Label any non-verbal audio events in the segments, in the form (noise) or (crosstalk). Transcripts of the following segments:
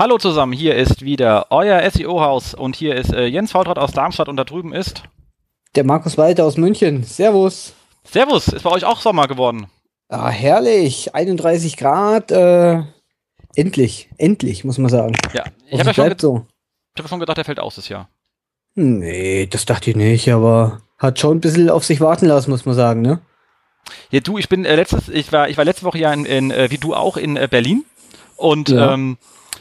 Hallo zusammen, hier ist wieder euer SEO-Haus und hier ist äh, Jens Faultrat aus Darmstadt und da drüben ist der Markus Walter aus München. Servus. Servus, ist bei euch auch Sommer geworden? Ah, herrlich, 31 Grad, äh, endlich, endlich, muss man sagen. Ja, ich habe ja schon, so. hab schon gedacht, der fällt aus das Jahr. Nee, das dachte ich nicht, aber hat schon ein bisschen auf sich warten lassen, muss man sagen, ne? Ja, du, ich bin äh, letztes, ich war, ich war letzte Woche ja in, in äh, wie du auch in äh, Berlin und ja. ähm,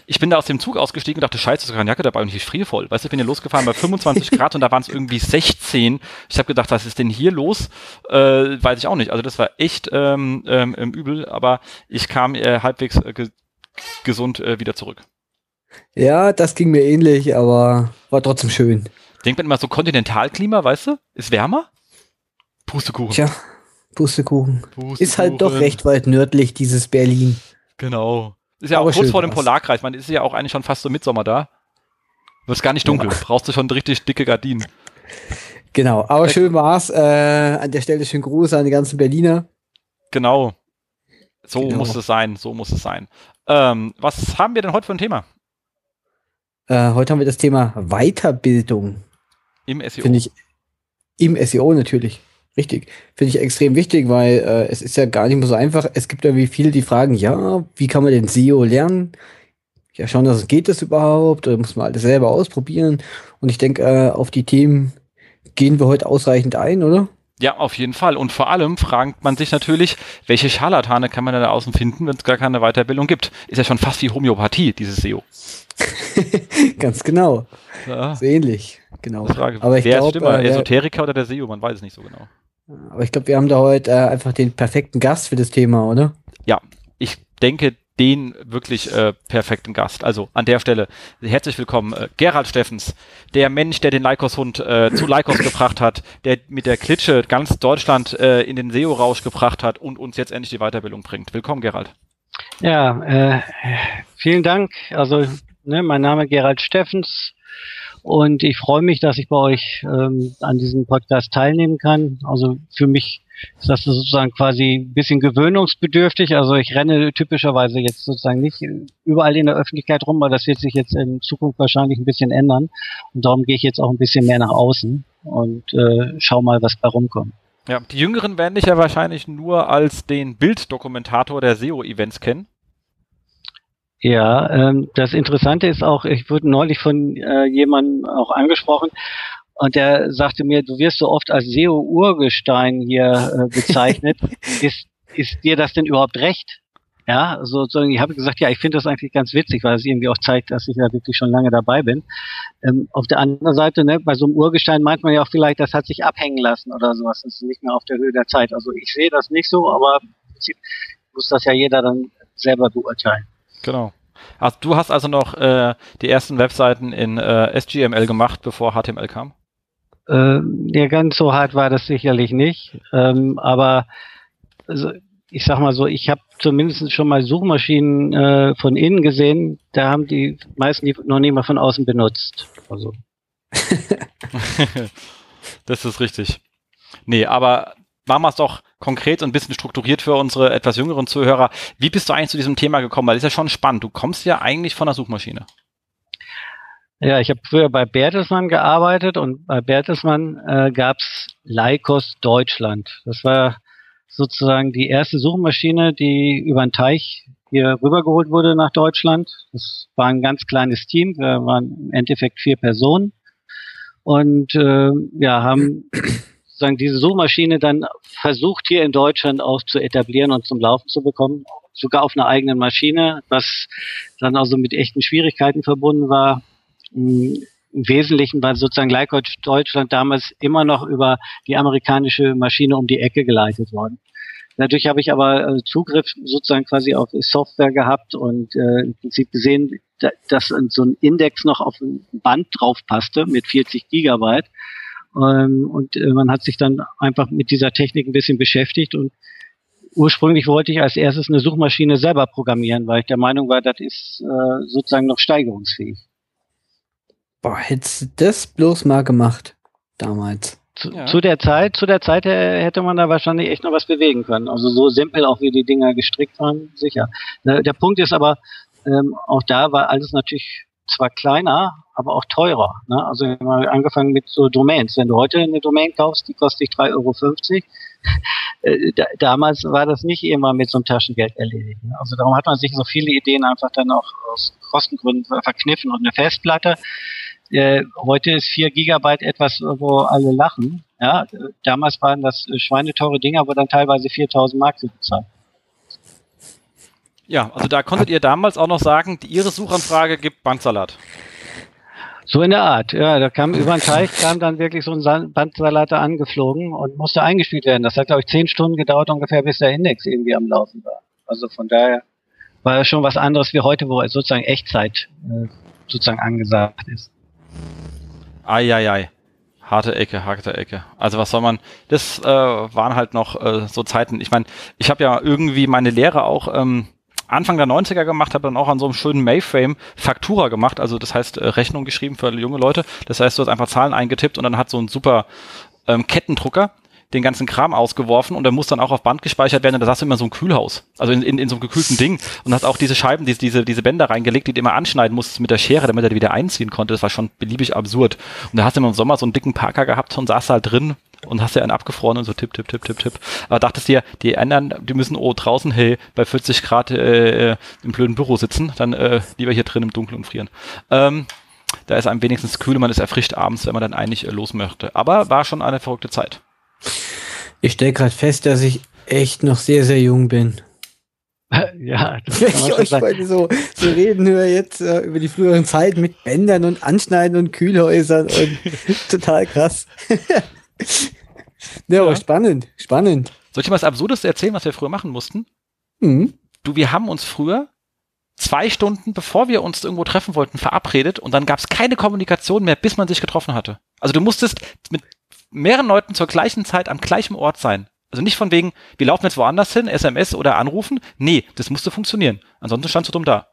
ich bin da aus dem Zug ausgestiegen und dachte, scheiße, ist keine Jacke dabei und ich friere voll. Weißt du, ich bin hier losgefahren bei 25 (laughs) Grad und da waren es irgendwie 16. Ich habe gedacht, was ist denn hier los? Äh, weiß ich auch nicht. Also das war echt ähm, ähm, übel, aber ich kam äh, halbwegs äh, ge gesund äh, wieder zurück. Ja, das ging mir ähnlich, aber war trotzdem schön. Denkt man immer so Kontinentalklima, weißt du? Ist wärmer? Pustekuchen. Tja, Pustekuchen. Pustekuchen. Ist halt doch recht weit nördlich, dieses Berlin. Genau. Ist ja auch kurz vor dem Polarkreis. Man ist ja auch eigentlich schon fast so Mitsommer da. Wird gar nicht dunkel. Ja. Brauchst du schon richtig dicke Gardinen. Genau, aber äh, schön war's. Äh, an der Stelle schönen Gruß an die ganzen Berliner. Genau. So genau. muss es sein. So muss es sein. Ähm, was haben wir denn heute für ein Thema? Äh, heute haben wir das Thema Weiterbildung. Im SEO. Finde ich im SEO natürlich. Richtig. Finde ich extrem wichtig, weil äh, es ist ja gar nicht mehr so einfach. Es gibt irgendwie viele, die fragen, ja, wie kann man denn SEO lernen? Ja, schauen, dass geht das überhaupt? Oder muss man alles selber ausprobieren? Und ich denke, äh, auf die Themen gehen wir heute ausreichend ein, oder? Ja, auf jeden Fall. Und vor allem fragt man sich natürlich, welche Scharlatane kann man da außen finden, wenn es gar keine Weiterbildung gibt? Ist ja schon fast wie Homöopathie, dieses SEO. (laughs) Ganz genau. Ja. So ähnlich. Genau. Frage, Aber ich wer glaub, ist immer, äh, Esoteriker oder der SEO? Man weiß es nicht so genau. Aber ich glaube, wir haben da heute äh, einfach den perfekten Gast für das Thema, oder? Ja, ich denke, den wirklich äh, perfekten Gast. Also an der Stelle herzlich willkommen, äh, Gerald Steffens, der Mensch, der den Leikos-Hund äh, zu Leikos gebracht hat, der mit der Klitsche ganz Deutschland äh, in den SEO-Rausch gebracht hat und uns jetzt endlich die Weiterbildung bringt. Willkommen, Gerald. Ja, äh, vielen Dank. Also, ne, mein Name ist Gerald Steffens. Und ich freue mich, dass ich bei euch ähm, an diesem Podcast teilnehmen kann. Also für mich ist das sozusagen quasi ein bisschen gewöhnungsbedürftig. Also ich renne typischerweise jetzt sozusagen nicht überall in der Öffentlichkeit rum, aber das wird sich jetzt in Zukunft wahrscheinlich ein bisschen ändern. Und darum gehe ich jetzt auch ein bisschen mehr nach außen und äh, schau mal, was bei rumkommt. Ja, die Jüngeren werden dich ja wahrscheinlich nur als den Bilddokumentator der SEO-Events kennen. Ja, ähm, das Interessante ist auch, ich wurde neulich von äh, jemandem auch angesprochen und der sagte mir, du wirst so oft als SEO-Urgestein hier äh, bezeichnet. (laughs) ist, ist dir das denn überhaupt recht? Ja, so, so ich habe gesagt, ja, ich finde das eigentlich ganz witzig, weil es irgendwie auch zeigt, dass ich da wirklich schon lange dabei bin. Ähm, auf der anderen Seite, ne, bei so einem Urgestein meint man ja auch vielleicht, das hat sich abhängen lassen oder sowas. Das ist nicht mehr auf der Höhe der Zeit. Also ich sehe das nicht so, aber muss das ja jeder dann selber beurteilen. Genau. Also du hast also noch äh, die ersten Webseiten in äh, SGML gemacht, bevor HTML kam? Äh, ja, ganz so hart war das sicherlich nicht. Ähm, aber also, ich sag mal so, ich habe zumindest schon mal Suchmaschinen äh, von innen gesehen, da haben die meisten die noch nie mal von außen benutzt. Also. (laughs) (laughs) das ist richtig. Nee, aber machen wir es doch konkret und ein bisschen strukturiert für unsere etwas jüngeren Zuhörer. Wie bist du eigentlich zu diesem Thema gekommen? Weil das ist ja schon spannend. Du kommst ja eigentlich von der Suchmaschine. Ja, ich habe früher bei Bertelsmann gearbeitet und bei Bertelsmann äh, gab's Leikos Deutschland. Das war sozusagen die erste Suchmaschine, die über den Teich hier rübergeholt wurde nach Deutschland. Das war ein ganz kleines Team. Wir waren im Endeffekt vier Personen und äh, ja, haben sozusagen diese Suchmaschine dann versucht hier in Deutschland auch zu etablieren und zum Laufen zu bekommen, sogar auf einer eigenen Maschine, was dann also mit echten Schwierigkeiten verbunden war. Im Wesentlichen war sozusagen Leitcoach Deutschland damals immer noch über die amerikanische Maschine um die Ecke geleitet worden. Dadurch habe ich aber äh, Zugriff sozusagen quasi auf Software gehabt und äh, im Prinzip gesehen, dass so ein Index noch auf ein Band drauf passte mit 40 Gigabyte ähm, und äh, man hat sich dann einfach mit dieser Technik ein bisschen beschäftigt und ursprünglich wollte ich als erstes eine Suchmaschine selber programmieren, weil ich der Meinung war, das ist äh, sozusagen noch steigerungsfähig. Boah, hättest du das bloß mal gemacht damals. Zu, ja. zu, der Zeit, zu der Zeit äh, hätte man da wahrscheinlich echt noch was bewegen können. Also so simpel auch wie die Dinger gestrickt waren, sicher. Der Punkt ist aber, ähm, auch da war alles natürlich zwar kleiner, aber auch teurer. Ne? Also mal angefangen mit so Domains. Wenn du heute eine Domain kaufst, die kostet dich 3,50 Euro. (laughs) Äh, da, damals war das nicht immer mit so einem Taschengeld erledigt. Also darum hat man sich so viele Ideen einfach dann auch aus Kostengründen verkniffen und eine Festplatte. Äh, heute ist 4 Gigabyte etwas, wo alle lachen. Ja, damals waren das schweineteure Dinger, wo dann teilweise 4000 Mark bezahlt. Ja, also da konntet ihr damals auch noch sagen, die, Ihre Suchanfrage gibt Bandsalat. So in der Art, ja. Da kam über den Teich, kam dann wirklich so ein Bandsalat angeflogen und musste eingespielt werden. Das hat, glaube ich, zehn Stunden gedauert ungefähr, bis der Index irgendwie am Laufen war. Also von daher war ja schon was anderes wie heute, wo sozusagen Echtzeit äh, sozusagen angesagt ist. Eieiei. Harte Ecke, harte Ecke. Also was soll man, das äh, waren halt noch äh, so Zeiten. Ich meine, ich habe ja irgendwie meine Lehre auch ähm, Anfang der 90er gemacht, habe dann auch an so einem schönen Mayframe Faktura gemacht, also das heißt äh, Rechnung geschrieben für junge Leute. Das heißt, du hast einfach Zahlen eingetippt und dann hat so ein super ähm, Kettendrucker den ganzen Kram ausgeworfen und der muss dann auch auf Band gespeichert werden und da saß du immer so ein Kühlhaus, also in, in, in so einem gekühlten Ding und hast auch diese Scheiben, diese, diese, diese Bänder reingelegt, die du immer anschneiden musstest mit der Schere, damit er die wieder einziehen konnte. Das war schon beliebig absurd. Und da hast du immer im Sommer so einen dicken Parker gehabt und saß halt drin und hast ja einen abgefroren und so tipp, tipp, tipp, tipp, tipp. Aber dachtest dir, die anderen, die müssen oh draußen, hey, bei 40 Grad äh, im blöden Büro sitzen, dann äh, lieber hier drin im Dunkeln und frieren. Ähm, da ist einem wenigstens kühl, man ist erfrischt abends, wenn man dann eigentlich äh, los möchte. Aber war schon eine verrückte Zeit. Ich stelle gerade fest, dass ich echt noch sehr, sehr jung bin. (laughs) Ja, das (laughs) Wenn ich euch heute so, so reden höre jetzt äh, über die früheren Zeiten mit Bändern und Anschneiden und Kühlhäusern und (laughs) total krass. (laughs) ja, aber spannend, spannend. Soll ich dir mal was Absurdes erzählen, was wir früher machen mussten? Mhm. Du, wir haben uns früher zwei Stunden, bevor wir uns irgendwo treffen wollten, verabredet und dann gab es keine Kommunikation mehr, bis man sich getroffen hatte. Also du musstest mit mehreren Leuten zur gleichen Zeit am gleichen Ort sein. Also nicht von wegen, wir laufen jetzt woanders hin, SMS oder anrufen. Nee, das musste funktionieren. Ansonsten standst du dumm da.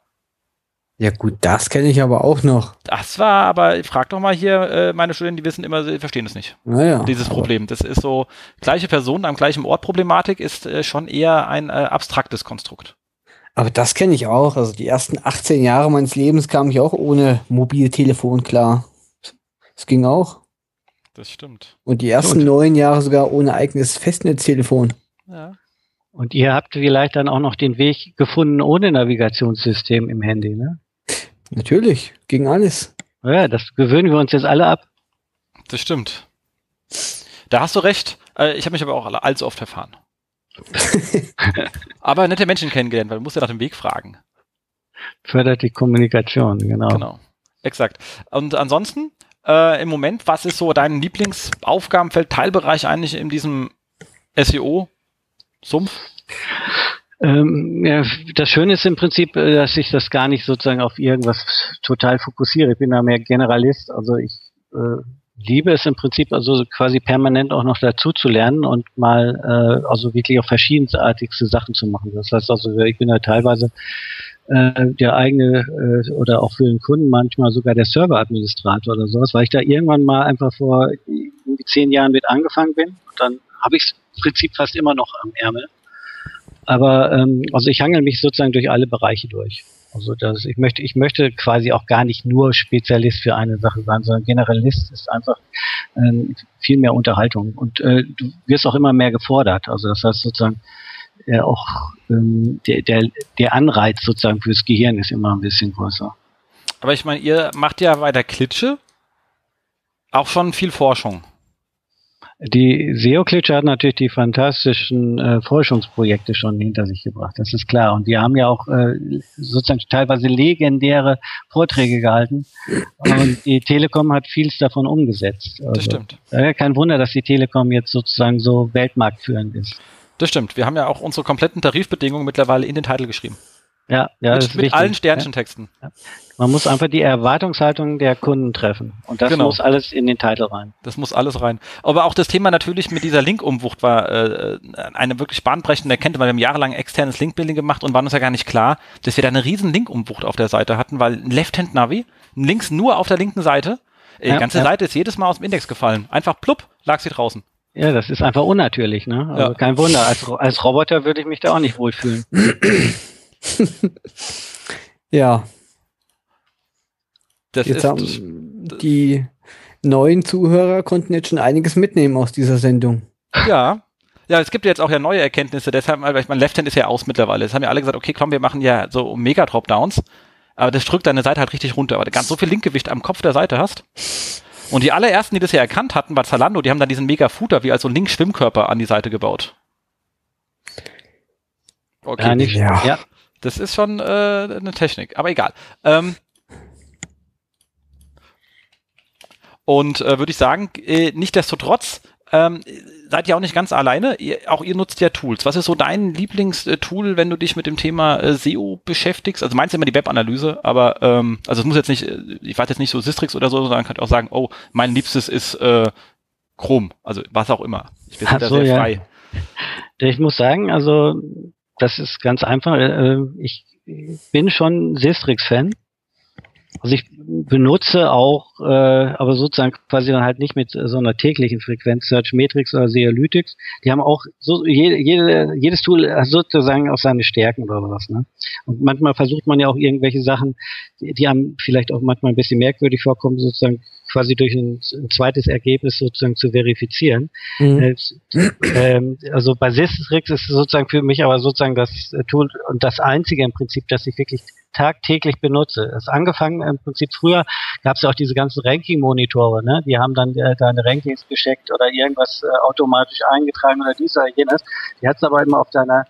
Ja gut, das kenne ich aber auch noch. Das war aber, frag doch mal hier, äh, meine Studenten, die wissen immer, sie verstehen es nicht. Naja. Dieses Problem. Das ist so, gleiche Person am gleichen Ort Problematik ist äh, schon eher ein äh, abstraktes Konstrukt. Aber das kenne ich auch. Also die ersten 18 Jahre meines Lebens kam ich auch ohne Mobiltelefon klar. Es ging auch. Das stimmt. Und die ersten neun Jahre sogar ohne eigenes Festnetztelefon. Ja. Und ihr habt vielleicht dann auch noch den Weg gefunden ohne Navigationssystem im Handy, ne? Natürlich, ging alles. Ja, das gewöhnen wir uns jetzt alle ab. Das stimmt. Da hast du recht. Äh, ich habe mich aber auch allzu oft verfahren. (laughs) aber nette Menschen kennengelernt, weil du musst ja nach dem Weg fragen. Fördert die Kommunikation, genau. Genau. Exakt. Und ansonsten, äh, im Moment, was ist so dein Lieblingsaufgabenfeld, Teilbereich eigentlich in diesem SEO-Sumpf? Ähm, ja, das Schöne ist im Prinzip, äh, dass ich das gar nicht sozusagen auf irgendwas total fokussiere. Ich bin da mehr Generalist, also ich äh, liebe es im Prinzip also quasi permanent auch noch dazu zu lernen und mal äh, also wirklich auch verschiedensartigste Sachen zu machen. Das heißt also, ich bin da teilweise äh, der eigene äh, oder auch für den Kunden manchmal sogar der Serveradministrator oder sowas, weil ich da irgendwann mal einfach vor zehn Jahren mit angefangen bin. Und dann habe ich es im Prinzip fast immer noch am Ärmel. Aber ähm, also ich hangel mich sozusagen durch alle Bereiche durch. Also das, ich möchte, ich möchte quasi auch gar nicht nur Spezialist für eine Sache sein, sondern Generalist ist einfach ähm, viel mehr Unterhaltung. Und äh, du wirst auch immer mehr gefordert. Also das heißt sozusagen, äh, auch ähm, der, der, der Anreiz sozusagen fürs Gehirn ist immer ein bisschen größer. Aber ich meine, ihr macht ja bei der Klitsche auch schon viel Forschung. Die SEO-Klitsche hat natürlich die fantastischen äh, Forschungsprojekte schon hinter sich gebracht, das ist klar. Und die haben ja auch äh, sozusagen teilweise legendäre Vorträge gehalten. Und die Telekom hat vieles davon umgesetzt. Also, das stimmt. Daher kein Wunder, dass die Telekom jetzt sozusagen so weltmarktführend ist. Das stimmt. Wir haben ja auch unsere kompletten Tarifbedingungen mittlerweile in den Titel geschrieben. Ja, ja, mit, mit allen Sternchentexten. Ja. Man muss einfach die Erwartungshaltung der Kunden treffen. Und das genau. muss alles in den Titel rein. Das muss alles rein. Aber auch das Thema natürlich mit dieser Link-Umwucht war äh, eine wirklich bahnbrechende Erkenntnis, weil wir haben jahrelang externes Link-Building gemacht und waren uns ja gar nicht klar, dass wir da eine riesen Link-Umwucht auf der Seite hatten, weil ein Left-Hand-Navi, links nur auf der linken Seite, die ja, ganze ja. Seite ist jedes Mal aus dem Index gefallen. Einfach plupp, lag sie draußen. Ja, das ist einfach unnatürlich, ne? Also ja. kein Wunder. Als, als Roboter würde ich mich da auch nicht wohlfühlen. (clears throat) (laughs) Ja. Das Jetzt ist, haben die neuen Zuhörer konnten jetzt schon einiges mitnehmen aus dieser Sendung. ja. Ja, es gibt jetzt auch ja neue Erkenntnisse, deshalb, weil ich mein Left Hand ist ja aus mittlerweile. Es haben ja alle gesagt, okay, komm, wir machen ja so mega Dropdowns, aber das drückt deine Seite halt richtig runter, weil du ganz so viel Linkgewicht am Kopf der Seite hast. Und die allerersten, die das ja erkannt hatten, war Zalando, die haben dann diesen mega Footer wie als so Link-Schwimmkörper an die Seite gebaut. Okay. Ja, nicht, Ja. ja. Das ist schon äh, eine Technik, aber egal. Ähm, und äh, würde ich sagen, äh, nichtdestotrotz ähm, seid ihr auch nicht ganz alleine. Ihr, auch ihr nutzt ja Tools. Was ist so dein Lieblingstool, wenn du dich mit dem Thema äh, SEO beschäftigst? Also meinst du immer die Webanalyse, aber ähm, also es muss jetzt nicht, äh, ich weiß jetzt nicht so Sistrix oder so, sondern könnt auch sagen, oh, mein Liebstes ist äh, Chrome, also was auch immer. Ich bin Ach da so, sehr ja. frei. Ich muss sagen, also das ist ganz einfach. Äh, Ich bin schon Sistrix-Fan. Also ich benutze auch, äh, aber sozusagen quasi dann halt nicht mit so einer täglichen Frequenz, Search Metrics oder Sealytics. Die haben auch so jede, jede, jedes Tool hat sozusagen auch seine Stärken oder was. Ne? Und manchmal versucht man ja auch irgendwelche Sachen, die, die einem vielleicht auch manchmal ein bisschen merkwürdig vorkommen, sozusagen quasi durch ein, ein zweites Ergebnis sozusagen zu verifizieren. Mhm. Äh, ähm, also bei Sistrix ist sozusagen für mich aber sozusagen das Tool und das einzige im Prinzip, das ich wirklich tagtäglich benutze. Es angefangen im Prinzip früher gab es ja auch diese ganzen Ranking-Monitore, ne? Die haben dann äh, deine Rankings gescheckt oder irgendwas äh, automatisch eingetragen oder dies oder jenes. Die hat es aber immer auf deiner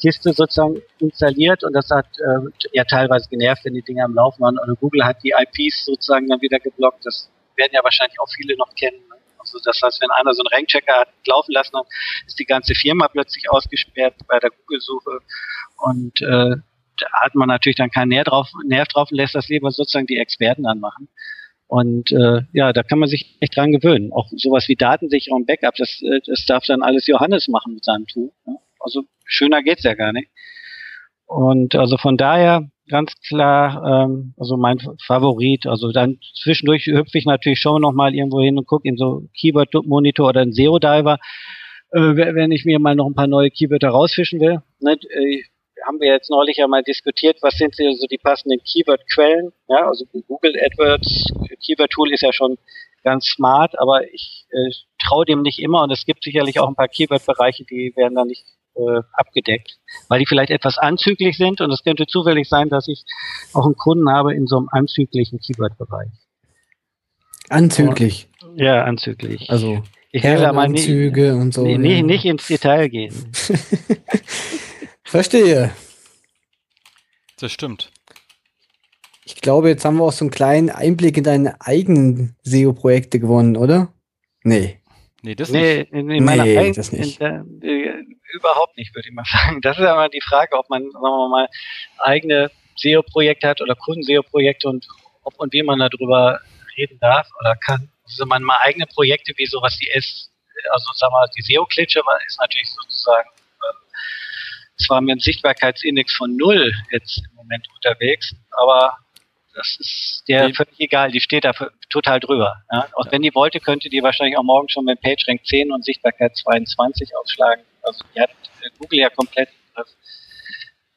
Kiste sozusagen installiert und das hat äh, ja teilweise genervt, wenn die Dinge am Laufen waren. Oder Google hat die IPs sozusagen dann wieder geblockt. Das werden ja wahrscheinlich auch viele noch kennen. Ne? Also das heißt, wenn einer so einen Rankchecker hat laufen lassen, dann ist die ganze Firma plötzlich ausgesperrt bei der Google-Suche und äh, hat man natürlich dann keinen Nerv drauf, Nerv drauf und lässt das lieber sozusagen die Experten dann machen. Und äh, ja, da kann man sich echt dran gewöhnen. Auch sowas wie Datensicherung, Backup, das, äh, das darf dann alles Johannes machen mit seinem Tool. Ne? Also schöner geht's ja gar nicht. Und also von daher ganz klar, ähm, also mein Favorit. Also dann zwischendurch hüpfe ich natürlich schon noch mal irgendwo hin und gucke in so Keyword-Monitor oder einen SEO-Diver, äh, wenn ich mir mal noch ein paar neue Keywörter rausfischen will. Ne? Haben wir jetzt neulich ja mal diskutiert, was sind so die passenden Keyword-Quellen. Ja, also Google AdWords Keyword-Tool ist ja schon ganz smart, aber ich äh, traue dem nicht immer und es gibt sicherlich auch ein paar Keyword-Bereiche, die werden dann nicht äh, abgedeckt, weil die vielleicht etwas anzüglich sind und es könnte zufällig sein, dass ich auch einen Kunden habe in so einem anzüglichen Keyword-Bereich. Anzüglich. Ja, anzüglich. Also ich will da mal nicht, und so. nee, ja. nicht, nicht ins Detail gehen. (laughs) Verstehe. Das stimmt. Ich glaube, jetzt haben wir auch so einen kleinen Einblick in deine eigenen SEO-Projekte gewonnen, oder? Nee. Nee, das Nee, nicht. in, in meiner Nee, eigenen- das nicht. In der, äh, überhaupt nicht, würde ich mal (laughs) sagen. Das ist aber die Frage, ob man, sagen wir mal, eigene SEO-Projekte hat oder Kunden-SEO-Projekte und ob und wie man darüber reden darf oder kann. Also man mal eigene Projekte wie sowas wie S, also sagen wir mal, die SEO-Klitsche ist natürlich sozusagen zwar mit einem Sichtbarkeitsindex von null jetzt im Moment unterwegs, aber das ist der Die- völlig egal, die steht da total drüber. Ja? Auch wenn die wollte, könnte die wahrscheinlich auch morgen schon mit PageRank 10 und Sichtbarkeit 22 aufschlagen. Also die hat Google ja komplett.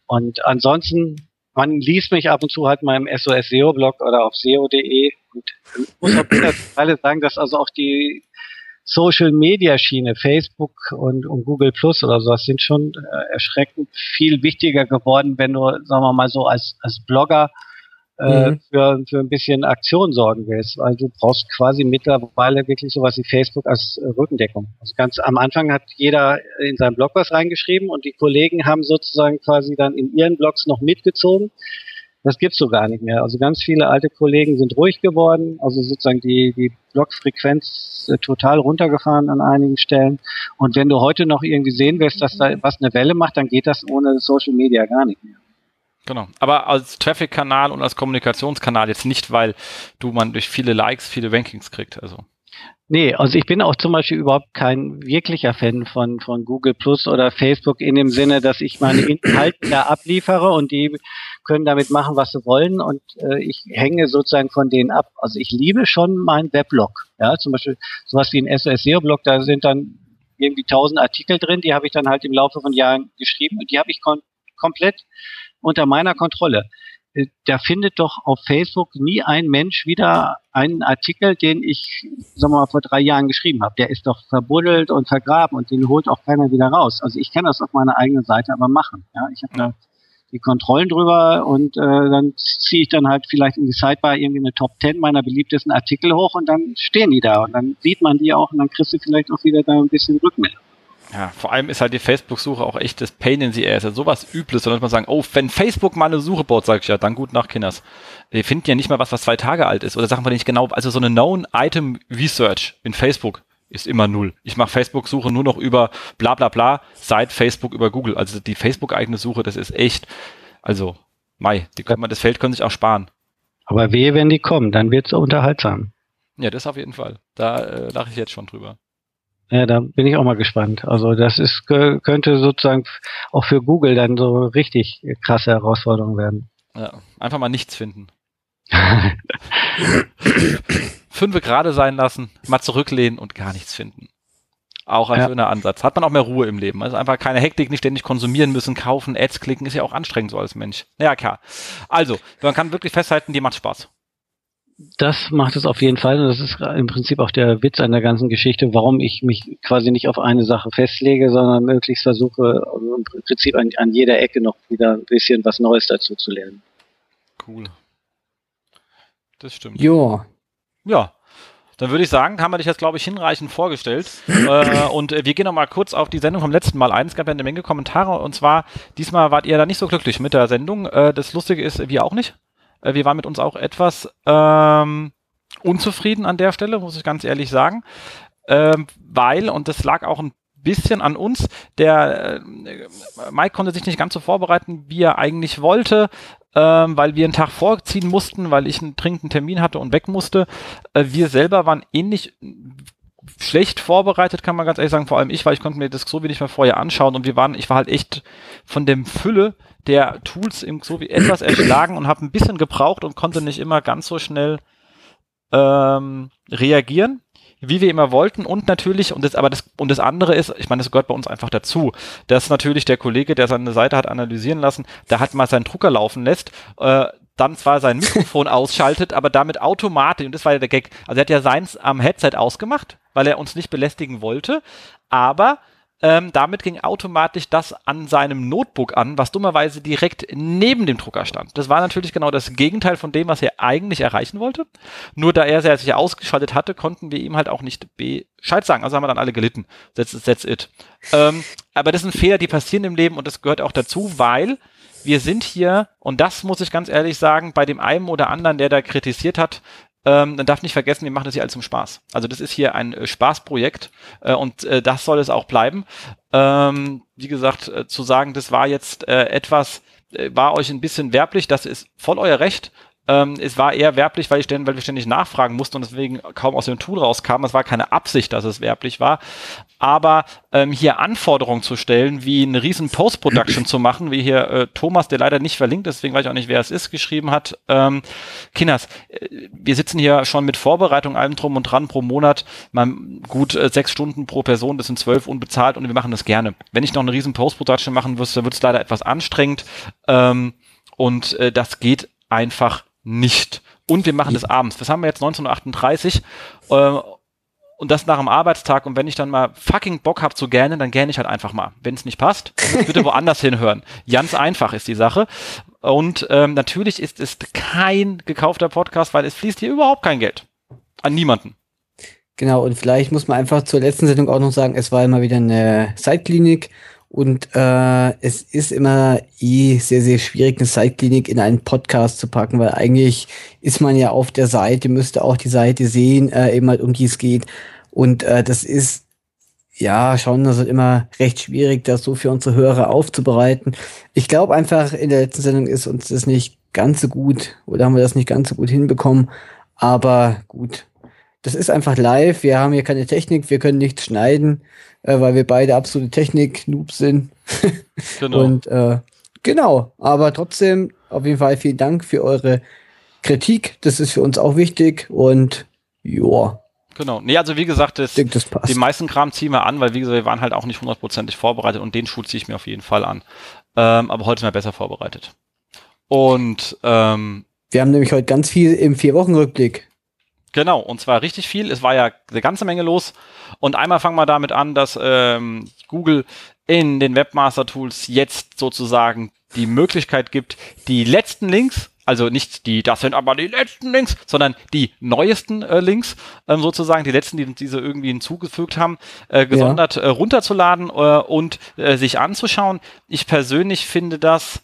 Und ansonsten, man liest mich ab und zu halt mal im SOS SEO Blog oder auf SEO.de und ich muss jeden Fall sagen, dass also auch die Social Media Schiene, Facebook und, und Google Plus oder sowas sind schon äh, erschreckend viel wichtiger geworden, wenn du, sagen wir mal so, als, als Blogger äh, Mhm. für, für ein bisschen Aktion sorgen willst, weil du brauchst quasi mittlerweile wirklich sowas wie Facebook als äh, Rückendeckung. Also ganz am Anfang hat jeder in seinem Blog was reingeschrieben und die Kollegen haben sozusagen quasi dann in ihren Blogs noch mitgezogen. Das gibt's so gar nicht mehr. Also ganz viele alte Kollegen sind ruhig geworden, also sozusagen die, die Blogfrequenz äh, total runtergefahren an einigen Stellen. Und wenn du heute noch irgendwie sehen willst, dass da was eine Welle macht, dann geht das ohne Social Media gar nicht mehr. Genau. Aber als Traffic-Kanal und als Kommunikationskanal jetzt nicht, weil du man durch viele Likes viele Rankings kriegt. Also. Nee, also ich bin auch zum Beispiel überhaupt kein wirklicher Fan von, von Google Plus oder Facebook in dem Sinne, dass ich meine Inhalte da abliefere und die können damit machen, was sie wollen und äh, ich hänge sozusagen von denen ab. Also ich liebe schon meinen Weblog. Ja, zum Beispiel sowas wie ein SOS SEO Blog, da sind dann irgendwie tausend Artikel drin, die habe ich dann halt im Laufe von Jahren geschrieben und die habe ich kon komplett unter meiner Kontrolle. äh, da findet doch auf Facebook nie ein Mensch wieder einen Artikel, den ich, sagen wir mal, vor drei Jahren geschrieben habe. Der ist doch verbuddelt und vergraben und den holt auch keiner wieder raus. Also ich kann das auf meiner eigenen Seite aber machen. Ja, ich habe ja. Die Kontrollen drüber und äh, dann ziehe ich dann halt vielleicht in die Sidebar irgendwie eine Top 10 meiner beliebtesten Artikel hoch und dann stehen die da und dann sieht man die auch und dann kriegst du vielleicht auch wieder da ein bisschen Rückmeldung. Ja, vor allem ist halt die Facebook-Suche auch echt das Pain in the Ass. Ja sowas Übles, sondern man sagen, oh, wenn Facebook mal eine Suche baut, sag ich ja, dann gut nach Kinders. Wir finden ja nicht mal was, was zwei Tage alt ist. Oder sagen wir nicht genau, also so eine Known-Item-Research in Facebook ist immer null. Ich mache Facebook-Suche nur noch über bla bla bla seit Facebook über Google. Also die Facebook-eigene Suche, das ist echt, also, Mai, die man, das Feld können sich auch sparen. Aber wehe, wenn die kommen, dann wird's unterhaltsam. Ja, das auf jeden Fall. Da äh, lache ich jetzt schon drüber. Ja, da bin ich auch mal gespannt. Also das ist könnte sozusagen auch für Google dann so richtig krasse Herausforderung werden. Ja, einfach mal nichts finden. (laughs) Fünfe gerade sein lassen, mal zurücklehnen und gar nichts finden. Auch ein ja. schöner Ansatz. Hat man auch mehr Ruhe im Leben. Also einfach keine Hektik, nicht ständig konsumieren müssen, kaufen, Ads klicken, ist ja auch anstrengend so als Mensch. Ja, klar. Also, man kann wirklich festhalten, die macht Spaß das macht es auf jeden Fall. Und das ist im Prinzip auch der Witz an der ganzen Geschichte, warum ich mich quasi nicht auf eine Sache festlege, sondern möglichst versuche, im Prinzip an, an jeder Ecke noch wieder ein bisschen was Neues dazu zu lernen. Cool. Das stimmt. Ja. Ja. Dann würde ich sagen, haben wir dich jetzt, glaube ich, hinreichend vorgestellt. (laughs) äh, und äh, wir gehen noch mal kurz auf die Sendung vom letzten Mal ein. Es gab ja eine Menge Kommentare. Und zwar, diesmal wart ihr da nicht so glücklich mit der Sendung. Äh, das Lustige ist, wir auch nicht. Äh, wir waren mit uns auch etwas ähm, unzufrieden an der Stelle, muss ich ganz ehrlich sagen. Ähm, weil, und das lag auch ein bisschen an uns. Der äh, Mike konnte sich nicht ganz so vorbereiten, wie er eigentlich wollte, ähm, weil wir einen Tag vorziehen mussten, weil ich einen dringenden Termin hatte und weg musste. Äh, wir selber waren ähnlich schlecht vorbereitet, kann man ganz ehrlich sagen, vor allem ich, weil ich konnte mir das so wenig mehr vorher anschauen. Und wir waren, ich war halt echt von dem Fülle der Tools im wie etwas erschlagen und habe ein bisschen gebraucht und konnte nicht immer ganz so schnell ähm, reagieren, wie wir immer wollten. Und natürlich, und das, aber das, und das andere ist, ich meine, das gehört bei uns einfach dazu, dass natürlich der Kollege, der seine Seite hat analysieren lassen, der hat mal seinen Drucker laufen lässt, äh, dann zwar sein Mikrofon (laughs) ausschaltet, aber damit automatisch, und das war ja der Gag, also er hat ja seins am Headset ausgemacht, weil er uns nicht belästigen wollte, aber ähm, damit ging automatisch das an seinem Notebook an, was dummerweise direkt neben dem Drucker stand. Das war natürlich genau das Gegenteil von dem, was er eigentlich erreichen wollte. Nur da er sich ausgeschaltet hatte, konnten wir ihm halt auch nicht Bescheid sagen. Also haben wir dann alle gelitten. That's, that's it. Ähm, aber das sind Fehler, die passieren im Leben und das gehört auch dazu, weil wir sind hier, und das muss ich ganz ehrlich sagen, bei dem einen oder anderen, der da kritisiert hat, ähm, dann darf nicht vergessen, wir machen das hier alles zum Spaß. Also das ist hier ein äh, Spaßprojekt äh, und äh, das soll es auch bleiben. Ähm, wie gesagt, äh, zu sagen, das war jetzt äh, etwas, äh, war euch ein bisschen werblich, das ist voll euer Recht. Ähm, es war eher werblich, weil, ich denn, weil wir ständig nachfragen mussten und deswegen kaum aus dem Tool rauskam. Es war keine Absicht, dass es werblich war. Aber ähm, hier Anforderungen zu stellen, wie eine riesen Post-Production zu machen, wie hier äh, Thomas, der leider nicht verlinkt deswegen weiß ich auch nicht, wer es ist, geschrieben hat. Ähm, Kinders, äh, wir sitzen hier schon mit Vorbereitung allem drum und dran pro Monat, mal gut äh, sechs Stunden pro Person, das sind zwölf unbezahlt und wir machen das gerne. Wenn ich noch eine riesen Post-Production machen müsste, wird es leider etwas anstrengend. Ähm, und äh, das geht einfach nicht. Und wir machen das abends. Das haben wir jetzt 1938. Äh, und das nach dem Arbeitstag. Und wenn ich dann mal fucking Bock hab zu gähnen, dann gähne ich halt einfach mal. Wenn es nicht passt, bitte (laughs) woanders hinhören. Ganz einfach ist die Sache. Und ähm, natürlich ist es kein gekaufter Podcast, weil es fließt hier überhaupt kein Geld. An niemanden. Genau, und vielleicht muss man einfach zur letzten Sendung auch noch sagen, es war immer wieder eine Zeitklinik und äh, es ist immer eh sehr, sehr schwierig, eine Site-Klinik in einen Podcast zu packen, weil eigentlich ist man ja auf der Seite, müsste auch die Seite sehen, äh, eben halt, um die es geht. Und äh, das ist ja schon also immer recht schwierig, das so für unsere Hörer aufzubereiten. Ich glaube einfach, in der letzten Sendung ist uns das nicht ganz so gut oder haben wir das nicht ganz so gut hinbekommen. Aber gut, das ist einfach live. Wir haben hier keine Technik, wir können nichts schneiden äh, weil wir beide absolute Technik-Noobs sind. (laughs) genau. Und äh, genau, aber trotzdem auf jeden Fall vielen Dank für eure Kritik. Das ist für uns auch wichtig und ja. Genau. Nee, also wie gesagt, das, denke, das die meisten Kram ziehen wir an, weil wie gesagt, wir waren halt auch nicht hundertprozentig vorbereitet und den Schuh ziehe ich mir auf jeden Fall an. Ähm, aber heute sind wir besser vorbereitet. Und ähm, wir haben nämlich heute ganz viel im Vier-Wochen-Rückblick. Genau, und zwar richtig viel. Es war ja eine ganze Menge los. Und einmal fangen wir damit an, dass ähm, Google in den Webmaster Tools jetzt sozusagen die Möglichkeit gibt, die letzten Links, also nicht die, das sind aber die letzten Links, sondern die neuesten äh, Links, ähm, sozusagen, die letzten, die diese irgendwie hinzugefügt haben, äh, gesondert ja. äh, runterzuladen äh, und äh, sich anzuschauen. Ich persönlich finde das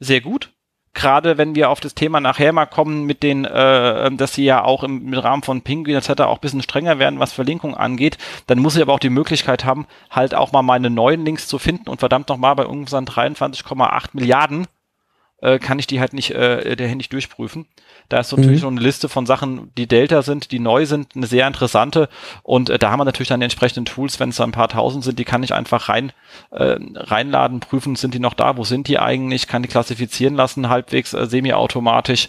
sehr gut gerade wenn wir auf das Thema nachher mal kommen mit den, äh, dass sie ja auch im, im Rahmen von Pinguin etc. auch ein bisschen strenger werden, was Verlinkung angeht, dann muss ich aber auch die Möglichkeit haben, halt auch mal meine neuen Links zu finden und verdammt nochmal bei unseren 23,8 Milliarden äh, kann ich die halt nicht, äh, der nicht durchprüfen. Da ist so natürlich mhm. noch eine Liste von Sachen, die Delta sind, die neu sind, eine sehr interessante. Und äh, da haben wir natürlich dann die entsprechenden Tools, wenn es ein paar tausend sind, die kann ich einfach rein äh, reinladen, prüfen, sind die noch da, wo sind die eigentlich, kann die klassifizieren lassen, halbwegs äh, semi-automatisch.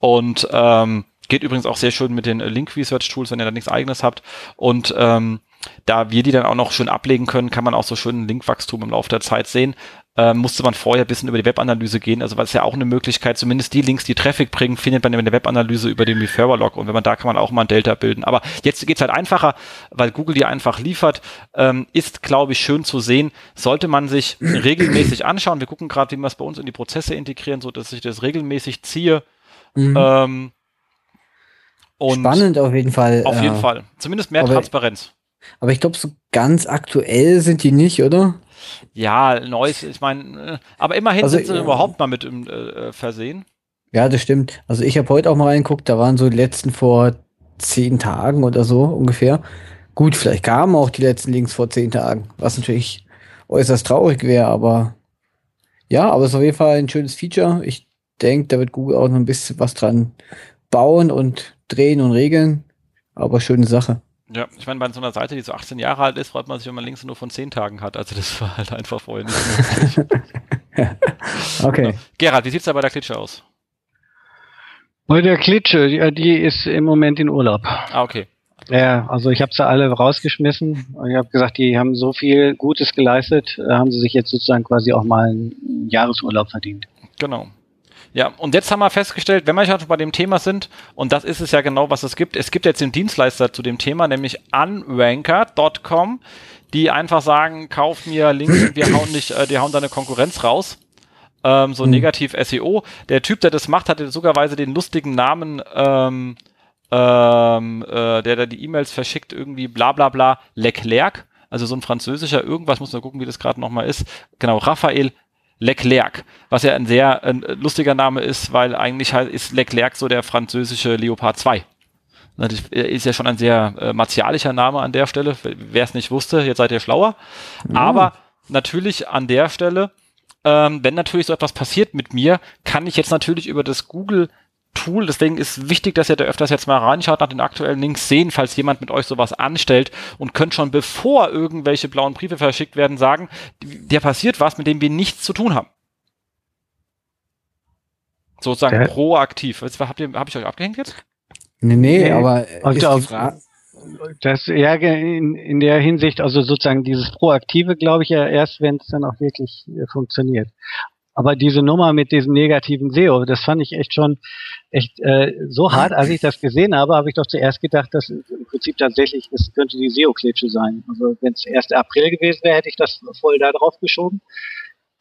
Und ähm, geht übrigens auch sehr schön mit den Link Research Tools, wenn ihr da nichts eigenes habt. Und ähm, da wir die dann auch noch schön ablegen können, kann man auch so schön Linkwachstum im Laufe der Zeit sehen äh, musste man vorher ein bisschen über die Webanalyse gehen. Also was ist ja auch eine Möglichkeit, zumindest die Links, die Traffic bringen, findet man in der Webanalyse über den Referrer-Log. Und wenn man da kann man auch mal ein Delta bilden. Aber jetzt geht's halt einfacher, weil Google die einfach liefert. Ähm, ist, glaube ich, schön zu sehen. Sollte man sich (clears throat) regelmäßig anschauen. Wir gucken gerade, wie wir es bei uns in die Prozesse integrieren, so dass ich das regelmäßig ziehe. Mhm. Ähm, Spannend auf jeden Fall. Auf jeden äh, Fall. Zumindest mehr Transparenz. Aber ich glaube, so ganz aktuell sind die nicht, oder? Ja, Neues, ich meine, äh, aber immerhin also, sind sie ja. überhaupt mal mit im äh, Versehen. Ja, das stimmt. Also ich habe heute auch mal reingeguckt, da waren so die letzten vor zehn Tagen oder so ungefähr. Gut, vielleicht kamen auch die letzten Links vor zehn Tagen, was natürlich äußerst traurig wäre, aber ja, aber es ist auf jeden Fall ein schönes Feature. Ich denke, da wird Google auch noch ein bisschen was dran bauen und drehen und regeln. Aber schöne Sache. Ja, ich meine, bei so einer Seite, die so 18 Jahre alt ist, freut man sich, wenn man links nur von 10 Tagen hat. Also das (laughs) war halt einfach vorher nicht möglich. (laughs) okay. Ja. Gerhard, wie sieht's da bei der Klitsche aus? Bei der Klitsche, die, die ist im Moment in Urlaub. Ah, okay. Ja, also ich habe sie alle rausgeschmissen. Ich habe gesagt, die haben so viel Gutes geleistet, haben sie sich jetzt sozusagen quasi auch mal einen Jahresurlaub verdient. Genau. Ja, und jetzt haben wir festgestellt, wenn wir schon bei dem Thema sind, und das ist es ja genau, was es gibt, es gibt jetzt den Dienstleister zu dem Thema, nämlich unranker.com, die einfach sagen, kauf mir Links (coughs) wir hauen nicht, äh, die hauen deine Konkurrenz raus. Ähm, so mhm. negativ SEO. Der Typ, der das macht, hatte sogarweise den lustigen Namen, ähm, ähm, äh, der da die E-Mails verschickt, irgendwie bla bla bla Leclerc. Also so ein französischer irgendwas, muss man gucken, wie das gerade nochmal ist. Genau, Raphael Leclerc, was ja ein sehr äh, lustiger Name ist, weil eigentlich halt ist Leclerc so der französische Leopard 2. Das ist ja schon ein sehr äh, martialischer Name an der Stelle. Wer es nicht wusste, jetzt seid ihr schlauer. Mhm. Aber natürlich an der Stelle, ähm, wenn natürlich so etwas passiert mit mir, kann ich jetzt natürlich über das Google Tool. Deswegen ist wichtig, dass ihr da öfters jetzt mal reinschaut, nach den aktuellen Links sehen, falls jemand mit euch sowas anstellt und könnt schon bevor irgendwelche blauen Briefe verschickt werden, sagen, der passiert was, mit dem wir nichts zu tun haben. Sozusagen ja. proaktiv. Habt ihr, hab ich euch abgehängt jetzt? Nee, nee, nee aber ist die Frage, das ja in, in der Hinsicht, also sozusagen dieses Proaktive, glaube ich ja erst, wenn es dann auch wirklich äh, funktioniert. Aber diese Nummer mit diesem negativen SEO, das fand ich echt schon echt äh, so hart. Als ich das gesehen habe, habe ich doch zuerst gedacht, dass im Prinzip tatsächlich, es könnte die SEO-Klitsche sein. Also wenn es 1. April gewesen wäre, hätte ich das voll da drauf geschoben.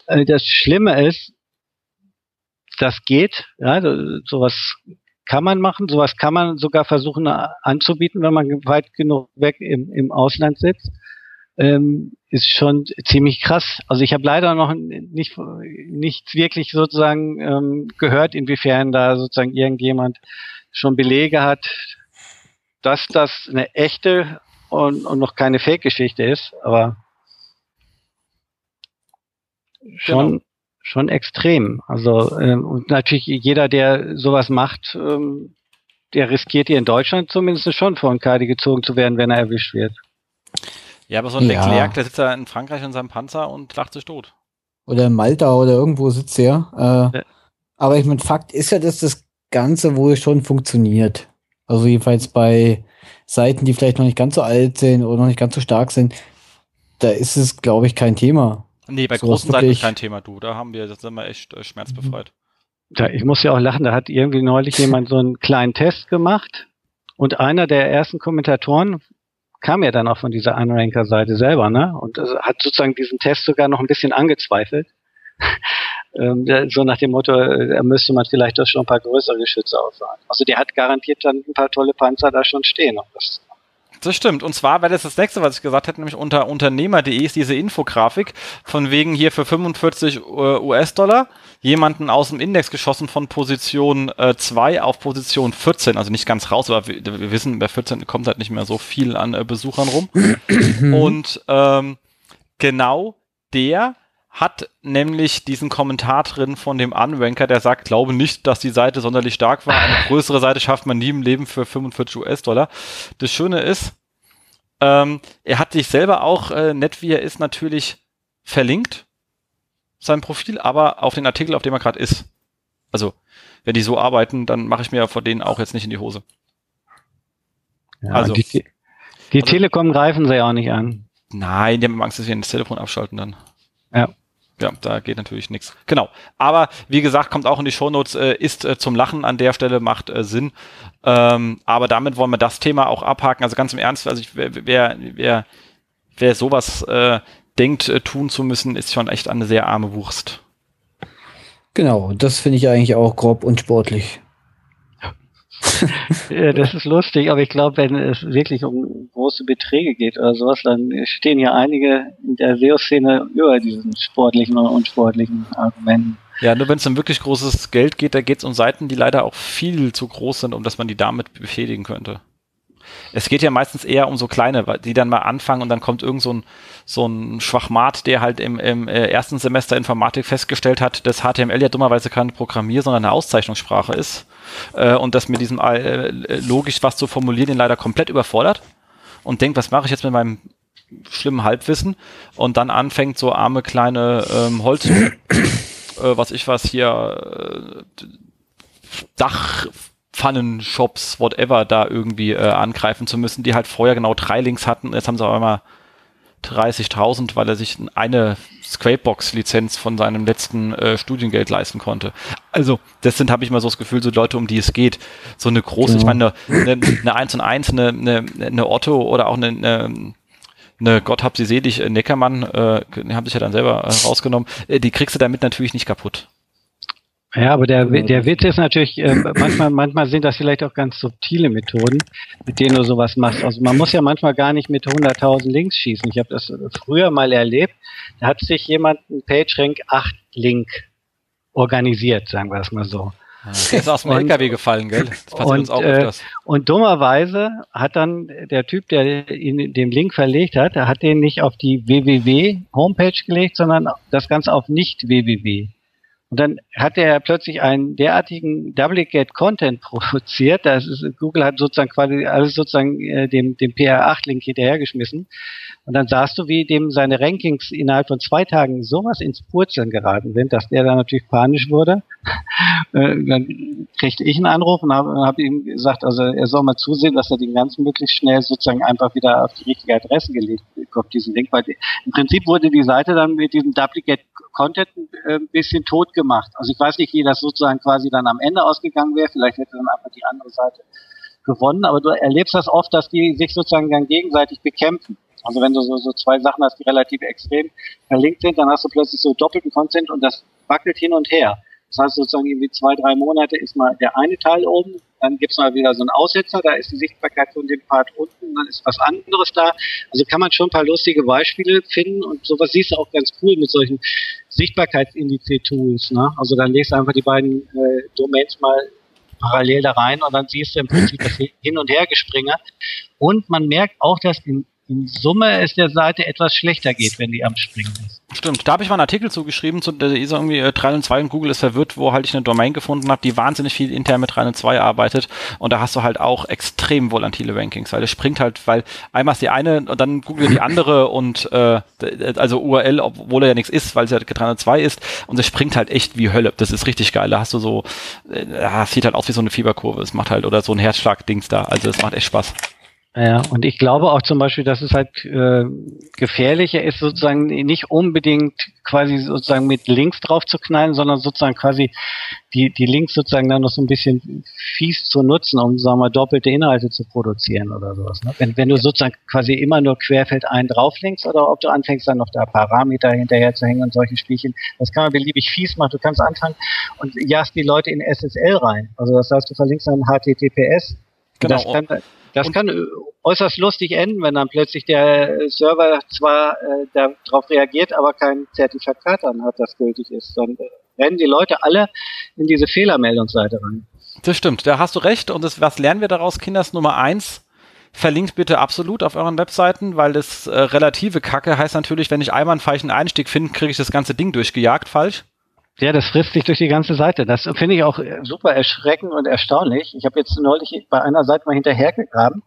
Äh, das Schlimme ist, das geht, ja, sowas kann man machen, sowas kann man sogar versuchen anzubieten, wenn man weit genug weg im, im Ausland sitzt ähm, ist schon ziemlich krass. Also ich habe leider noch nicht nichts wirklich sozusagen ähm, gehört, inwiefern da sozusagen irgendjemand schon Belege hat, dass das eine echte und, und noch keine Fake-Geschichte ist, aber schon genau. schon extrem. Also ähm, und natürlich jeder, der sowas macht, ähm, der riskiert hier in Deutschland zumindest schon vor ein Kadi gezogen zu werden, wenn er erwischt wird. Ja, aber so ein ja. Leclerc, der sitzt da in Frankreich in seinem Panzer und lacht sich tot. Oder in Malta oder irgendwo sitzt er. Äh, ja. Aber ich meine, Fakt ist ja, dass das Ganze wohl schon funktioniert. Also jedenfalls bei Seiten, die vielleicht noch nicht ganz so alt sind oder noch nicht ganz so stark sind, da ist es, glaube ich, kein Thema. Nee, bei so großen Seiten ist kein Thema, du. Da haben wir, das sind wir echt äh, schmerzbefreit. Ja, ich muss ja auch lachen, da hat irgendwie neulich jemand so einen kleinen Test gemacht und einer der ersten Kommentatoren kam ja dann auch von dieser Unranker-Seite selber, ne? Und also hat sozusagen diesen Test sogar noch ein bisschen angezweifelt. (laughs) ähm, so nach dem Motto, äh, da müsste man vielleicht doch schon ein paar größere Geschütze auffahren. Also der hat garantiert dann ein paar tolle Panzer da schon stehen. Das das stimmt. Und zwar wäre das das nächste, was ich gesagt hätte, nämlich unter Unternehmer.de ist diese Infografik von wegen hier für 45 äh, US-Dollar jemanden aus dem Index geschossen von Position 2 äh, auf Position 14. Also nicht ganz raus, aber wir, wir, wissen, bei 14 kommt halt nicht mehr so viel an äh, Besuchern rum. (clears throat) Und ähm, genau der hat nämlich diesen Kommentar drin von dem Unranker, der sagt, glaube nicht, dass die Seite sonderlich stark war. Eine (laughs) größere Seite schafft man nie im Leben für 45 US-Dollar. Das Schöne ist, ähm, er hat sich selber auch, äh, nett wie er ist, natürlich verlinkt, sein Profil, aber auf den Artikel, auf dem er gerade ist. Also, wenn die so arbeiten, dann mache ich mir vor denen auch jetzt nicht in die Hose. Ja, also, die, die also, Telekom greifen sie ja auch nicht an. Nein, die haben Angst, dass sie das Telefon abschalten dann. Ja ja, da geht natürlich nichts. Genau. Aber wie gesagt, kommt auch in die Shownotes, äh, ist äh, zum Lachen an der Stelle, macht äh, Sinn. Ähm, aber damit wollen wir das Thema auch abhaken. Also ganz im Ernst, also ich, wer, wer, wer, wer sowas äh, denkt, äh, tun zu müssen, ist schon echt eine sehr arme Wurst. Genau, das finde ich eigentlich auch grob und sportlich (laughs) das ist lustig, aber ich glaube, wenn es wirklich um große Beträge geht oder sowas, dann stehen hier einige in der SEO-Szene über diesen sportlichen und unsportlichen Argumenten. Ja, nur wenn es um wirklich großes Geld geht, da geht es um Seiten, die leider auch viel zu groß sind, um dass man die damit befähigen könnte. Es geht ja meistens eher um so kleine, die dann mal anfangen und dann kommt irgend so ein, so ein Schwachmat, der halt im, im äh, ersten Semester Informatik festgestellt hat, dass HTML ja dummerweise kein Programmier, sondern eine Auszeichnungssprache ist. Äh, und das mit diesem äh, logisch was zu formulieren ihn leider komplett überfordert und denkt, was mache ich jetzt mit meinem schlimmen Halbwissen und dann anfängt so arme kleine ähm, Holz, äh, was ich was hier, äh, Dach, Pfannenshops, whatever, da irgendwie äh, angreifen zu müssen, die halt vorher genau drei Links hatten. Jetzt haben sie aber mal 30.000, weil er sich eine Scrapebox-Lizenz von seinem letzten äh, Studiengeld leisten konnte. Also, das sind, habe ich mal so das Gefühl, so Leute, um die es geht. So eine große, ja. ich meine, eine, eine, eine 1 und 1, eine, eine, eine Otto oder auch eine, eine eine Gott hab sie selig, äh, Neckermann, äh, haben sich ja dann selber äh, rausgenommen, äh, die kriegst du damit natürlich nicht kaputt. Ja, aber der, der Witz ist natürlich, äh, manchmal, manchmal sind das vielleicht auch ganz subtile Methoden, mit denen du sowas machst. Also man muss ja manchmal gar nicht mit 100.000 Links schießen. Ich habe das früher mal erlebt. Da hat sich jemand ein PageRank 8 Link organisiert, sagen wir es mal so. Der ist aus dem und, LKW gefallen, gell? Das passiert und, uns auch öfters. Äh, und dummerweise hat dann der Typ, der ihn den Link verlegt hat, hat den nicht auf die www Homepage gelegt, sondern das Ganze auf nicht www. Und dann hat er plötzlich einen derartigen Duplicate Content produziert, das ist, Google hat sozusagen quasi alles sozusagen äh, dem, dem PR8-Link hinterhergeschmissen. Und dann sahst du, wie dem seine Rankings innerhalb von zwei Tagen sowas ins Purzeln geraten sind, dass der dann natürlich panisch wurde. (laughs) äh, dann kriegte ich einen Anruf und habe hab ihm gesagt, also er soll mal zusehen, dass er den ganzen möglichst schnell sozusagen einfach wieder auf die richtige Adresse gelegt bekommt, diesen Link. Weil im Prinzip wurde die Seite dann mit diesem Duplicate Content äh, ein bisschen tot gemacht. Also ich weiß nicht, wie das sozusagen quasi dann am Ende ausgegangen wäre. Vielleicht hätte dann einfach die andere Seite gewonnen. Aber du erlebst das oft, dass die sich sozusagen dann gegenseitig bekämpfen. Also wenn du so, so zwei Sachen hast, die relativ extrem verlinkt sind, dann hast du plötzlich so doppelten Content und das wackelt hin und her. Das heißt sozusagen irgendwie zwei, drei Monate ist mal der eine Teil oben, dann gibt's mal wieder so einen Aussetzer, da ist die Sichtbarkeit von dem Part unten, dann ist was anderes da. Also kann man schon ein paar lustige Beispiele finden und sowas siehst du auch ganz cool mit solchen Sichtbarkeitsindice-Tools. Ne? Also dann legst du einfach die beiden äh, Domains mal parallel da rein und dann siehst du im Prinzip das Hin- und Hergespringe. Und man merkt auch, dass in in Summe es der Seite etwas schlechter geht, wenn die am Springen ist. Stimmt, da habe ich mal einen Artikel zugeschrieben, zu der ist irgendwie äh, 3 und 2 und Google ist verwirrt, wo halt ich eine Domain gefunden habe, die wahnsinnig viel intern mit 3 und 2 arbeitet und da hast du halt auch extrem volatile Rankings, weil es springt halt, weil einmal ist die eine und dann Google die andere (clears throat) und äh, also URL, obwohl er ja nichts ist, weil es ja 3 und 2 ist und es springt halt echt wie Hölle. Das ist richtig geil. Da hast du so, äh, sieht halt aus wie so eine Fieberkurve. Es macht halt oder so ein Herzschlag-Dings da. Also es macht echt Spaß. Ja, und ich glaube auch zum Beispiel, dass es halt äh, gefährlicher ist, sozusagen nicht unbedingt quasi sozusagen mit Links drauf zu knallen, sondern sozusagen quasi die, die Links sozusagen dann noch so ein bisschen fies zu nutzen, um, sagen wir mal, doppelte Inhalte zu produzieren oder sowas. Ne? Wenn, wenn du sozusagen quasi immer nur querfeld ein drauflinkst oder ob du anfängst dann noch da Parameter hinterher zu hängen und solche Spielchen, das kann man beliebig fies machen. Du kannst anfangen und jagst die Leute in SSL rein. Also das heißt, du verlinkst dann HTTPS. Genau. Das kann, kann äußerst lustig enden, wenn dann plötzlich der Server zwar äh, darauf reagiert, aber kein Zertifikat dann hat, das gültig ist. Dann rennen die Leute alle in diese Fehlermeldungsseite rein. Das stimmt, da hast du recht. Und das, was lernen wir daraus, Kinders? Nummer eins, verlinkt bitte absolut auf euren Webseiten, weil das äh, relative Kacke heißt natürlich, wenn ich einmal einen falschen Einstieg finde, kriege ich das ganze Ding durchgejagt, falsch. Ja, das frisst sich durch die ganze Seite. Das finde ich auch super erschreckend und erstaunlich. Ich habe jetzt neulich bei einer Seite mal hinterhergegraben.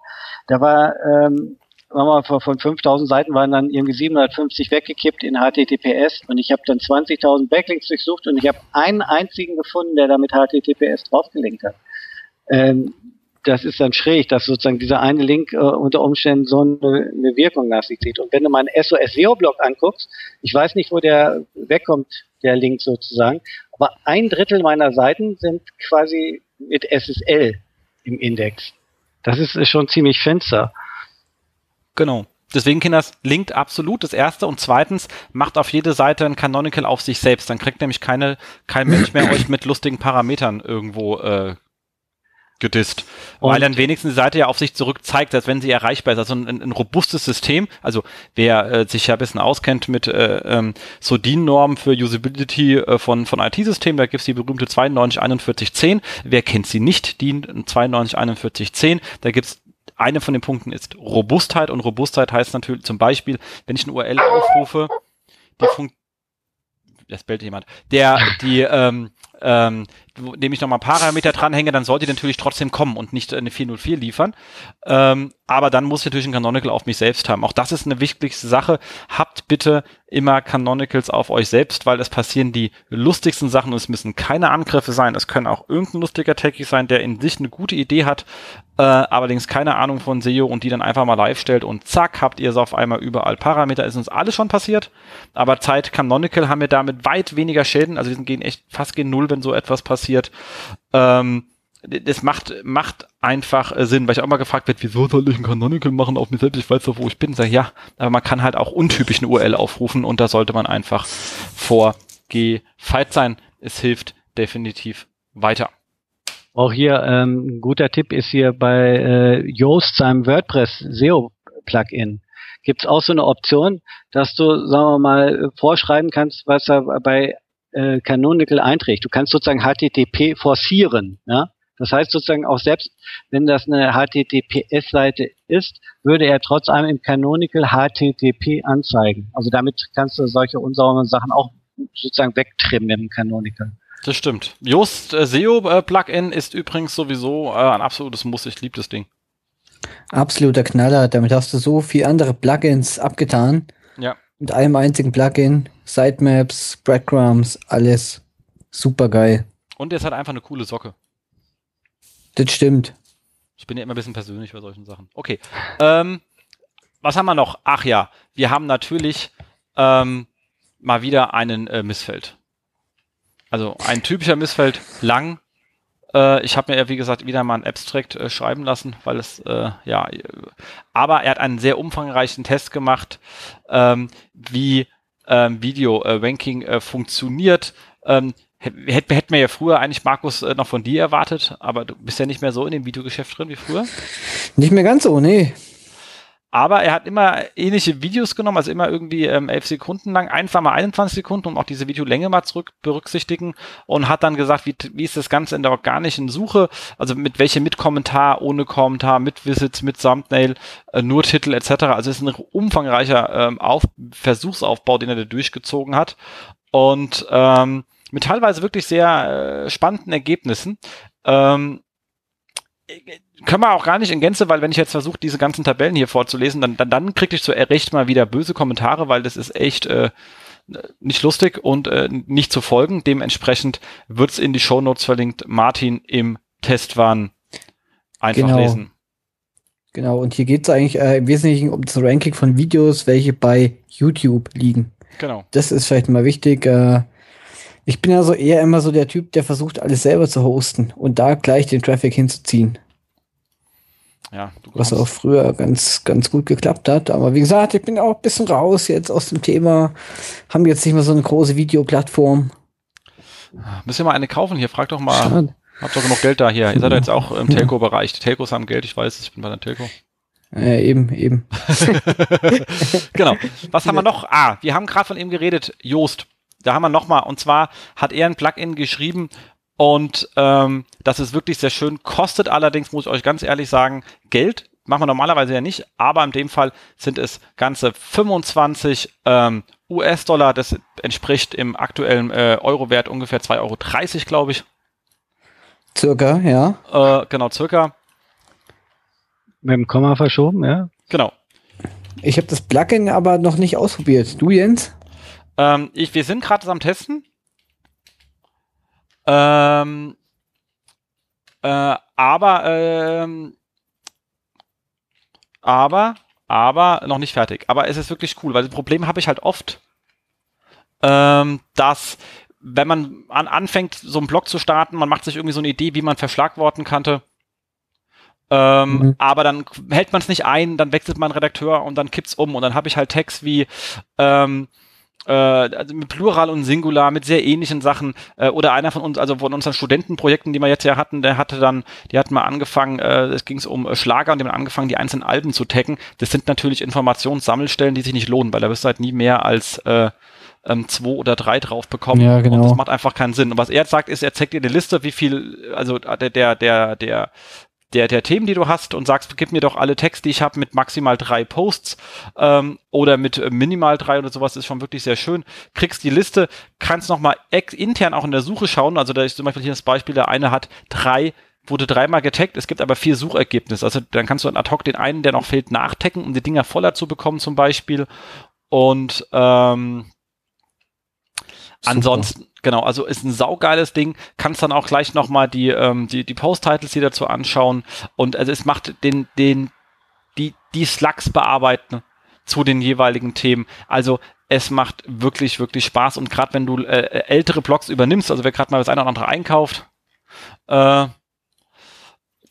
Da war, ähm, sagen wir von 5000 Seiten waren dann irgendwie 750 weggekippt in HTTPS und ich habe dann 20.000 Backlinks durchsucht und ich habe einen einzigen gefunden, der da mit HTTPS draufgelinkt hat. Ähm, das ist dann schräg, dass sozusagen dieser eine Link äh, unter Umständen so eine, eine Wirkung nach sich zieht. Und wenn du mal einen SOS-SEO-Blog anguckst, ich weiß nicht, wo der wegkommt, der Link sozusagen, aber ein Drittel meiner Seiten sind quasi mit SSL im Index. Das ist schon ziemlich finster. Genau. Deswegen, Kinders, linkt absolut das erste und zweitens macht auf jede Seite ein Canonical auf sich selbst. Dann kriegt nämlich keine, kein Mensch mehr (clears throat) euch mit lustigen Parametern irgendwo äh, gedisst. Und weil dann wenigstens die Seite ja auf sich zurück zeigt, als wenn sie erreichbar ist. Also ein, ein robustes System. Also wer äh, sich ja ein bisschen auskennt mit äh, ähm, so DIN-Normen für Usability äh, von, von IT-Systemen, da gibt's die berühmte 924110. Wer kennt sie nicht? DIN 924110. Da gibt's eine von den Punkten ist Robustheit und Robustheit heißt natürlich zum Beispiel, wenn ich eine URL aufrufe, die funkt das bellt jemand, der die ähm, ähm, indem ich nochmal Parameter dranhänge, dann sollte die natürlich trotzdem kommen und nicht eine 404 liefern. Ähm, aber dann muss ich natürlich ein Canonical auf mich selbst haben. Auch das ist eine wichtigste Sache. Habt bitte immer Canonicals auf euch selbst, weil es passieren die lustigsten Sachen und es müssen keine Angriffe sein. Es können auch irgendein lustiger Techie sein, der in sich eine gute Idee hat, äh, allerdings keine Ahnung von SEO und die dann einfach mal live stellt und zack, habt ihr es auf einmal überall Parameter. Ist uns alles schon passiert, aber Zeit Canonical haben wir damit weit weniger Schäden. Also wir gehen echt fast gegen Null, wenn so etwas passiert. Ähm, das macht, macht einfach äh, Sinn, weil ich auch mal gefragt wird, wieso soll ich ein Canonical machen auf mir selbst? Ich weiß doch, wo ich bin. Sag ja, aber man kann halt auch untypisch eine URL aufrufen und da sollte man einfach vorgefeit sein. Es hilft definitiv weiter. Auch hier ähm, ein guter Tipp ist hier bei äh, Yoast seinem WordPress SEO Plugin gibt es auch so eine Option, dass du, sagen wir mal, vorschreiben kannst, was er bei äh, Canonical einträgt. Du kannst sozusagen HTTP forcieren. Ja? Das heißt sozusagen auch selbst, wenn das eine HTTPS-Seite ist, würde er trotz allem im Canonical HTTP anzeigen. Also damit kannst du solche unsauberen Sachen auch sozusagen wegtrimmen im Canonical. Das stimmt. Yoast äh, SEO äh, Plugin ist übrigens sowieso äh, ein absolutes Muss. Ich liebe das Ding. Absoluter Knaller. Damit hast du so viele andere Plugins abgetan. Ja. Mit einem einzigen Plugin. Sitemaps, Breadcrumbs, alles super geil. Und ist halt einfach eine coole Socke. Das stimmt. Ich bin ja immer ein bisschen persönlich bei solchen Sachen. Okay. Ähm, was haben wir noch? Ach ja, wir haben natürlich ähm, mal wieder einen äh, Missfeld. Also ein typischer Missfeld lang. Äh, ich habe mir ja, wie gesagt, wieder mal ein Abstract äh, schreiben lassen, weil es, äh, ja, aber er hat einen sehr umfangreichen Test gemacht, ähm, wie ähm, Video-Ranking äh, funktioniert. Ähm, Hätten hätt wir ja früher eigentlich, Markus, äh, noch von dir erwartet, aber du bist ja nicht mehr so in dem Videogeschäft drin wie früher. Nicht mehr ganz so, nee. Aber er hat immer ähnliche Videos genommen, also immer irgendwie ähm, 11 Sekunden lang, einfach mal 21 Sekunden, um auch diese Videolänge mal zurück berücksichtigen und hat dann gesagt, wie, wie ist das Ganze in der organischen Suche, also mit welche mit Kommentar, ohne Kommentar, mit Visits, mit Thumbnail, äh, nur Titel etc. Also es ist ein umfangreicher ähm, Auf Versuchsaufbau, den er da durchgezogen hat und ähm, mit teilweise wirklich sehr äh, spannenden Ergebnissen. Ähm, können wir auch gar nicht in Gänze, weil wenn ich jetzt versuche, diese ganzen Tabellen hier vorzulesen, dann, dann, dann kriege ich zu Recht mal wieder böse Kommentare, weil das ist echt äh, nicht lustig und äh, nicht zu folgen. Dementsprechend wird's in die Show Notes verlinkt. Martin im Testwahn einfach genau. lesen. Genau, und hier geht es eigentlich äh, im Wesentlichen um das Ranking von Videos, welche bei YouTube liegen. Genau. Das ist vielleicht mal wichtig. Äh, ich bin also eher immer so der Typ, der versucht, alles selber zu hosten und da gleich den Traffic hinzuziehen. Ja, was auch früher ganz, ganz gut geklappt hat. Aber wie gesagt, ich bin auch ein bisschen raus jetzt aus dem Thema. Haben jetzt nicht mehr so eine große Videoplattform. Müssen wir mal eine kaufen hier? Frag doch mal. Schade. Habt doch genug Geld da hier. Ihr seid jetzt auch im (laughs) Telco-Bereich. Telcos haben Geld, ich weiß, ich bin bei der Telco. Äh, eben, eben. (laughs) genau. (laughs) Was haben wir noch? Ah, wir haben gerade von ihm geredet, Joost. Da haben wir nochmal, und zwar hat er ein Plugin geschrieben und ähm, das ist wirklich sehr schön, kostet allerdings, muss ich euch ganz ehrlich sagen, Geld. Machen wir normalerweise ja nicht, aber in dem Fall sind es ganze 25 ähm, US-Dollar. Das entspricht im aktuellen äh, Euro-Wert ungefähr 2,30 Euro, glaube ich. Circa, ja. Äh, genau, circa. Mit dem Komma verschoben, ja. Genau. Ich habe das Plugin aber noch nicht ausprobiert. Du, Jens? Ähm, ich, wir sind gerade am Testen. Ähm, äh, aber, ähm, aber, aber noch nicht fertig. Aber es ist wirklich cool, weil das Problem habe ich halt oft, ähm, dass wenn man an, anfängt, so einen Blog zu starten, man macht sich irgendwie so eine Idee, wie man verschlagworten könnte. Ähm, mhm. Aber dann hält man es nicht ein, dann wechselt man Redakteur und dann kippt's um und dann habe ich halt Text wie ähm, äh, also mit Plural und Singular, mit sehr ähnlichen Sachen. Äh, oder einer von uns, also von unseren Studentenprojekten, die wir jetzt ja hatten, der hatte dann, die hatten mal angefangen, äh, es ging um äh, Schlager und die haben angefangen, die einzelnen Alben zu taggen. Das sind natürlich Informationssammelstellen, die sich nicht lohnen, weil da wirst du halt nie mehr als äh, ähm, zwei oder drei drauf bekommen. Ja, genau. Und das macht einfach keinen Sinn. Und was er jetzt sagt, ist, er zeigt dir eine Liste, wie viel, also der, der, der, der, der, der Themen, die du hast und sagst, gib mir doch alle Texte, die ich habe mit maximal drei Posts ähm, oder mit äh, minimal drei oder sowas, ist schon wirklich sehr schön. Kriegst die Liste, kannst nochmal intern auch in der Suche schauen. Also da ist zum Beispiel hier das Beispiel, der eine hat drei wurde dreimal getaggt, es gibt aber vier Suchergebnisse. Also dann kannst du ad hoc den einen, der noch fehlt, nachtaggen, um die Dinger voller zu bekommen zum Beispiel. Und ähm, Ansonsten, genau, also ist ein saugeiles Ding. Kannst dann auch gleich nochmal die, ähm, die, die Post-Titles hier dazu anschauen. Und also es macht den, den, die, die Slugs bearbeiten zu den jeweiligen Themen. Also es macht wirklich, wirklich Spaß. Und gerade wenn du äh, ältere Blogs übernimmst, also wer gerade mal das eine oder andere einkauft, äh,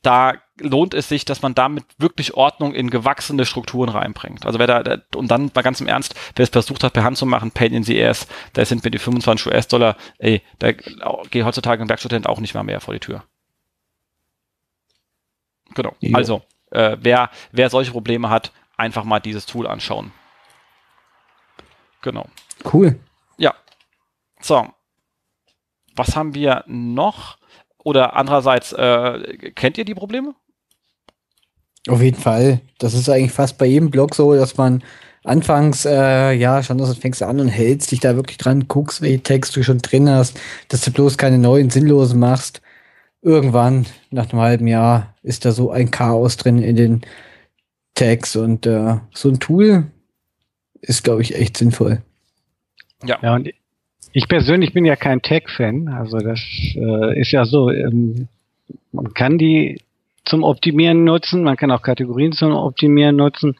da lohnt es sich, dass man damit wirklich Ordnung in gewachsene Strukturen reinbringt. Also wer da, und dann mal ganz im Ernst, wer es versucht hat, per Hand zu machen, Pain in the Ass, da sind mir die 25 US-Dollar, ey, da geht heutzutage ein Werkstudent auch nicht mal mehr vor die Tür. Genau. Jo. Also, äh, wer, wer solche Probleme hat, einfach mal dieses Tool anschauen. Genau. Cool. Ja. So. Was haben wir noch? Oder andererseits, äh, kennt ihr die Probleme? Auf jeden Fall. Das ist eigentlich fast bei jedem Blog so, dass man anfangs, äh, ja, schon das fängst du an und hältst dich da wirklich dran, guckst, welche Text du schon drin hast, dass du bloß keine neuen sinnlosen machst. Irgendwann, nach einem halben Jahr, ist da so ein Chaos drin in den Tags und äh, so ein Tool ist, glaube ich, echt sinnvoll. Ja. ja, und ich persönlich bin ja kein Tag-Fan, also das äh, ist ja so, ähm, man kann die zum Optimieren nutzen. Man kann auch Kategorien zum Optimieren nutzen.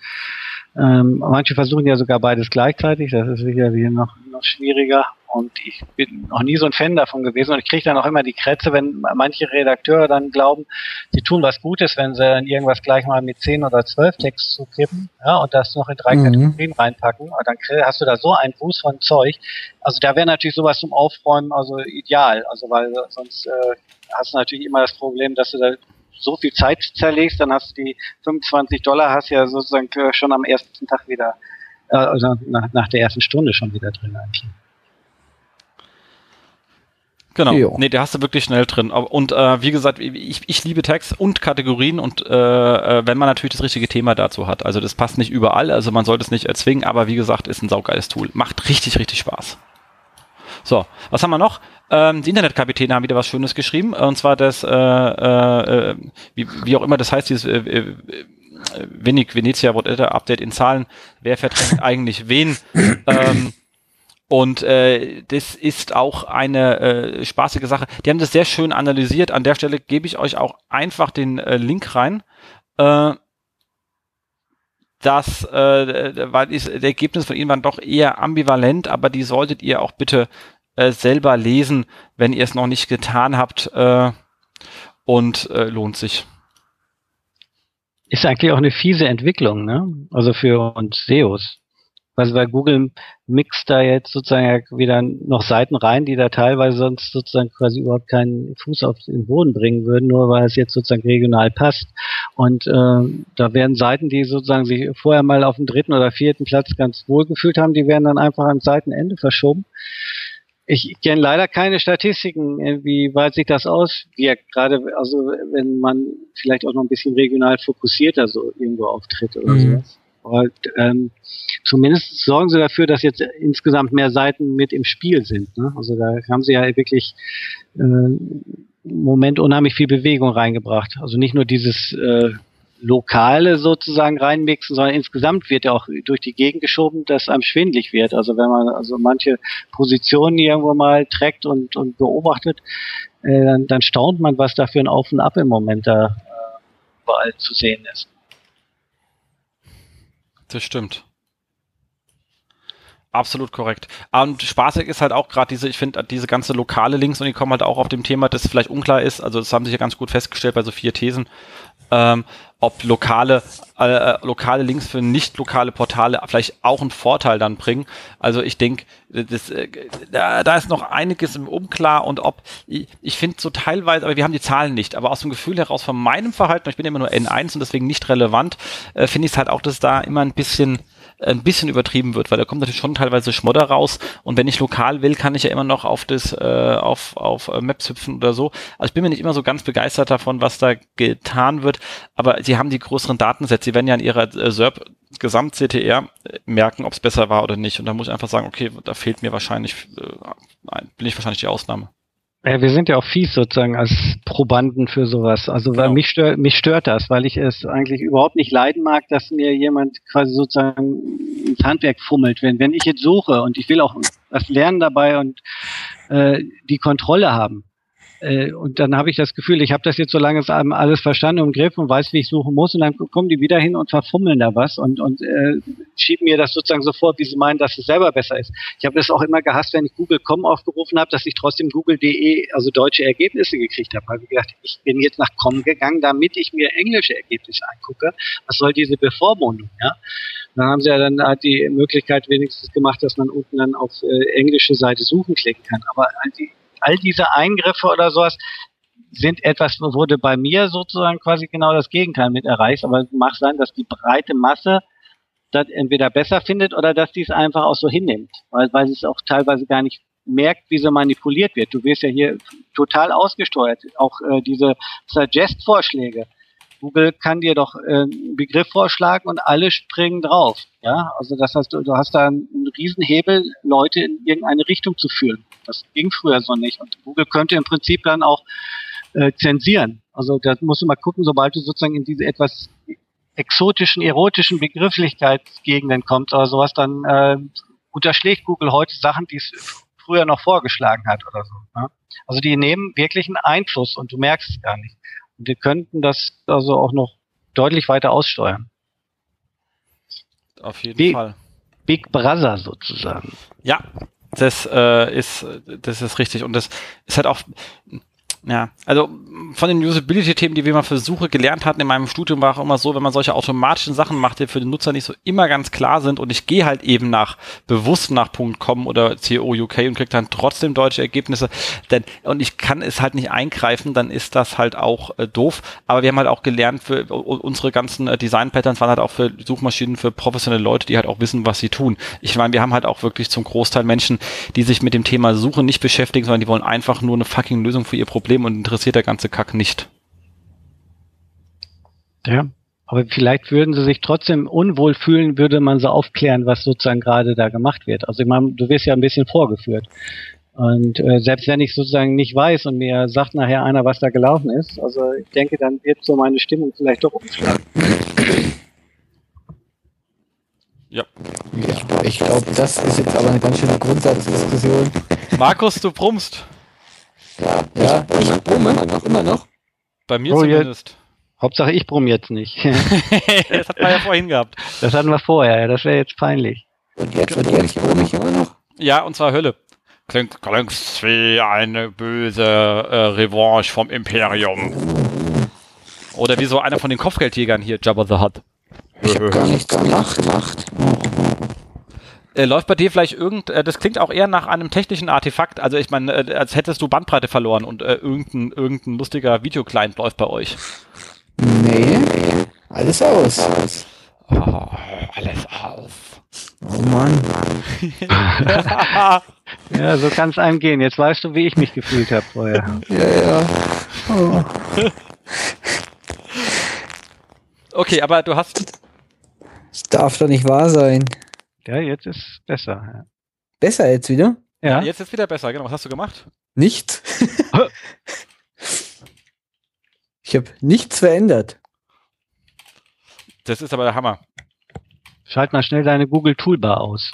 Ähm, manche versuchen ja sogar beides gleichzeitig. Das ist sicherlich noch, noch schwieriger. Und ich bin noch nie so ein Fan davon gewesen. Und ich kriege dann auch immer die Krätze, wenn manche Redakteure dann glauben, sie tun was Gutes, wenn sie dann irgendwas gleich mal mit 10 oder 12 Text zukippen ja, und das noch in drei mhm. Kategorien reinpacken. Und dann hast du da so einen Fuß von Zeug. Also da wäre natürlich sowas zum Aufräumen also ideal. Also weil sonst äh, hast du natürlich immer das Problem, dass du da so viel Zeit zerlegst, dann hast du die 25 Dollar hast ja sozusagen schon am ersten Tag wieder, äh, also nach, nach der ersten Stunde schon wieder drin eigentlich. Genau. Jo. Nee, der hast du wirklich schnell drin. Und äh, wie gesagt, ich, ich liebe Tags und Kategorien und äh, äh, wenn man natürlich das richtige Thema dazu hat. Also das passt nicht überall, also man sollte es nicht erzwingen, aber wie gesagt, ist ein saugeiles Tool. Macht richtig, richtig Spaß. So, was haben wir noch? Ähm, die Internetkapitäne haben wieder was Schönes geschrieben, und zwar das, äh, äh, wie, wie auch immer das heißt, dieses äh, äh, Wenig, Venezia whatever, Update in Zahlen, wer verdrängt (laughs) eigentlich wen? Ähm, und äh, das ist auch eine äh, spaßige Sache. Die haben das sehr schön analysiert. An der Stelle gebe ich euch auch einfach den äh, Link rein. Äh, das äh, war das Ergebnis von ihnen waren doch eher ambivalent, aber die solltet ihr auch bitte äh, selber lesen, wenn ihr es noch nicht getan habt äh, und äh, lohnt sich. Ist eigentlich auch eine fiese Entwicklung, ne? Also für uns SEOs. Also weil Google mixt da jetzt sozusagen wieder noch Seiten rein, die da teilweise sonst sozusagen quasi überhaupt keinen Fuß auf den Boden bringen würden, nur weil es jetzt sozusagen regional passt. Und äh, da werden Seiten, die sozusagen sich vorher mal auf dem dritten oder vierten Platz ganz wohl gefühlt haben, die werden dann einfach ans Seitenende verschoben. Ich kenne leider keine Statistiken, wie weit sich das auswirkt, gerade also wenn man vielleicht auch noch ein bisschen regional fokussierter so irgendwo auftritt oder mhm. sowas. Aber ähm, zumindest sorgen sie dafür, dass jetzt insgesamt mehr Seiten mit im Spiel sind. Ne? Also da haben sie ja wirklich äh, im Moment unheimlich viel Bewegung reingebracht. Also nicht nur dieses äh, Lokale sozusagen reinmixen, sondern insgesamt wird ja auch durch die Gegend geschoben, dass einem schwindlig wird. Also wenn man also manche Positionen irgendwo mal trägt und, und beobachtet, äh, dann, dann staunt man, was da für ein Auf und Ab im Moment da äh, überall zu sehen ist. Das stimmt. Absolut korrekt. Und spaßig ist halt auch gerade diese, ich finde, diese ganze lokale Links und die kommen halt auch auf dem Thema, das vielleicht unklar ist. Also das haben sich ja ganz gut festgestellt bei so vier Thesen, ähm, ob lokale, äh, äh lokale Links für nicht lokale Portale vielleicht auch einen Vorteil dann bringen. Also ich denke, äh, da, da ist noch einiges im Unklar und ob, ich, ich finde so teilweise, aber wir haben die Zahlen nicht, aber aus dem Gefühl heraus von meinem Verhalten, ich bin immer nur N1 und deswegen nicht relevant, äh, finde ich es halt auch, dass da immer ein bisschen ein bisschen übertrieben wird, weil da kommt natürlich schon teilweise Schmodder raus und wenn ich lokal will, kann ich ja immer noch auf das äh, auf auf äh, Maps hüpfen oder so. Also ich bin mir nicht immer so ganz begeistert davon, was da getan wird, aber sie haben die größeren Datensätze, sie werden ja in ihrer äh, SERP Gesamt-CTR merken, ob es besser war oder nicht und da muss ich einfach sagen, okay, da fehlt mir wahrscheinlich äh, bin ich wahrscheinlich die Ausnahme. Ja, wir sind ja auch fies sozusagen als Probanden für sowas. Also weil genau. mich stört, mich stört das, weil ich es eigentlich überhaupt nicht leiden mag, dass mir jemand quasi sozusagen ins Handwerk fummelt. Wenn, wenn ich jetzt suche und ich will auch was lernen dabei und äh, die Kontrolle haben, äh, und dann habe ich das Gefühl, ich habe das jetzt so lange alles verstanden und im Griff und weiß, wie ich suchen muss. Und dann kommen die wieder hin und verfummeln da was und, und äh, schieben mir das sozusagen so vor, wie sie meinen, dass es selber besser ist. Ich habe das auch immer gehasst, wenn ich Google.com aufgerufen habe, dass ich trotzdem Google.de, also deutsche Ergebnisse gekriegt habe. Habe ich gedacht, ich bin jetzt nach Com gegangen, damit ich mir englische Ergebnisse angucke. Was soll diese Bevormundung? Ja? dann haben sie ja dann halt die Möglichkeit wenigstens gemacht, dass man unten dann auf äh, englische Seite suchen klicken kann. Aber die all diese Eingriffe oder sowas sind etwas, wurde bei mir sozusagen quasi genau das Gegenteil mit erreicht. Aber es mag sein, dass die breite Masse das entweder besser findet oder dass die es einfach auch so hinnimmt, weil, weil sie es auch teilweise gar nicht merkt, wie sie manipuliert wird. Du wirst ja hier total ausgesteuert. Auch äh, diese Suggest-Vorschläge Google kann dir doch äh, einen Begriff vorschlagen und alle springen drauf. Ja, also das heißt, du, hast da einen Riesenhebel, Leute in irgendeine Richtung zu führen. Das ging früher so nicht. Und Google könnte im Prinzip dann auch äh, zensieren. Also da musst du mal gucken, sobald du sozusagen in diese etwas exotischen, erotischen Begrifflichkeitsgegenden kommst oder sowas, dann äh, unterschlägt Google heute Sachen, die es früher noch vorgeschlagen hat oder so. Ja? Also die nehmen wirklich einen Einfluss und du merkst es gar nicht wir könnten das also auch noch deutlich weiter aussteuern. Auf jeden Big, Fall. Big Brother sozusagen. Ja, das äh, ist das ist richtig und das ist halt auch ja, also von den Usability-Themen, die wir mal für Suche gelernt hatten in meinem Studium, war auch immer so, wenn man solche automatischen Sachen macht, die für den Nutzer nicht so immer ganz klar sind und ich gehe halt eben nach bewusst nach .com oder CO UK und kriege dann trotzdem deutsche Ergebnisse, denn und ich kann es halt nicht eingreifen, dann ist das halt auch äh, doof. Aber wir haben halt auch gelernt, für unsere ganzen äh, Design-Patterns waren halt auch für Suchmaschinen für professionelle Leute, die halt auch wissen, was sie tun. Ich meine, wir haben halt auch wirklich zum Großteil Menschen, die sich mit dem Thema Suche nicht beschäftigen, sondern die wollen einfach nur eine fucking Lösung für ihr Problem und interessiert der ganze Kack nicht. Ja, aber vielleicht würden sie sich trotzdem unwohl fühlen, würde man so aufklären, was sozusagen gerade da gemacht wird. Also ich meine, du wirst ja ein bisschen vorgeführt. Und äh, selbst wenn ich sozusagen nicht weiß und mir sagt nachher einer, was da gelaufen ist, also ich denke, dann wird so meine Stimmung vielleicht doch umschlagen. Ja. ja ich glaube, das ist jetzt aber eine ganz schöne Grundsatzdiskussion. Markus, du brummst. Ja, ja ich brumme noch immer noch. Bei mir oh, zumindest. Hauptsache ich brumm jetzt nicht. (laughs) das hat man ja vorhin gehabt. Das hatten wir vorher, ja, das wäre jetzt peinlich. Und jetzt, und jetzt brumm ich immer noch. Ja, und zwar Hölle. Klingt, klingt wie eine böse äh, Revanche vom Imperium. Oder wie so einer von den Kopfgeldjägern hier, Jabba the Hutt. Ich hab gar nichts gemacht. gemacht. Äh, läuft bei dir vielleicht irgend, äh, das klingt auch eher nach einem technischen Artefakt, also ich meine, äh, als hättest du Bandbreite verloren und äh, irgendein, irgendein lustiger Videoclient läuft bei euch. Nee, alles aus. Oh, alles aus. Oh Mann. (laughs) Ja, so kann es einem gehen. Jetzt weißt du, wie ich mich gefühlt habe vorher. Ja, ja. Oh. Okay, aber du hast, Das darf doch nicht wahr sein. Ja, jetzt ist besser. Besser jetzt wieder? Ja, jetzt ist wieder besser, genau, was hast du gemacht? Nichts. (laughs) ich habe nichts verändert. Das ist aber der Hammer. schalt mal schnell deine Google Toolbar aus.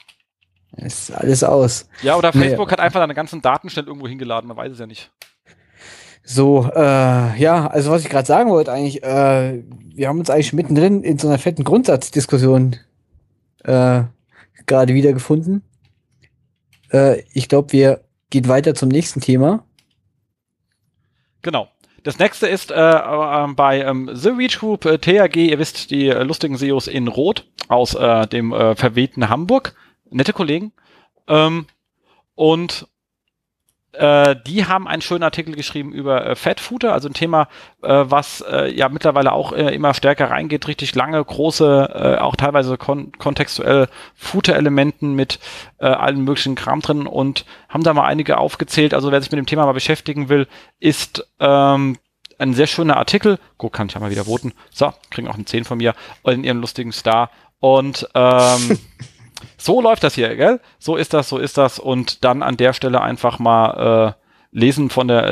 Ist alles aus. Ja, oder Nee. Facebook hat einfach deine ganzen Daten schnell irgendwo hingeladen, man weiß es ja nicht. So, äh, ja, also was ich gerade sagen wollte eigentlich, äh, wir haben uns eigentlich mittendrin in so einer fetten Grundsatzdiskussion äh, gerade wiedergefunden. Äh, ich glaube, wir gehen weiter zum nächsten Thema. Genau. Das nächste ist äh, äh, bei ähm, The Reach Group äh, TAG, ihr wisst, die äh, lustigen SEOs in Rot aus äh, dem äh, verwehten Hamburg. Nette Kollegen. Ähm, und äh, die haben einen schönen Artikel geschrieben über äh, Fat Footer, also ein Thema, äh, was äh, ja mittlerweile auch äh, immer stärker reingeht, richtig lange, große, äh, auch teilweise kon kontextuell Footer-Elementen mit allen möglichen Kram drin und haben da mal einige aufgezählt. Also wer sich mit dem Thema mal beschäftigen will, ist ähm, ein sehr schöner Artikel. Gut, kann ich ja mal wieder voten. So, kriegen auch eine 10 von mir in ihrem lustigen Star. Und ähm, (laughs) so läuft das hier, gell? So ist das, so ist das. Und dann an der Stelle einfach mal äh, lesen von der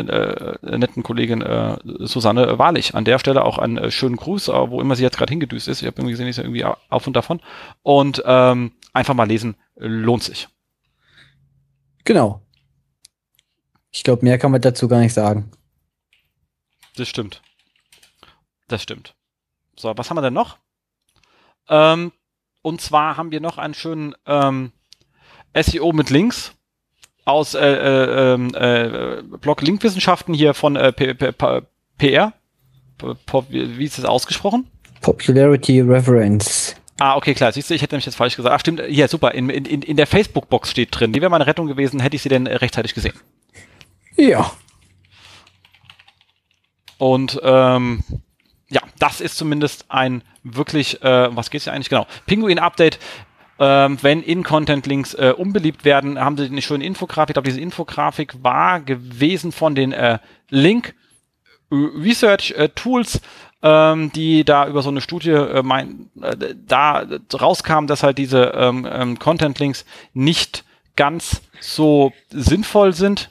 äh, netten Kollegin äh, Susanne Wahrlich. An der Stelle auch einen äh, schönen Gruß, äh, wo immer sie jetzt gerade hingedüst ist. Ich habe irgendwie gesehen, die ist ja irgendwie au- auf und davon. Und ähm, einfach mal lesen, lohnt sich. Genau. Ich glaube, mehr kann man dazu gar nicht sagen. Das stimmt. Das stimmt. So, was haben wir denn noch? Ähm, und zwar haben wir noch einen schönen ähm, SEO mit Links aus äh, äh, ähm, äh, Blog Linkwissenschaften hier von äh, P P P PR. P P wie ist das ausgesprochen? Popularity Reference. Ah, okay, klar. Siehst du, ich hätte nämlich jetzt falsch gesagt. Ach, stimmt. Ja, super. In, in, in der Facebook-Box steht drin. Die wäre meine Rettung gewesen, hätte ich sie denn rechtzeitig gesehen. Ja. Und ähm, ja, das ist zumindest ein wirklich, äh, was geht's hier eigentlich genau? Pinguin-Update. Ähm, wenn In-Content-Links äh, unbeliebt werden, haben sie eine schöne Infografik. Ich glaube, diese Infografik war gewesen von den äh, Link Research äh, Tools, ähm, die da über so eine Studie äh, mein, äh, da rauskam, dass halt diese ähm, ähm, Content-Links nicht ganz so sinnvoll sind.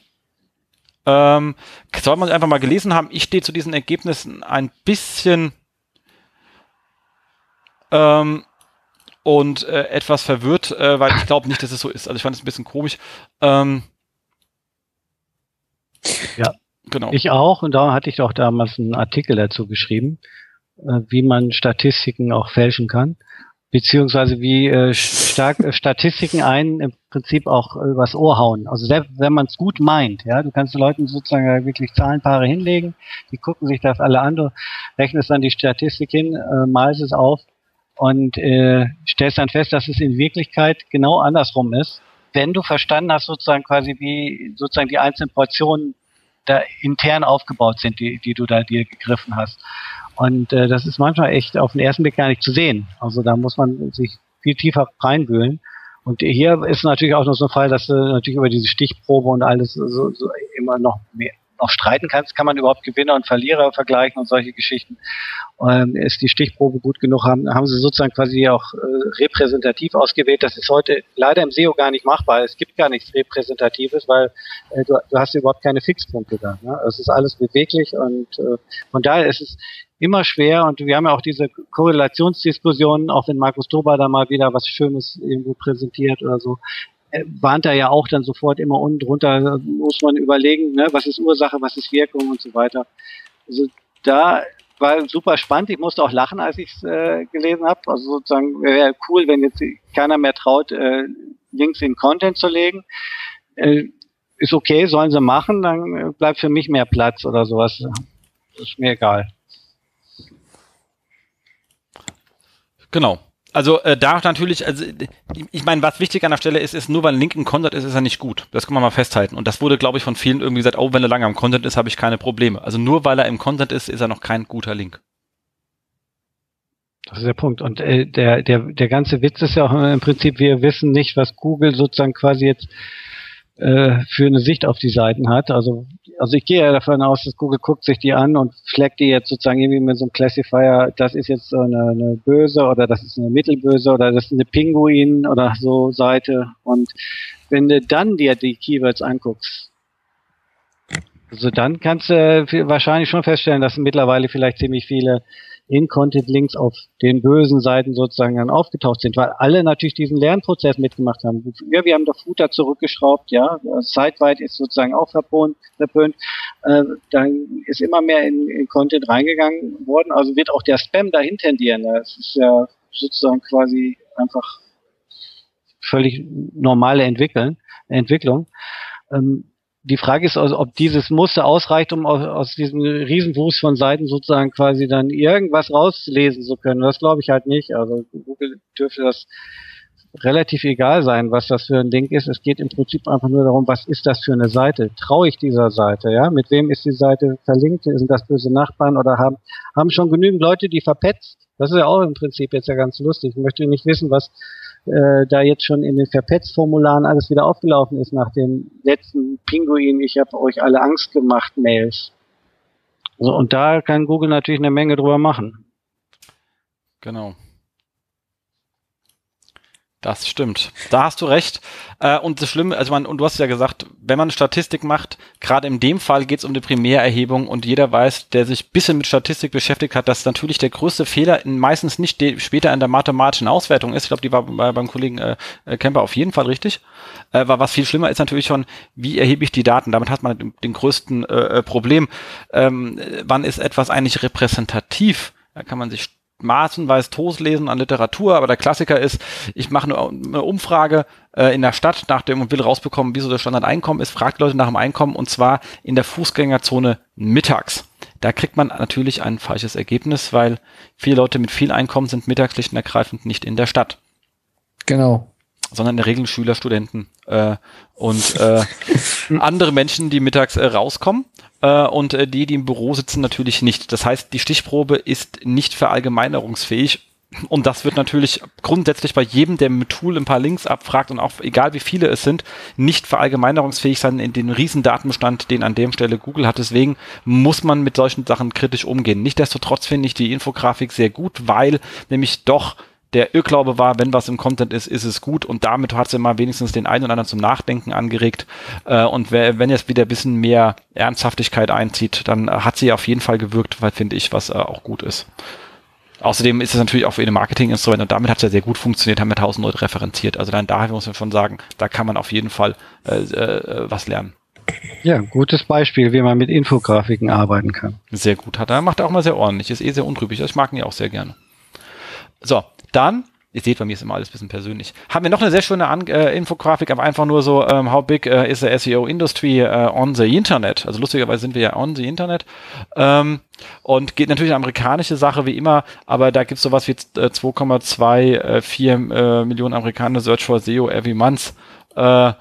Ähm, soll man einfach mal gelesen haben. Ich stehe zu diesen Ergebnissen ein bisschen ähm, und äh, etwas verwirrt, äh, weil ich glaube nicht, dass es so ist. Also ich fand es ein bisschen komisch. Ähm, Ja. Genau. Ich auch, und da hatte ich auch damals einen Artikel dazu geschrieben, äh, wie man Statistiken auch fälschen kann, beziehungsweise wie äh, stark äh, Statistiken einen im Prinzip auch übers Ohr hauen. Also selbst wenn man es gut meint, ja, du kannst den Leuten sozusagen wirklich Zahlenpaare hinlegen, die gucken sich das alle an, du rechnest dann die Statistik hin, äh, malst es auf und äh, stellst dann fest, dass es in Wirklichkeit genau andersrum ist. Wenn du verstanden hast, sozusagen quasi wie sozusagen die einzelnen Portionen da intern aufgebaut sind, die, die du da dir gegriffen hast. Und äh, das ist manchmal echt auf den ersten Blick gar nicht zu sehen. Also da muss man sich viel tiefer reinwühlen. Und hier ist natürlich auch noch so ein Fall, dass du natürlich über diese Stichprobe und alles so, so immer noch mehr noch streiten kannst, kann man überhaupt Gewinner und Verlierer vergleichen und solche Geschichten. Ähm, ist die Stichprobe gut genug, haben, haben sie sozusagen quasi auch äh, repräsentativ ausgewählt. Das ist heute leider im SEO gar nicht machbar. Es gibt gar nichts Repräsentatives, weil äh, du, du hast überhaupt keine Fixpunkte da. Ne? Es ist alles beweglich und äh, von daher ist es immer schwer und wir haben ja auch diese Korrelationsdiskussionen, auch wenn Markus Dober da mal wieder was Schönes irgendwo präsentiert oder so, äh, warnt er ja auch dann sofort immer unten drunter, muss man überlegen, ne, was ist Ursache, was ist Wirkung und so weiter. Also da war super spannend. Ich musste auch lachen, als ich es äh, gelesen habe. Also sozusagen wäre cool, wenn jetzt keiner mehr traut, äh, Links in Content zu legen. Äh, ist okay, sollen sie machen, dann äh, bleibt für mich mehr Platz oder sowas. Ist mir egal. Genau. Also äh, da natürlich, also ich meine, was wichtig an der Stelle ist, ist nur weil ein Link in Content ist, ist er nicht gut. Das kann man mal festhalten. Und das wurde, glaube ich, von vielen irgendwie gesagt, oh, wenn er lange am Content ist, habe ich keine Probleme. Also nur weil er im Content ist, ist er noch kein guter Link. Das ist der Punkt. Und äh, der, der, der ganze Witz ist ja auch im Prinzip, wir wissen nicht, was Google sozusagen quasi jetzt äh, für eine Sicht auf die Seiten hat. Also, also ich gehe ja davon aus, dass Google guckt sich die an und fleckt die jetzt sozusagen irgendwie mit so einem Classifier, das ist jetzt so eine, eine böse oder das ist eine mittelböse oder das ist eine Pinguin oder so Seite. Und wenn du dann dir die Keywords anguckst, also dann kannst du wahrscheinlich schon feststellen, dass mittlerweile vielleicht ziemlich viele in-Content-Links auf den bösen Seiten sozusagen dann aufgetaucht sind, weil alle natürlich diesen Lernprozess mitgemacht haben. Ja, wir haben doch Footer zurückgeschraubt, ja, Sideweit ist sozusagen auch verpönt, verpönt. Äh, dann ist immer mehr in, in, Content reingegangen worden, also wird auch der Spam dahin tendieren. Das ist ja sozusagen quasi einfach völlig normale Entwickeln, Entwicklung. Ähm, die Frage ist also, ob dieses Muster ausreicht, um aus, aus diesem Riesenwust von Seiten sozusagen quasi dann irgendwas rauslesen zu können. Das glaube ich halt nicht. Also Google dürfte das relativ egal sein, was das für ein Link ist. Es geht im Prinzip einfach nur darum, was ist das für eine Seite? Traue ich dieser Seite? Ja, mit wem ist die Seite verlinkt? Sind das böse Nachbarn oder haben haben schon genügend Leute die verpetzt? Das ist ja auch im Prinzip jetzt ja ganz lustig. Ich möchte nicht wissen, was äh, da jetzt schon in den Verpetz-Formularen alles wieder aufgelaufen ist nach dem letzten Pinguin, ich habe euch alle Angst gemacht, Mails. So, und da kann Google natürlich eine Menge drüber machen. Genau. Das stimmt. Da hast du recht. Äh, und das Schlimme, also man, und du hast ja gesagt, wenn man Statistik macht, gerade in dem Fall geht es um die Primärerhebung und jeder weiß, der sich bisschen mit Statistik beschäftigt hat, dass natürlich der größte Fehler meistens nicht später in der mathematischen Auswertung ist. Ich glaube, die war bei, beim Kollegen äh, äh, Kemper auf jeden Fall richtig. War was viel schlimmer ist natürlich schon, wie erhebe ich die Daten? Damit hat man den, größten Problem. Ähm, wann ist etwas eigentlich repräsentativ? Da kann man sich maßenweise Toast lesen an Literatur, aber der Klassiker ist, ich mache eine, eine Umfrage äh, in der Stadt nach dem und will rausbekommen, wieso das Standardeinkommen ist, fragt Leute nach dem Einkommen und zwar in der Fußgängerzone mittags. Da kriegt man natürlich ein falsches Ergebnis, weil viele Leute mit viel Einkommen sind mittags schlicht und ergreifend nicht in der Stadt. Genau sondern in der Regel Schüler, Studenten äh, und äh, (laughs) andere Menschen, die mittags äh, rauskommen und äh, die, die im Büro sitzen, natürlich nicht. Das heißt, die Stichprobe ist nicht verallgemeinerungsfähig. Und das wird natürlich grundsätzlich bei jedem, der mit Tool ein paar Links abfragt und auch egal wie viele es sind, nicht verallgemeinerungsfähig sein in den riesen Datenbestand, den an dem Stelle Google hat. Deswegen muss man mit solchen Sachen kritisch umgehen. Nichtsdestotrotz finde ich die Infografik sehr gut, weil nämlich doch der Irrglaube war, wenn was im Content ist, ist es gut und damit hat sie mal wenigstens den einen oder anderen zum Nachdenken angeregt äh, und wer, wenn jetzt wieder ein bisschen mehr Ernsthaftigkeit einzieht, dann hat sie auf jeden Fall gewirkt, weil finde ich, was äh, auch gut ist. Außerdem ist es natürlich auch für ein Marketinginstrument und damit hat es ja sehr gut funktioniert, haben wir tausend Leute referenziert. Also dann daher muss man schon sagen, da kann man auf jeden Fall äh, äh, was lernen. Ja, gutes Beispiel, wie man mit Infografiken arbeiten kann. Sehr gut. Hat er macht er auch mal sehr ordentlich, ist eh sehr untrübig. Ich mag ihn ja auch sehr gerne. So, dann, ihr seht, bei mir ist immer alles ein bisschen persönlich. Haben wir noch eine sehr schöne An äh, Infografik, aber einfach nur so, ähm, how big uh, is the SEO industry uh, on the Internet? Also lustigerweise sind wir ja on the Internet. Ähm, und geht natürlich eine amerikanische Sache wie immer, aber da gibt's sowas wie äh, 2,24 äh, Millionen Amerikaner Search for SEO every month. Äh,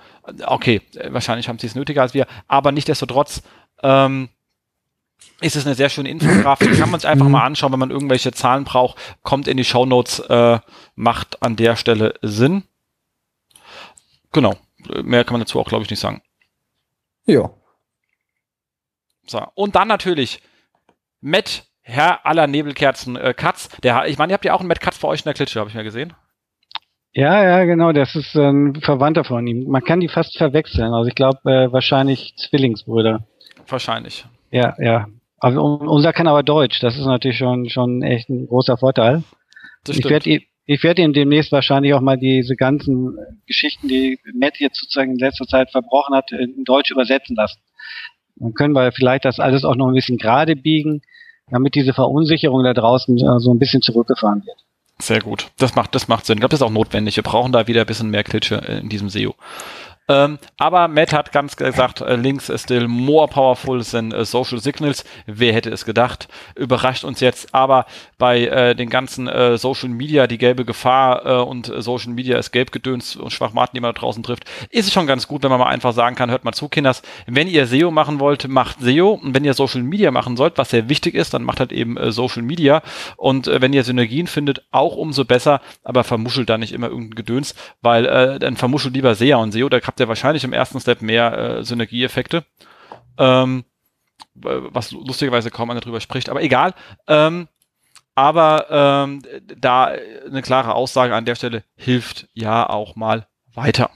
okay, wahrscheinlich haben sie es nötiger als wir, aber nichtdestotrotz ähm, ist es eine sehr schöne Infografik. Kann man sich einfach mal anschauen, wenn man irgendwelche Zahlen braucht. Kommt in die Show Notes, äh, macht an der Stelle Sinn. Genau. Mehr kann man dazu auch, glaube ich, nicht sagen. Ja. So. Und dann natürlich Matt, Herr aller Nebelkerzen, äh, Katz. Der, ich meine, ihr habt ja auch einen Matt Katz bei euch in der Klitsche, habe ich mir gesehen. Ja, ja, genau. Das ist ein Verwandter von ihm. Man kann die fast verwechseln. Also ich glaube, äh, wahrscheinlich Zwillingsbrüder. Wahrscheinlich. Ja, ja. Also unser kann aber Deutsch. Das ist natürlich schon schon echt ein großer Vorteil. ich werde ich werde ihm demnächst wahrscheinlich auch mal diese ganzen Geschichten, die Matt jetzt sozusagen in letzter Zeit verbrochen hat, in Deutsch übersetzen lassen. Dann können wir vielleicht das alles auch noch ein bisschen gerade biegen. damit diese Verunsicherung da draußen äh, so ein bisschen zurückgefahren wird. Sehr gut. Das macht, das macht Sinn. Ich glaube, das ist auch notwendig. Wir brauchen da wieder ein bisschen mehr Klitsche in diesem SEO. Ähm, aber Matt hat ganz gesagt, äh, Links ist still more powerful than uh, Social Signals. Wer hätte es gedacht? Überrascht uns jetzt. Aber bei äh, den ganzen äh, Social Media, die gelbe Gefahr äh, und äh, Social Media ist gelbgedöns und Schwachmaten, die man da draußen trifft, ist es schon ganz gut, wenn man mal einfach sagen kann, hört mal zu, Kinders, wenn ihr SEO machen wollt, macht SEO. Und wenn ihr Social Media machen sollt, was sehr wichtig ist, dann macht halt eben Social Media. Und wenn ihr Synergien findet, auch umso besser, aber vermuschelt da nicht immer irgendein Gedöns, weil dann vermuschelt lieber SEA und SEO, da habt ihr wahrscheinlich im ersten Step mehr äh, Synergieeffekte. Ähm, was lustigerweise kaum einer drüber spricht, aber egal. Ähm, aber ähm, da eine klare Aussage an der Stelle hilft ja auch mal weiter.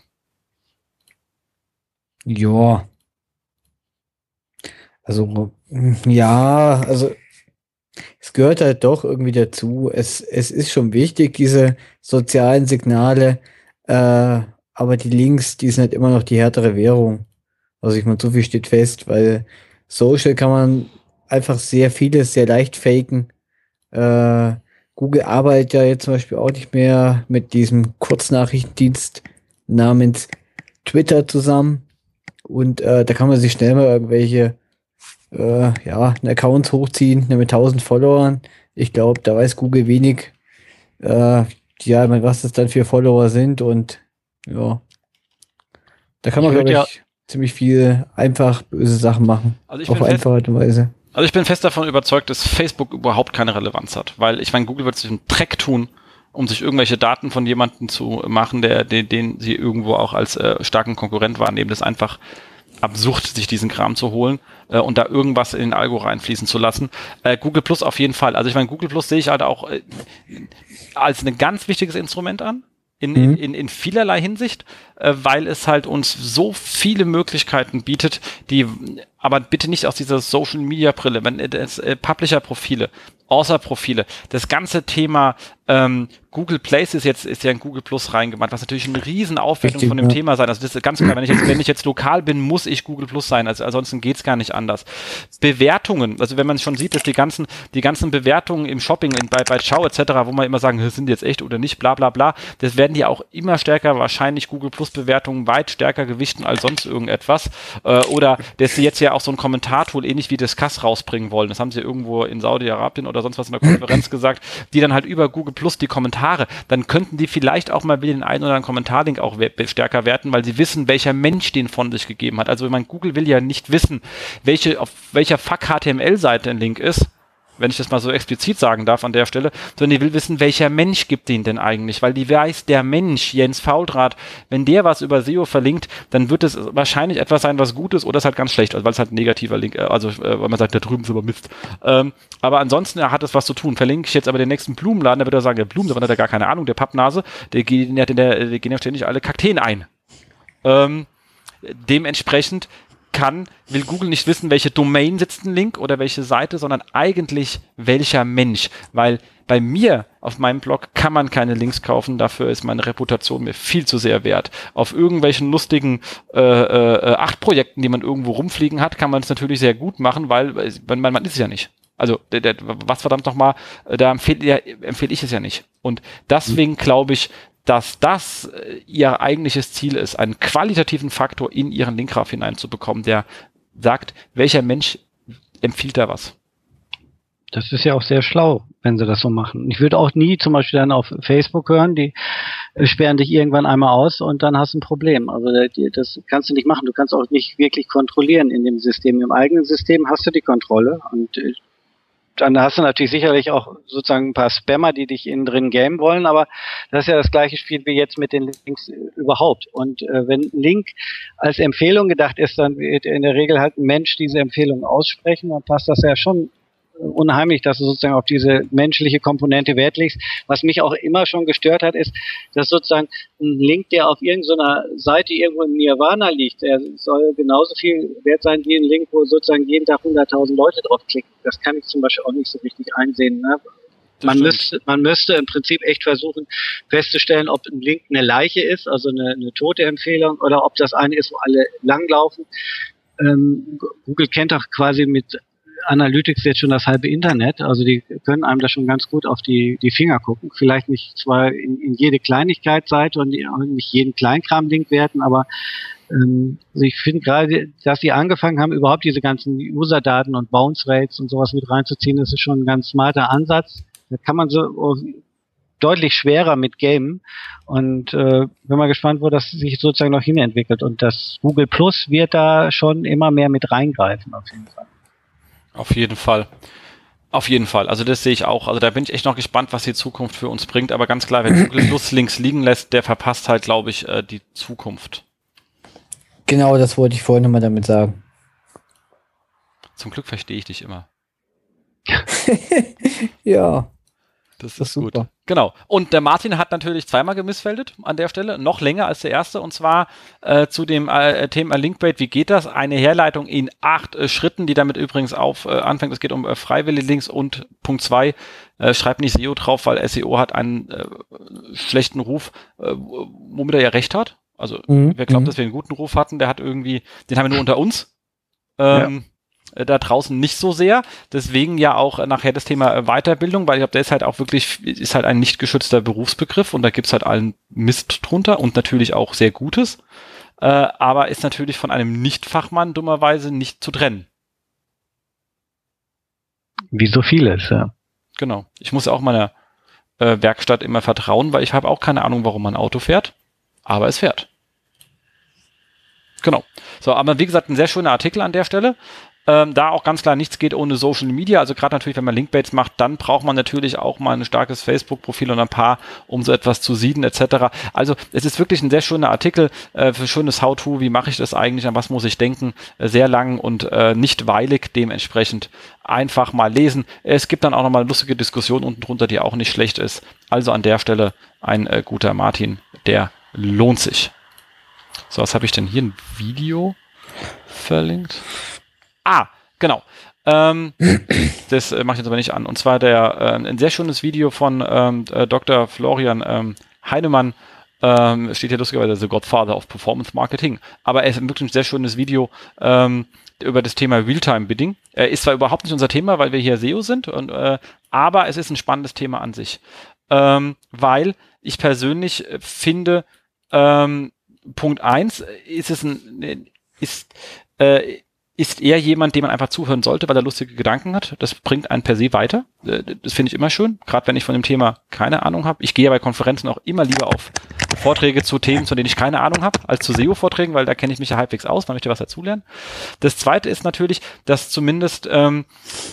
Ja. Also, ja, also es gehört halt doch irgendwie dazu. Es, es ist schon wichtig, diese sozialen Signale äh, aber die Links, die sind halt immer noch die härtere Währung. Also ich meine, so viel steht fest, weil Social kann man einfach sehr vieles sehr leicht faken. Äh, Google arbeitet ja jetzt zum Beispiel auch nicht mehr mit diesem Kurznachrichtendienst namens Twitter zusammen. Und äh, da kann man sich schnell mal irgendwelche äh, ja, Accounts hochziehen mit 1000 Followern. Ich glaube, da weiß Google wenig, äh, ja, was das dann für Follower sind und ja. Da kann man, glaube ich, ja, ziemlich viel einfach böse Sachen machen. Also ich auf einfache Art und Weise. Also ich bin fest davon überzeugt, dass Facebook überhaupt keine Relevanz hat, weil ich meine, Google wird sich einen Dreck tun, um sich irgendwelche Daten von jemandem zu machen, der, den, den sie irgendwo auch als äh, starken Konkurrent wahrnehmen. Das ist einfach absurd, sich diesen Kram zu holen äh, und da irgendwas in den Algo reinfließen zu lassen. Äh, Google Plus auf jeden Fall. Also ich meine, Google Plus sehe ich halt auch äh, als ein ganz wichtiges Instrument an in, mhm. in, in vielerlei Hinsicht, äh, weil es halt uns so viele Möglichkeiten bietet, die aber bitte nicht aus dieser Social Media Brille, wenn es äh, Publisher Profile, Author Profile, das ganze Thema ähm, Google Places jetzt ist ja in Google Plus reingemacht, was natürlich eine riesen Aufwertung von dem ja. Thema sein. Also das ist ganz klar, wenn ich jetzt, wenn ich jetzt lokal bin, muss ich Google Plus sein. Also ansonsten geht's gar nicht anders. Bewertungen, also wenn man schon sieht, dass die ganzen, die ganzen Bewertungen im Shopping, in, bei, bei Ciao etc., wo man immer sagen, sind die jetzt echt oder nicht, bla bla bla, das werden die auch immer stärker, wahrscheinlich Google Plus Bewertungen weit stärker gewichten als sonst irgendetwas. Äh, oder dass sie jetzt ja auch so ein Kommentartool ähnlich wie das Kass rausbringen wollen. Das haben sie irgendwo in Saudi-Arabien oder sonst was in der Konferenz (laughs) gesagt, die dann halt über Google Plus die Kommentare, dann könnten die vielleicht auch mal wieder den einen oder anderen Kommentarlink auch stärker werten, weil sie wissen, welcher Mensch den von sich gegeben hat. Also man Google will ja nicht wissen, welche, auf welcher Fuck HTML-Seite ein Link ist wenn ich das mal so explizit sagen darf an der Stelle, sondern die will wissen, welcher Mensch gibt den denn eigentlich, weil die weiß, der Mensch, Jens Fauldraht, wenn der was über SEO verlinkt, dann wird es wahrscheinlich etwas sein, was gut ist oder ist halt ganz schlecht, also weil es halt negativer Link, äh, also äh, weil man sagt, da drüben ist aber Mist. Ähm, aber ansonsten ja, hat es was zu tun. Verlinke ich jetzt aber den nächsten Blumenladen, da wird er sagen, der Blumen, davon hat er gar keine Ahnung, der Pappnase, der, der, der, der gehen ja ständig alle Kakteen ein. Ähm, dementsprechend kann, will Google nicht wissen, welche Domain sitzt ein Link oder welche Seite, sondern eigentlich welcher Mensch. Weil bei mir auf meinem Blog kann man keine Links kaufen, dafür ist meine Reputation mir viel zu sehr wert. Auf irgendwelchen lustigen äh, äh, acht Projekten, die man irgendwo rumfliegen hat, kann man es natürlich sehr gut machen, weil man, man ist es ja nicht. Also der, der, was verdammt nochmal, da empfehle ja, empfehl ich es ja nicht. Und deswegen glaube ich, dass das äh, ihr eigentliches Ziel ist, einen qualitativen Faktor in ihren Linkgraph hineinzubekommen, der sagt, welcher Mensch empfiehlt da was. Das ist ja auch sehr schlau, wenn sie das so machen. Ich würde auch nie zum Beispiel dann auf Facebook hören, die äh, sperren dich irgendwann einmal aus und dann hast du ein Problem. Also das kannst du nicht machen. Du kannst auch nicht wirklich kontrollieren in dem System. Im eigenen System hast du die Kontrolle und äh, dann hast du natürlich sicherlich auch sozusagen ein paar Spammer, die dich innen drin gamen wollen, aber das ist ja das gleiche Spiel wie jetzt mit den Links überhaupt. Und äh, wenn Link als Empfehlung gedacht ist, dann wird in der Regel halt ein Mensch diese Empfehlung aussprechen, dann passt das ja schon unheimlich, dass du sozusagen auf diese menschliche Komponente Wert legst. Was mich auch immer schon gestört hat, ist, dass sozusagen ein Link, der auf irgendeiner Seite irgendwo im Nirvana liegt, der soll genauso viel wert sein wie ein Link, wo sozusagen jeden Tag 100.000 Leute draufklicken. Das kann ich zum Beispiel auch nicht so richtig einsehen. Ne? Man müsste, man müsste im Prinzip echt versuchen festzustellen, ob ein Link eine Leiche ist, also eine, eine tote Empfehlung, oder ob das eine ist, wo alle langlaufen. Ähm, Google kennt doch quasi mit Analytics jetzt schon das halbe Internet. Also die können einem da schon ganz gut auf die, die Finger gucken. Vielleicht nicht zwar in, in jede Kleinigkeitsseite und nicht jeden Kleinkram-Link werten, aber ähm, also ich finde gerade, dass sie angefangen haben, überhaupt diese ganzen User-Daten und Bounce Rates und sowas mit reinzuziehen, das ist schon ein ganz smarter Ansatz. Da kann man so deutlich schwerer mit Game und äh, bin mal gespannt, wo das sich sozusagen noch hinentwickelt und das Google Plus wird da schon immer mehr mit reingreifen auf jeden Fall. Auf jeden Fall. Auf jeden Fall. Also das sehe ich auch. Also da bin ich echt noch gespannt, was die Zukunft für uns bringt. Aber ganz klar, wer (clears throat) Plus links liegen lässt, der verpasst halt, glaube ich, äh, die Zukunft. Genau, das wollte ich vorhin nochmal damit sagen. Zum Glück verstehe ich dich immer. (laughs) ja. Das, das ist super. gut. Genau. Und der Martin hat natürlich zweimal gemissfeldet an der Stelle, noch länger als der erste, und zwar äh, zu dem äh, Thema Linkbait. Wie geht das? Eine Herleitung in acht äh, Schritten, die damit übrigens auf äh, anfängt. Es geht um äh, freiwillige Links und Punkt zwei, äh, schreibt nicht SEO drauf, weil SEO hat einen schlechten Ruf, womit er ja recht hat. Also mhm. wer glaubt, mhm. dass wir einen guten Ruf hatten, der hat irgendwie, den haben wir nur unter uns. Ähm, ja da draußen nicht so sehr. Deswegen ja auch nachher das Thema äh, Weiterbildung, weil ich glaube, der ist halt auch wirklich, ist halt ein nicht geschützter Berufsbegriff und da gibt's halt allen Mist drunter und natürlich auch sehr Gutes. Äh, aber ist natürlich von einem Nicht-Fachmann dummerweise nicht zu trennen. Wie so vieles, ja. Genau. Ich muss auch meiner äh, Werkstatt immer vertrauen, weil ich habe auch keine Ahnung, warum mein Auto fährt, aber es fährt. Genau. So, aber wie gesagt, ein sehr schöner Artikel an der Stelle. Ähm, da auch ganz klar, nichts geht ohne Social Media. Also gerade natürlich, wenn man Linkbaits macht, dann braucht man natürlich auch mal ein starkes Facebook-Profil und ein paar, um so etwas zu sieden etc. Also es ist wirklich ein sehr schöner Artikel äh, für schönes How-To. Wie mache ich das eigentlich? An was muss ich denken? Äh, sehr lang und äh, nicht weilig. Dementsprechend einfach mal lesen. Es gibt dann auch nochmal eine lustige Diskussion unten drunter, die auch nicht schlecht ist. Also an der Stelle ein äh, guter Martin, der lohnt sich. So, was habe ich denn hier? Ein Video verlinkt. Ah, genau. Ähm, das äh, mache ich jetzt aber nicht an. Und zwar der äh, ein sehr schönes Video von ähm, äh, Dr. Florian ähm, Heinemann. Ähm, steht hier lustigerweise The Godfather of Performance Marketing. Aber er ist wirklich ein sehr schönes Video ähm, über das Thema Realtime Bidding. Er ist zwar überhaupt nicht unser Thema, weil wir hier SEO sind, und, äh, aber es ist ein spannendes Thema an sich. Ähm, weil ich persönlich finde, ähm, Punkt eins ist es ein, ist, äh, ist er jemand, dem man einfach zuhören sollte, weil er lustige Gedanken hat. Das bringt einen per se weiter. Äh, das finde ich immer schön, gerade wenn ich von dem Thema keine Ahnung habe. Ich gehe ja bei Konferenzen auch immer lieber auf Vorträge zu Themen, zu denen ich keine Ahnung habe, als zu SEO-Vorträgen, weil da kenne ich mich ja halbwegs aus, man möchte was dazulernen. Das zweite ist natürlich, dass zumindest ähm,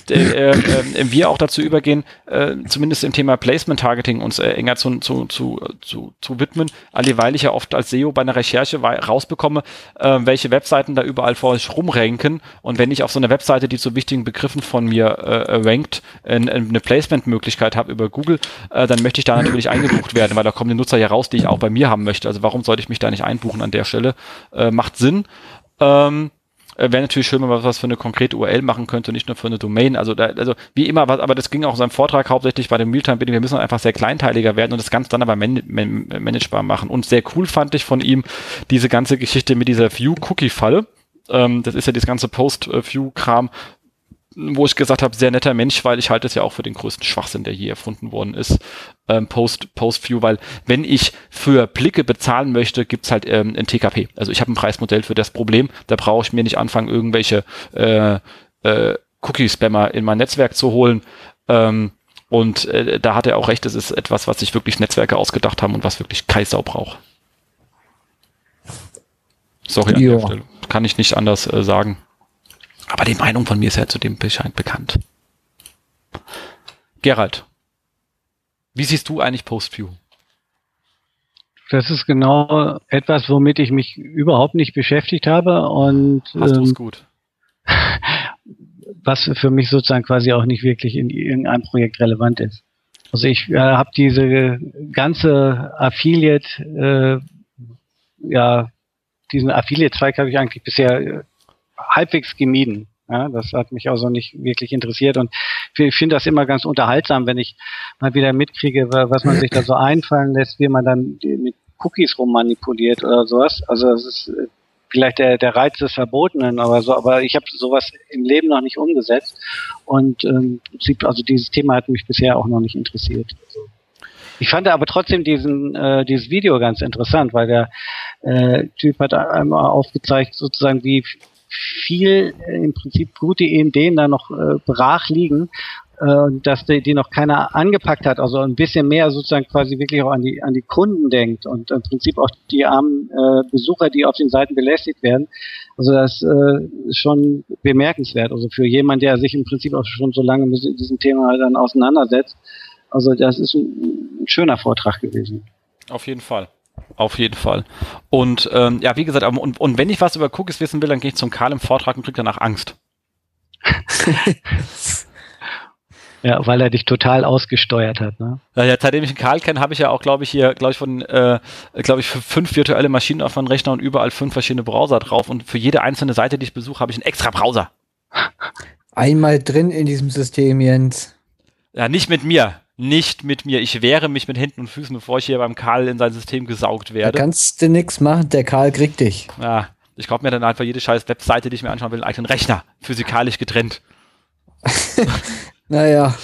äh, äh, wir auch dazu übergehen, äh, zumindest im Thema Placement-Targeting uns äh, enger zu, zu, zu, zu, zu widmen, weil ich ja oft als SEO bei einer Recherche rausbekomme, äh, welche Webseiten da überall vor sich rumrenken und wenn ich auf so einer Webseite, die zu wichtigen Begriffen von mir äh, rankt, äh, eine Placement-Möglichkeit habe über Google, äh, dann möchte ich da natürlich eingebucht werden, weil da kommen die Nutzer ja raus, die ich auch bei mir haben möchte. Also warum sollte ich mich da nicht einbuchen an der Stelle? Äh, macht Sinn. Ähm, äh, Wäre natürlich schön, wenn man was für eine konkrete URL machen könnte, nicht nur für eine Domain. Also, da, also wie immer, was, aber das ging auch in seinem Vortrag hauptsächlich bei dem Realtime-Bidding. Wir müssen einfach sehr kleinteiliger werden und das Ganze dann aber man, man, managebar machen. Und sehr cool fand ich von ihm diese ganze Geschichte mit dieser View-Cookie-Falle. Ähm, das ist ja das ganze Post-View-Kram, wo ich gesagt habe, sehr netter Mensch, weil ich halte es ja auch für den größten Schwachsinn, der je erfunden worden ist, ähm, Post, Post-View, weil wenn ich für Blicke bezahlen möchte, gibt's halt ähm, ein TKP. Also ich habe ein Preismodell für das Problem, da brauche ich mir nicht anfangen, irgendwelche äh, äh, Cookie-Spammer in mein Netzwerk zu holen. Ähm, und äh, da hat er auch recht, es ist etwas, was sich wirklich Netzwerke ausgedacht haben und was wirklich Kaisau braucht. Sorry an jo. der Stelle. Kann ich nicht anders äh, sagen. Aber die Meinung von mir ist ja zu dem Bescheid bekannt. Gerald, wie siehst du eigentlich Postview? Das ist genau etwas, womit ich mich überhaupt nicht beschäftigt habe und Hast ähm, gut. (laughs) was für mich sozusagen quasi auch nicht wirklich in irgendeinem Projekt relevant ist. Also ich äh, habe diese ganze Affiliate, äh, ja, diesen Affiliate-Zweig habe ich eigentlich bisher äh, halbwegs gemieden. Ja, das hat mich also nicht wirklich interessiert und ich finde das immer ganz unterhaltsam, wenn ich mal wieder mitkriege, was man sich da so einfallen lässt, wie man dann mit Cookies rummanipuliert oder sowas. Also es ist vielleicht der, der Reiz des Verbotenen, aber so, aber ich habe sowas im Leben noch nicht umgesetzt. Und ähm, also dieses Thema hat mich bisher auch noch nicht interessiert. Also, ich fand aber trotzdem diesen äh, dieses Video ganz interessant, weil der äh, Typ hat einmal aufgezeigt, sozusagen, wie viel äh, im Prinzip gute Ideen da noch äh, brach liegen äh, dass die, die noch keiner angepackt hat, also ein bisschen mehr sozusagen quasi wirklich auch an die an die Kunden denkt und im Prinzip auch die armen äh, Besucher, die auf den Seiten belästigt werden. Also das äh, ist schon bemerkenswert. Also für jemand, der sich im Prinzip auch schon so lange mit diesem Thema dann auseinandersetzt. Also das ist ein, ein schöner Vortrag gewesen. Auf jeden Fall. Auf jeden Fall. Und ähm, ja, wie gesagt, und, und wenn ich was über Cookies wissen will, dann gehe ich zum Karl im Vortrag und kriege danach Angst. (laughs) Ja, weil er dich total ausgesteuert hat. Ne? Ja, ja, seitdem ich den Karl kenne, habe ich ja auch, glaube ich, hier, glaube ich, von, äh, glaube ich, fünf virtuelle Maschinen auf meinem Rechner und überall fünf verschiedene Browser drauf. Und für jede einzelne Seite, die ich besuche, habe ich einen extra Browser. Einmal drin in diesem System, Jens. Ja, nicht mit mir. Nicht mit mir. Ich wehre mich mit Händen und Füßen, bevor ich hier beim Karl in sein System gesaugt werde. Da kannst du nichts machen, der Karl kriegt dich. Ja, ich kaufe mir dann einfach jede scheiß Webseite, die ich mir anschauen will, einen eigenen Rechner. Physikalisch getrennt. (laughs) Naja,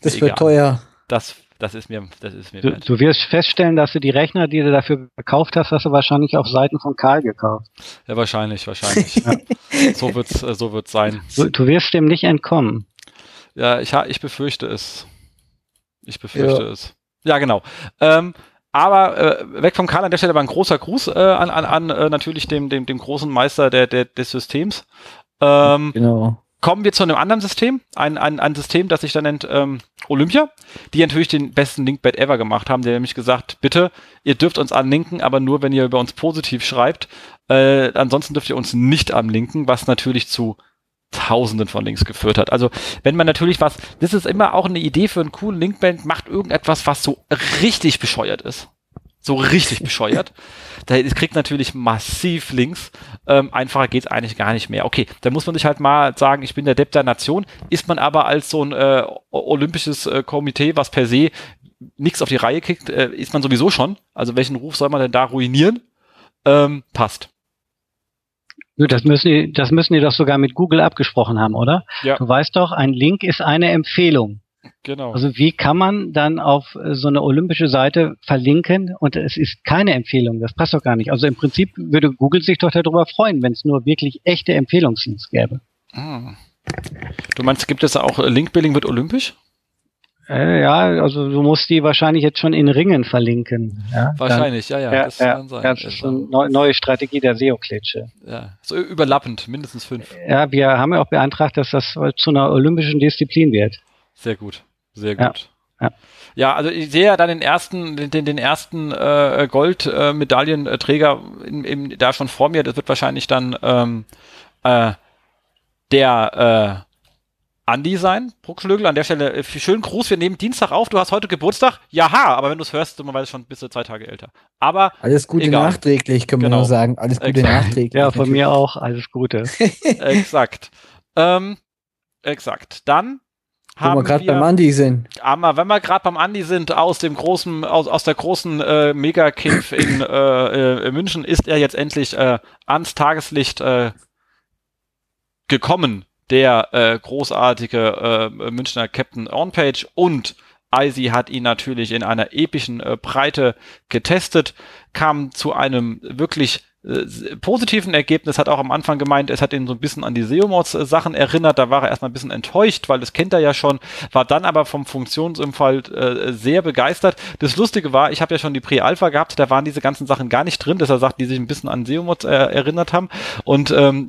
das wird teuer. Das, das ist mir, das ist mir. Du, du, wirst feststellen, dass du die Rechner, die du dafür gekauft hast, hast du wahrscheinlich auf Seiten von Karl gekauft. Ja, wahrscheinlich, wahrscheinlich. ja. (laughs) So wird's, äh, so wird's sein. Du, du, wirst dem nicht entkommen. Ja, ich, ich befürchte es. Ich befürchte ja. es. Ja, genau. Ähm, aber äh, weg vom Karl an der Stelle aber ein großer Gruß äh, an, an, an äh, natürlich dem, dem, dem großen Meister der, der, des Systems. Ähm, genau kommen wir zu einem anderen System, ein, ein, ein System, das sich da nennt ähm, Olympia, die natürlich den besten Linkbait ever gemacht haben, der nämlich gesagt, bitte, ihr dürft uns anlinken, aber nur, wenn ihr über uns positiv schreibt. Äh, ansonsten dürft ihr uns nicht anlinken, was natürlich zu Tausenden von Links geführt hat. Also wenn man natürlich was, das ist immer auch eine Idee für einen coolen Linkband, macht irgendetwas, was so richtig bescheuert ist so richtig (laughs) bescheuert. Da kriegt natürlich massiv Links. Ähm, einfacher geht's eigentlich gar nicht mehr. Okay, da muss man sich halt mal sagen, ich bin der Depp der Nation. Ist man aber als so ein äh, olympisches äh, Komitee, was per se nichts auf die Reihe kriegt, äh, ist man sowieso schon. Also welchen Ruf soll man denn da ruinieren? Ähm, passt. Das müssen, die, das müssen die doch sogar mit Google abgesprochen haben, oder? Ja. Du weißt doch, ein Link ist eine Empfehlung. Genau. Also wie kann man dann auf äh, so eine olympische Seite verlinken und es ist keine Empfehlung? Das passt doch gar nicht. Also im Prinzip würde Google sich doch darüber freuen, wenn es nur wirklich echte Empfehlungslinks gäbe. Ah. Du meinst, gibt es auch äh, Linkbuilding wird olympisch? Äh, ja, also du musst die wahrscheinlich jetzt schon in Ringen verlinken. Ja? Wahrscheinlich, dann, ja, ja, das ja, kann sein. Das ist eine also neue Strategie der SEO-Klitsche. Ja, so überlappend, mindestens fünf. Ja, wir haben ja auch beantragt, dass das zu einer olympischen Disziplin wird. Sehr gut. Sehr gut. Ja. ja. Ja, also ich sehe ja dann den ersten, den, den ersten äh, Goldmedaillenträger äh, da schon vor mir. Das wird wahrscheinlich dann ähm, äh, der äh, Andi sein, Bruckschlögel. An der Stelle äh, schönen Gruß. Wir nehmen Dienstag auf. Du hast heute Geburtstag. Jaha, aber wenn du es hörst, dummerweise schon bis zu zwei Tage älter. Aber alles Gute egal. nachträglich, können genau. wir nur sagen. Alles Gute Exakt. nachträglich. Ja, von natürlich. mir auch. Alles Gute. (laughs) exakt. Ähm, exakt. Dann haben wir gerade beim Andi sind. Aber wenn wir gerade beim Andi sind, aus dem großen, aus, aus der großen äh, Mega-Cave in (laughs) äh, äh, München ist er jetzt endlich äh, ans Tageslicht äh, gekommen, der äh, großartige äh, Münchner Captain On-Page und Icy hat ihn natürlich in einer epischen äh, Breite getestet, kam zu einem wirklich äh, positiven Ergebnis, hat auch am Anfang gemeint, es hat ihn so ein bisschen an die SEO-Mods-Sachen erinnert, da war er erstmal ein bisschen enttäuscht, weil das kennt er ja schon, war dann aber vom Funktionsinfall äh, sehr begeistert. Das Lustige war, ich habe ja schon die Pre-Alpha gehabt, da waren diese ganzen Sachen gar nicht drin, dass er sagt, die sich ein bisschen an SEO-Mods äh, erinnert haben und ähm,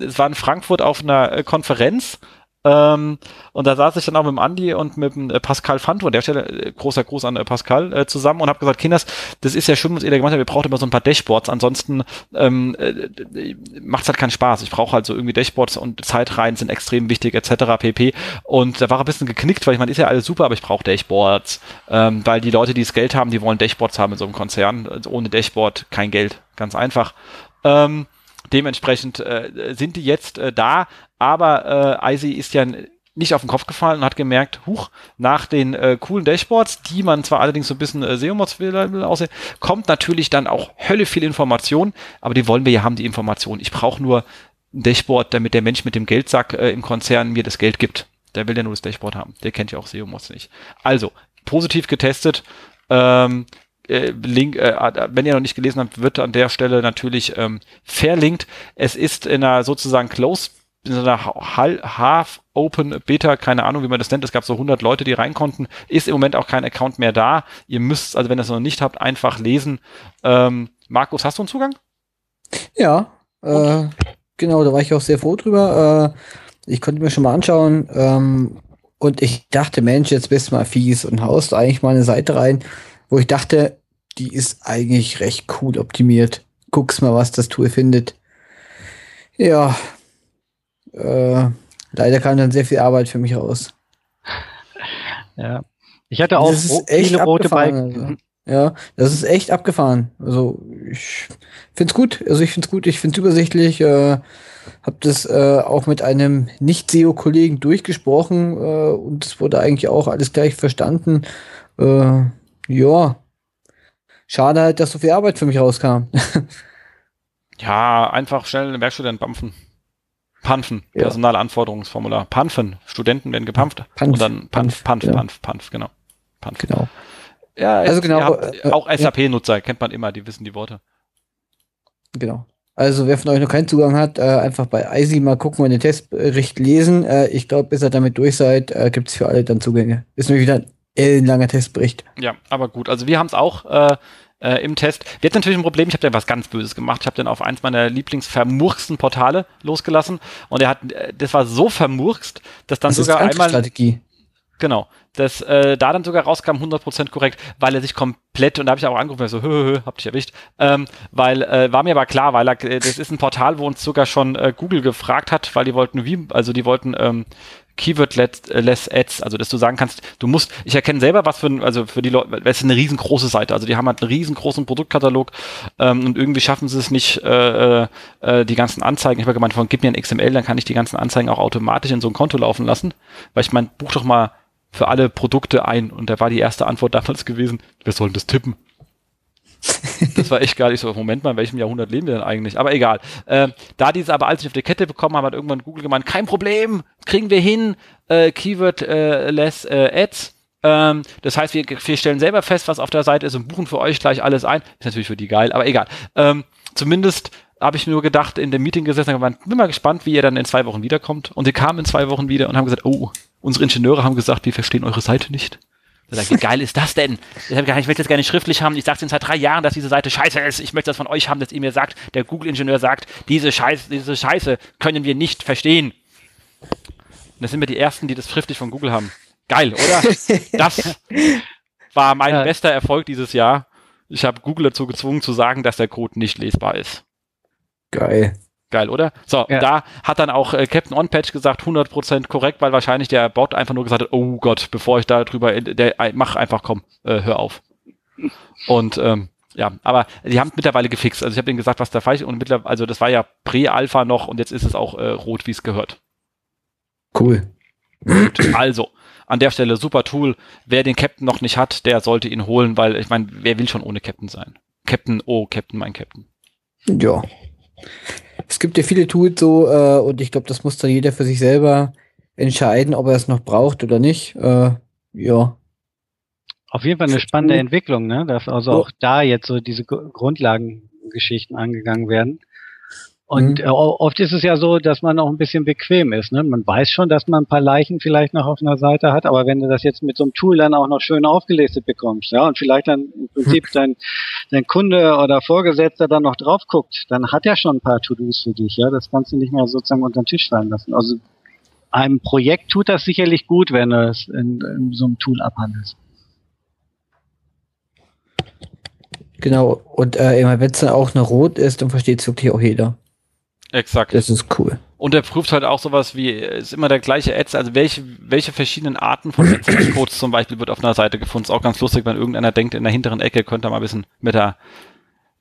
es war in Frankfurt auf einer äh, Konferenz ähm, und da saß ich dann auch mit dem Andi und mit dem äh, Pascal Fanto, an der Stelle äh, großer Gruß an äh, Pascal, äh, zusammen und habe gesagt, Kinders, das ist ja schön, was ihr da gemacht habt, wir brauchen immer so ein paar Dashboards, ansonsten ähm, äh, macht halt keinen Spaß. Ich brauche halt so irgendwie Dashboards und Zeitreihen sind extrem wichtig, etc. pp. Und da war ein bisschen geknickt, weil ich meine, ist ja alles super, aber ich brauche Dashboards, ähm, weil die Leute, die das Geld haben, die wollen Dashboards haben in so einem Konzern. Also ohne Dashboard kein Geld, ganz einfach. Ähm, dementsprechend äh, sind die jetzt äh, da, aber äh, Icy ist ja nicht auf den Kopf gefallen und hat gemerkt, huch, nach den äh, coolen Dashboards, die man zwar allerdings so ein bisschen äh, SEO-Mods will, will aussehen, kommt natürlich dann auch Hölle viel Information, aber die wollen wir ja haben, die Information. Ich brauche nur ein Dashboard, damit der Mensch mit dem Geldsack äh, im Konzern mir das Geld gibt. Der will ja nur das Dashboard haben. Der kennt ja auch SEO-Mods nicht. Also, positiv getestet. Ähm, äh, Link, äh, wenn ihr noch nicht gelesen habt, wird an der Stelle natürlich ähm, verlinkt. Es ist in einer sozusagen Close in so einer Half-Open Beta, keine Ahnung, wie man das nennt. Es gab so 100 Leute, die rein konnten. Ist im Moment auch kein Account mehr da. Ihr müsst, also wenn ihr es noch nicht habt, einfach lesen. Ähm, Markus, hast du einen Zugang? Ja, äh, genau, da war ich auch sehr froh drüber. Äh, ich konnte mir schon mal anschauen. Ähm, und ich dachte, Mensch, jetzt bist du mal fies und haust eigentlich mal eine Seite rein, wo ich dachte, die ist eigentlich recht cool optimiert. Guck's mal, was das Tool findet. Ja, äh, leider kam dann sehr viel Arbeit für mich raus. Ja. Ich hatte auch viele rote Balken. Also. Ja, das ist echt abgefahren. Also ich find's gut. Also ich find's gut, ich find's übersichtlich. Äh, hab das äh, auch mit einem Nicht-SEO-Kollegen durchgesprochen äh, und es wurde eigentlich auch alles gleich verstanden. Äh, ja. Schade halt, dass so viel Arbeit für mich rauskam. (laughs) ja, einfach schnell eine Werkstudent bampfen. Panfen, ja. Personalanforderungsformular. Panfen, Studenten werden gepampft. Panf, und dann Panf, Panf, Panf, Panf, Panf, genau. Panf. Genau. Ja, also genau. Habt, äh, auch SAP-Nutzer, kennt man immer, die wissen die Worte. Genau. Also wer von euch noch keinen Zugang hat, äh, einfach bei ISI mal gucken und den Testbericht lesen. Äh, ich glaube, bis ihr damit durch seid, äh, gibt es für alle dann Zugänge. Ist nämlich wieder ein ellenlanger Testbericht. Ja, aber gut. Also wir haben es auch äh, im Test. Wir hatten natürlich ein Problem, ich habe da was ganz Böses gemacht. Ich habe dann auf eins meiner lieblingsvermurksten Portale losgelassen und er hat, äh, das war so vermurkst, dass dann das sogar einmal. Strategie. Genau, dass äh, da dann sogar rauskam 100% korrekt, weil er sich komplett, und da habe ich auch angerufen, so, hö, hö, hö, hab dich erwischt, ähm, weil, äh, war mir aber klar, weil er, äh, das ist ein Portal, wo uns sogar schon äh, Google gefragt hat, weil die wollten, wie, also die wollten ähm, Keyword-less äh, Ads, also dass du sagen kannst, du musst, ich erkenne selber, was für ein, also für die Leute, es ist eine riesengroße Seite, also die haben halt einen riesengroßen Produktkatalog ähm, und irgendwie schaffen sie es nicht, äh, äh, äh die ganzen Anzeigen, ich habe gemeint, von, gib mir ein XML, dann kann ich die ganzen Anzeigen auch automatisch in so ein Konto laufen lassen, weil ich mein, buch doch mal für alle Produkte ein. Und da war die erste Antwort (laughs) damals gewesen, wir sollen das tippen. Das war echt geil. Ich so, Moment mal, in welchem Jahrhundert leben wir denn eigentlich? Aber egal. Äh, da diese aber alles nicht auf die Kette bekommen haben, hat irgendwann Google gemeint, kein Problem, kriegen wir hin, äh, Keyword-less äh, Ads. Ähm, das heißt, wir, wir stellen selber fest, was auf der Seite ist und buchen für euch gleich alles ein. Ist natürlich für die geil, aber egal. Ähm, zumindest habe ich mir nur gedacht, in dem Meeting gesessen und bin mal gespannt, wie ihr dann in zwei Wochen wiederkommt. Und sie kamen in zwei Wochen wieder und haben gesagt, oh, unsere Ingenieure haben gesagt, wir verstehen eure Seite nicht. Da sag ich, wie geil ist das denn? Ich, hab, ich möchte das gerne schriftlich haben. Ich sage es seit drei Jahren, dass diese Seite scheiße ist. Ich möchte das von euch haben, dass ihr mir sagt, der Google-Ingenieur sagt, diese Scheiße, diese Scheiße können wir nicht verstehen. Und das sind wir die Ersten, die das schriftlich von Google haben. Geil, oder? (laughs) Das war mein ja. bester Erfolg dieses Jahr. Ich habe Google dazu gezwungen zu sagen, dass der Code nicht lesbar ist. Geil. Geil, oder? So, ja. da hat dann auch äh, Captain OnPatch gesagt, 100% korrekt, weil wahrscheinlich der Bot einfach nur gesagt hat, oh Gott, bevor ich da drüber, der, äh, mach einfach, komm, äh, hör auf. Und ähm, ja, aber die haben mittlerweile gefixt. Also ich habe denen gesagt, was da falsch ist und mittlerweile, also das war ja Prä-Alpha noch und jetzt ist es auch äh, rot, wie es gehört. Cool. Gut, also an der Stelle super Tool. Wer den Captain noch nicht hat, der sollte ihn holen, weil ich meine, wer will schon ohne Captain sein? Captain, oh Captain, mein Captain. Ja. Es gibt ja viele Tools so äh, und ich glaube, das muss dann jeder für sich selber entscheiden, ob er es noch braucht oder nicht. Äh, ja. Auf jeden Fall eine spannende Entwicklung, ne? Dass also auch da jetzt so diese Grundlagengeschichten angegangen werden. Und mhm. Äh, oft ist es ja so, dass man auch ein bisschen bequem ist. Ne? Man weiß schon, dass man ein paar Leichen vielleicht noch auf einer Seite hat, aber wenn du das jetzt mit so einem Tool dann auch noch schön aufgelistet bekommst, ja, und vielleicht dann im Prinzip dein, dein Kunde oder Vorgesetzter dann noch drauf guckt, dann hat er schon ein paar To-Dos für dich. Ja, das kannst du nicht mehr sozusagen unter den Tisch fallen lassen. Also einem Projekt tut das sicherlich gut, wenn du es in, in so einem Tool abhandelst. Genau, und äh, wenn es dann auch eine Rot ist, dann versteht es wirklich auch jeder. Exakt. Das ist cool. Und er prüft halt auch sowas wie, ist immer der gleiche Ads, also welche, welche verschiedenen Arten von Ads-Codes zum Beispiel wird auf einer Seite gefunden. Ist auch ganz lustig, wenn irgendeiner denkt, in der hinteren Ecke könnte er mal ein bisschen mit der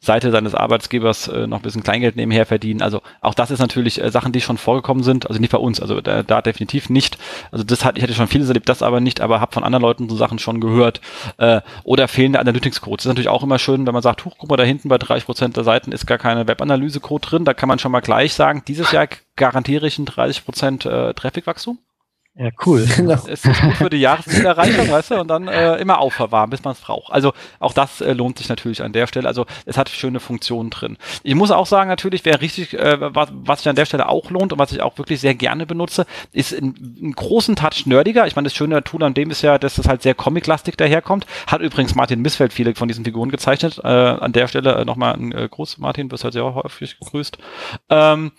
Seite seines Arbeitsgebers äh, noch ein bisschen Kleingeld nebenher verdienen. Also auch das ist natürlich äh, Sachen, die schon vorgekommen sind. Also nicht bei uns, also da, da definitiv nicht. Also das hat, ich hätte schon vieles erlebt, das aber nicht, aber habe von anderen Leuten so Sachen schon gehört. Äh, oder fehlende Analytics-Codes. Ist natürlich auch immer schön, wenn man sagt, huch, guck mal, da hinten bei 30 Prozent der Seiten ist gar keine Web-Analyse-Code drin. Da kann man schon mal gleich sagen, dieses Jahr garantiere ich ein 30 Prozent äh, Traffic-Wachstum. Ja, cool. (laughs) Genau. Es ist gut für die Jahreszielerreichung, weißt du, und dann äh, immer aufverwahren, bis man es braucht. Also auch das äh, lohnt sich natürlich an der Stelle. Also es hat schöne Funktionen drin. Ich muss auch sagen, natürlich, wer richtig, äh, was, was sich an der Stelle auch lohnt und was ich auch wirklich sehr gerne benutze, ist einen großen Touch nerdiger. Ich meine, das schöne Tool an dem ist ja, dass es halt sehr comic-lastig daherkommt. Hat übrigens Martin Missfeld viele von diesen Figuren gezeichnet. Äh, an der Stelle äh, nochmal ein äh, Gruß, Martin, wirst halt sehr häufig gegrüßt. Ähm,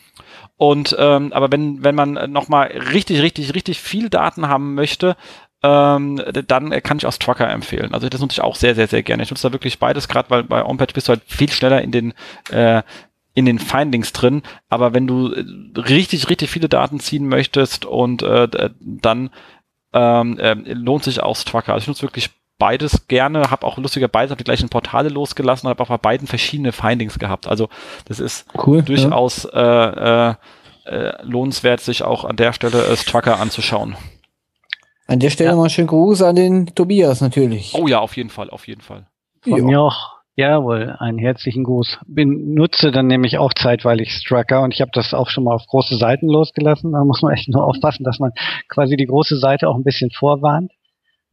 und ähm, aber wenn wenn man noch mal richtig richtig richtig viel Daten haben möchte, ähm, dann kann ich auch Strucker empfehlen. Also das nutze ich auch sehr sehr sehr gerne. Ich nutze da wirklich beides, gerade weil bei OnPatch bist du halt viel schneller in den äh, in den Findings drin. Aber wenn du äh, richtig richtig viele Daten ziehen möchtest und äh, dann ähm, äh, lohnt sich auch Strucker. Also ich nutze wirklich beides gerne, habe auch lustigerweise auf die gleichen Portale losgelassen, habe auch bei beiden verschiedene Findings gehabt. Also das ist cool, durchaus ja. äh, äh, lohnenswert, sich auch an der Stelle äh, Strucker anzuschauen. An der Stelle ja. mal schön Gruß an den Tobias natürlich. Oh ja, auf jeden Fall, auf jeden Fall. Von ja. mir auch. Jawohl, einen herzlichen Gruß. Bin, nutze dann nämlich auch zeitweilig Strucker und ich habe das auch schon mal auf große Seiten losgelassen. Da muss man echt nur aufpassen, dass man quasi die große Seite auch ein bisschen vorwarnt.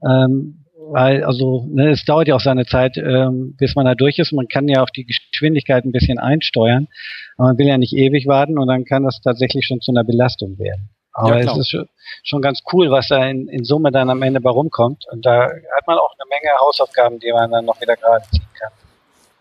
Ähm, weil, also, ne, es dauert ja auch seine Zeit, ähm, bis man da durch ist. Man kann ja auch die Geschwindigkeit ein bisschen einsteuern. Aber man will ja nicht ewig warten und dann kann das tatsächlich schon zu einer Belastung werden. Aber ja, es ist schon ganz cool, was da in, in Summe dann am Ende bei rumkommt. Und da hat man auch eine Menge Hausaufgaben, die man dann noch wieder gerade ziehen kann.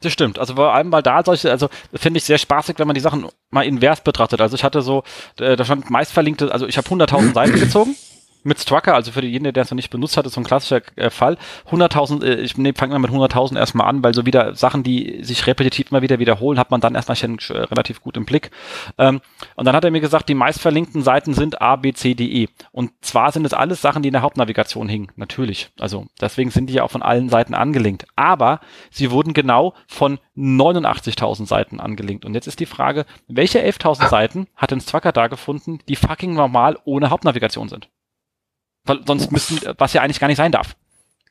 Das stimmt. Also vor allem mal da solche, also finde ich sehr spaßig, wenn man die Sachen mal invers betrachtet. Also ich hatte so, äh, da stand meist verlinkte, also ich habe 100.000 Seiten gezogen mit Strucker, also für diejenigen, der es noch nicht benutzt hat, ist so ein klassischer äh, Fall. 100.000, äh, ich nee, fange mal mit 100.000 erstmal an, weil so wieder Sachen, die sich repetitiv immer wieder wiederholen, hat man dann erstmal schon äh, relativ gut im Blick. Ähm, und dann hat er mir gesagt, die meistverlinkten Seiten sind A, B, C, D, E. Und zwar sind es alles Sachen, die in der Hauptnavigation hingen, natürlich. Also deswegen sind die ja auch von allen Seiten angelinkt. Aber sie wurden genau von 89.000 Seiten angelinkt. Und jetzt ist die Frage, welche 11.000 Seiten hat denn Strucker da gefunden, die fucking normal ohne Hauptnavigation sind? Sonst müssen, was ja eigentlich gar nicht sein darf.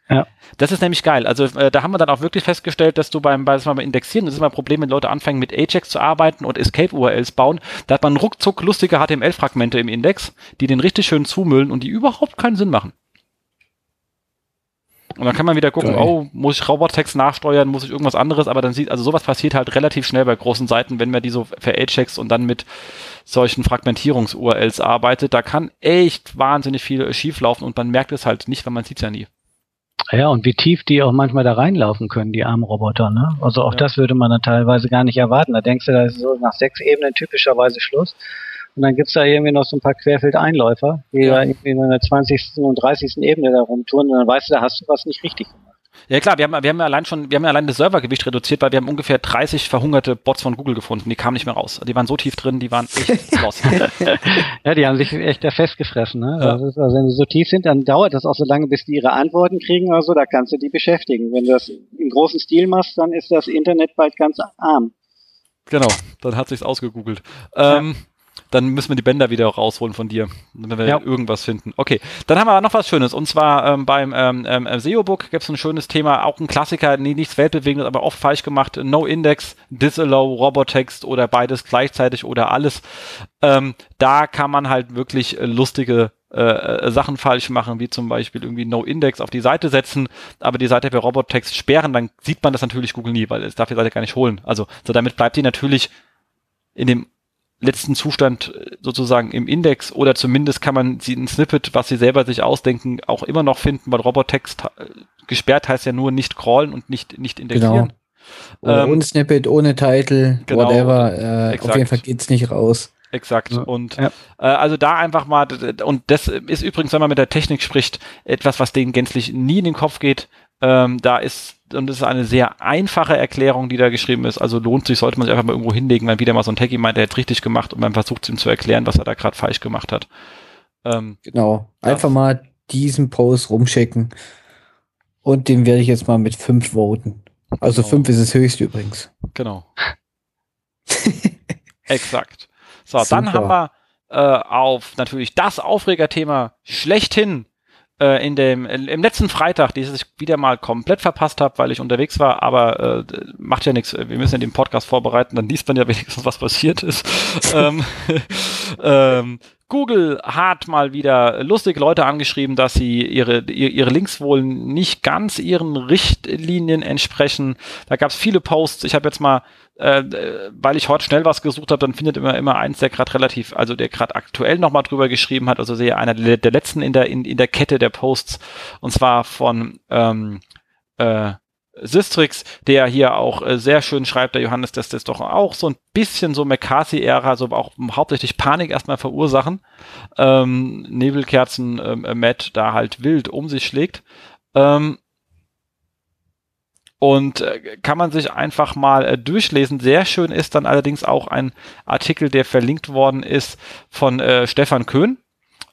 Ja. Das ist nämlich geil. Also äh, da haben wir dann auch wirklich festgestellt, dass du beim, beim Indexieren, das ist immer ein Problem, wenn Leute anfangen mit Ajax zu arbeiten und Escape-URLs bauen, da hat man ruckzuck lustige HTML-Fragmente im Index, die den richtig schön zumüllen und die überhaupt keinen Sinn machen. Und dann kann man wieder gucken, Geil. oh, muss ich Robotext nachsteuern, muss ich irgendwas anderes, aber dann sieht, also sowas passiert halt relativ schnell bei großen Seiten, wenn man die so Ajax und dann mit solchen Fragmentierungs-URLs arbeitet. Da kann echt wahnsinnig viel schieflaufen und man merkt es halt nicht, weil man sieht es ja nie. Ja, und wie tief die auch manchmal da reinlaufen können, die armen Roboter, ne? Also auch ja. das würde man dann teilweise gar nicht erwarten. Da denkst du, da ist so nach sechs Ebenen typischerweise Schluss. Und dann gibt's da irgendwie noch so ein paar Querfeldeinläufer, die ja. da irgendwie in der 20. und 30. Ebene da rumtouren und dann weißt du, da hast du was nicht richtig gemacht. Ja klar, wir haben, wir haben ja allein schon, wir haben ja allein das Servergewicht reduziert, weil wir haben ungefähr 30 verhungerte Bots von Google gefunden. Die kamen nicht mehr raus. Die waren so tief drin, die waren echt (laughs) raus. (laughs) ja, die haben sich echt da festgefressen. Ne? Ja. Also, also, wenn sie so tief sind, dann dauert das auch so lange, bis die ihre Antworten kriegen oder so. Da kannst du die beschäftigen. Wenn du das im großen Stil machst, dann ist das Internet bald ganz arm. Genau, dann hat sich's ausgegoogelt. Ähm, dann müssen wir die Bänder wieder rausholen von dir, wenn wir ja. irgendwas finden. Okay, dann haben wir noch was Schönes. Und zwar ähm, beim ähm, ähm, SEO-Book gibt es ein schönes Thema, auch ein Klassiker, nee, nichts Weltbewegendes, aber oft falsch gemacht. No Index, Disallow, Robotext oder beides gleichzeitig oder alles. Ähm, da kann man halt wirklich lustige äh, äh, Sachen falsch machen, wie zum Beispiel irgendwie No-Index auf die Seite setzen, aber die Seite per Robottext sperren, dann sieht man das natürlich Google nie, weil es darf die Seite gar nicht holen. Also so damit bleibt die natürlich in dem letzten Zustand äh, sozusagen im Index oder zumindest kann man sie ein Snippet, was sie selber sich ausdenken, auch immer noch finden, weil Robottext äh, gesperrt heißt ja nur nicht crawlen und nicht, nicht indexieren. Genau. Ähm, ohne Snippet, ohne Title, genau, whatever. Äh, auf jeden Fall geht's nicht raus. Exakt. Ja. Und ja. Äh, also da einfach mal, und das ist übrigens, wenn man mit der Technik spricht, etwas, was denen gänzlich nie in den Kopf geht. Ähm, da ist und das ist eine sehr einfache Erklärung, die da geschrieben ist. Also lohnt sich, sollte man sich einfach mal irgendwo hinlegen, wenn wieder mal so ein Techie meint, der hat richtig gemacht und man versucht ihm zu erklären, was er da gerade falsch gemacht hat. Ähm, genau. Einfach ja. mal diesen Post rumschicken und den werde ich jetzt mal mit fünf voten. Also Genau. fünf ist das höchste übrigens. Genau. (laughs) Exakt. So, dann Super. haben wir äh, auf natürlich das Aufregerthema schlechthin äh, in dem im letzten Freitag, dieses ich wieder mal komplett verpasst habe, weil ich unterwegs war, aber äh, macht ja nichts. Wir müssen ja den Podcast vorbereiten, dann liest man ja (laughs) wenigstens, was passiert ist. (laughs) ähm, (laughs) ähm, Google hat mal wieder lustige Leute angeschrieben, dass sie ihre, ihr- ihre Links wohl nicht ganz ihren Richtlinien entsprechen. Da gab es viele Posts. Ich habe jetzt mal, äh, weil ich heute schnell was gesucht habe, dann findet immer immer eins, der gerade relativ, also der gerade aktuell nochmal drüber geschrieben hat. Also sehe einer der, letzten in der in, in der Kette der Posts und zwar von ähm, äh, Sistrix, der hier auch äh, sehr schön schreibt, der Johannes, dass das doch auch so ein bisschen so McCarthy-Ära, so auch hauptsächlich Panik erstmal verursachen. Ähm, Nebelkerzen ähm, äh, Matt da halt wild um sich schlägt. Ähm, und äh, kann man sich einfach mal äh, durchlesen. Sehr schön ist dann allerdings auch ein Artikel, der verlinkt worden ist von äh, Stefan Köhn,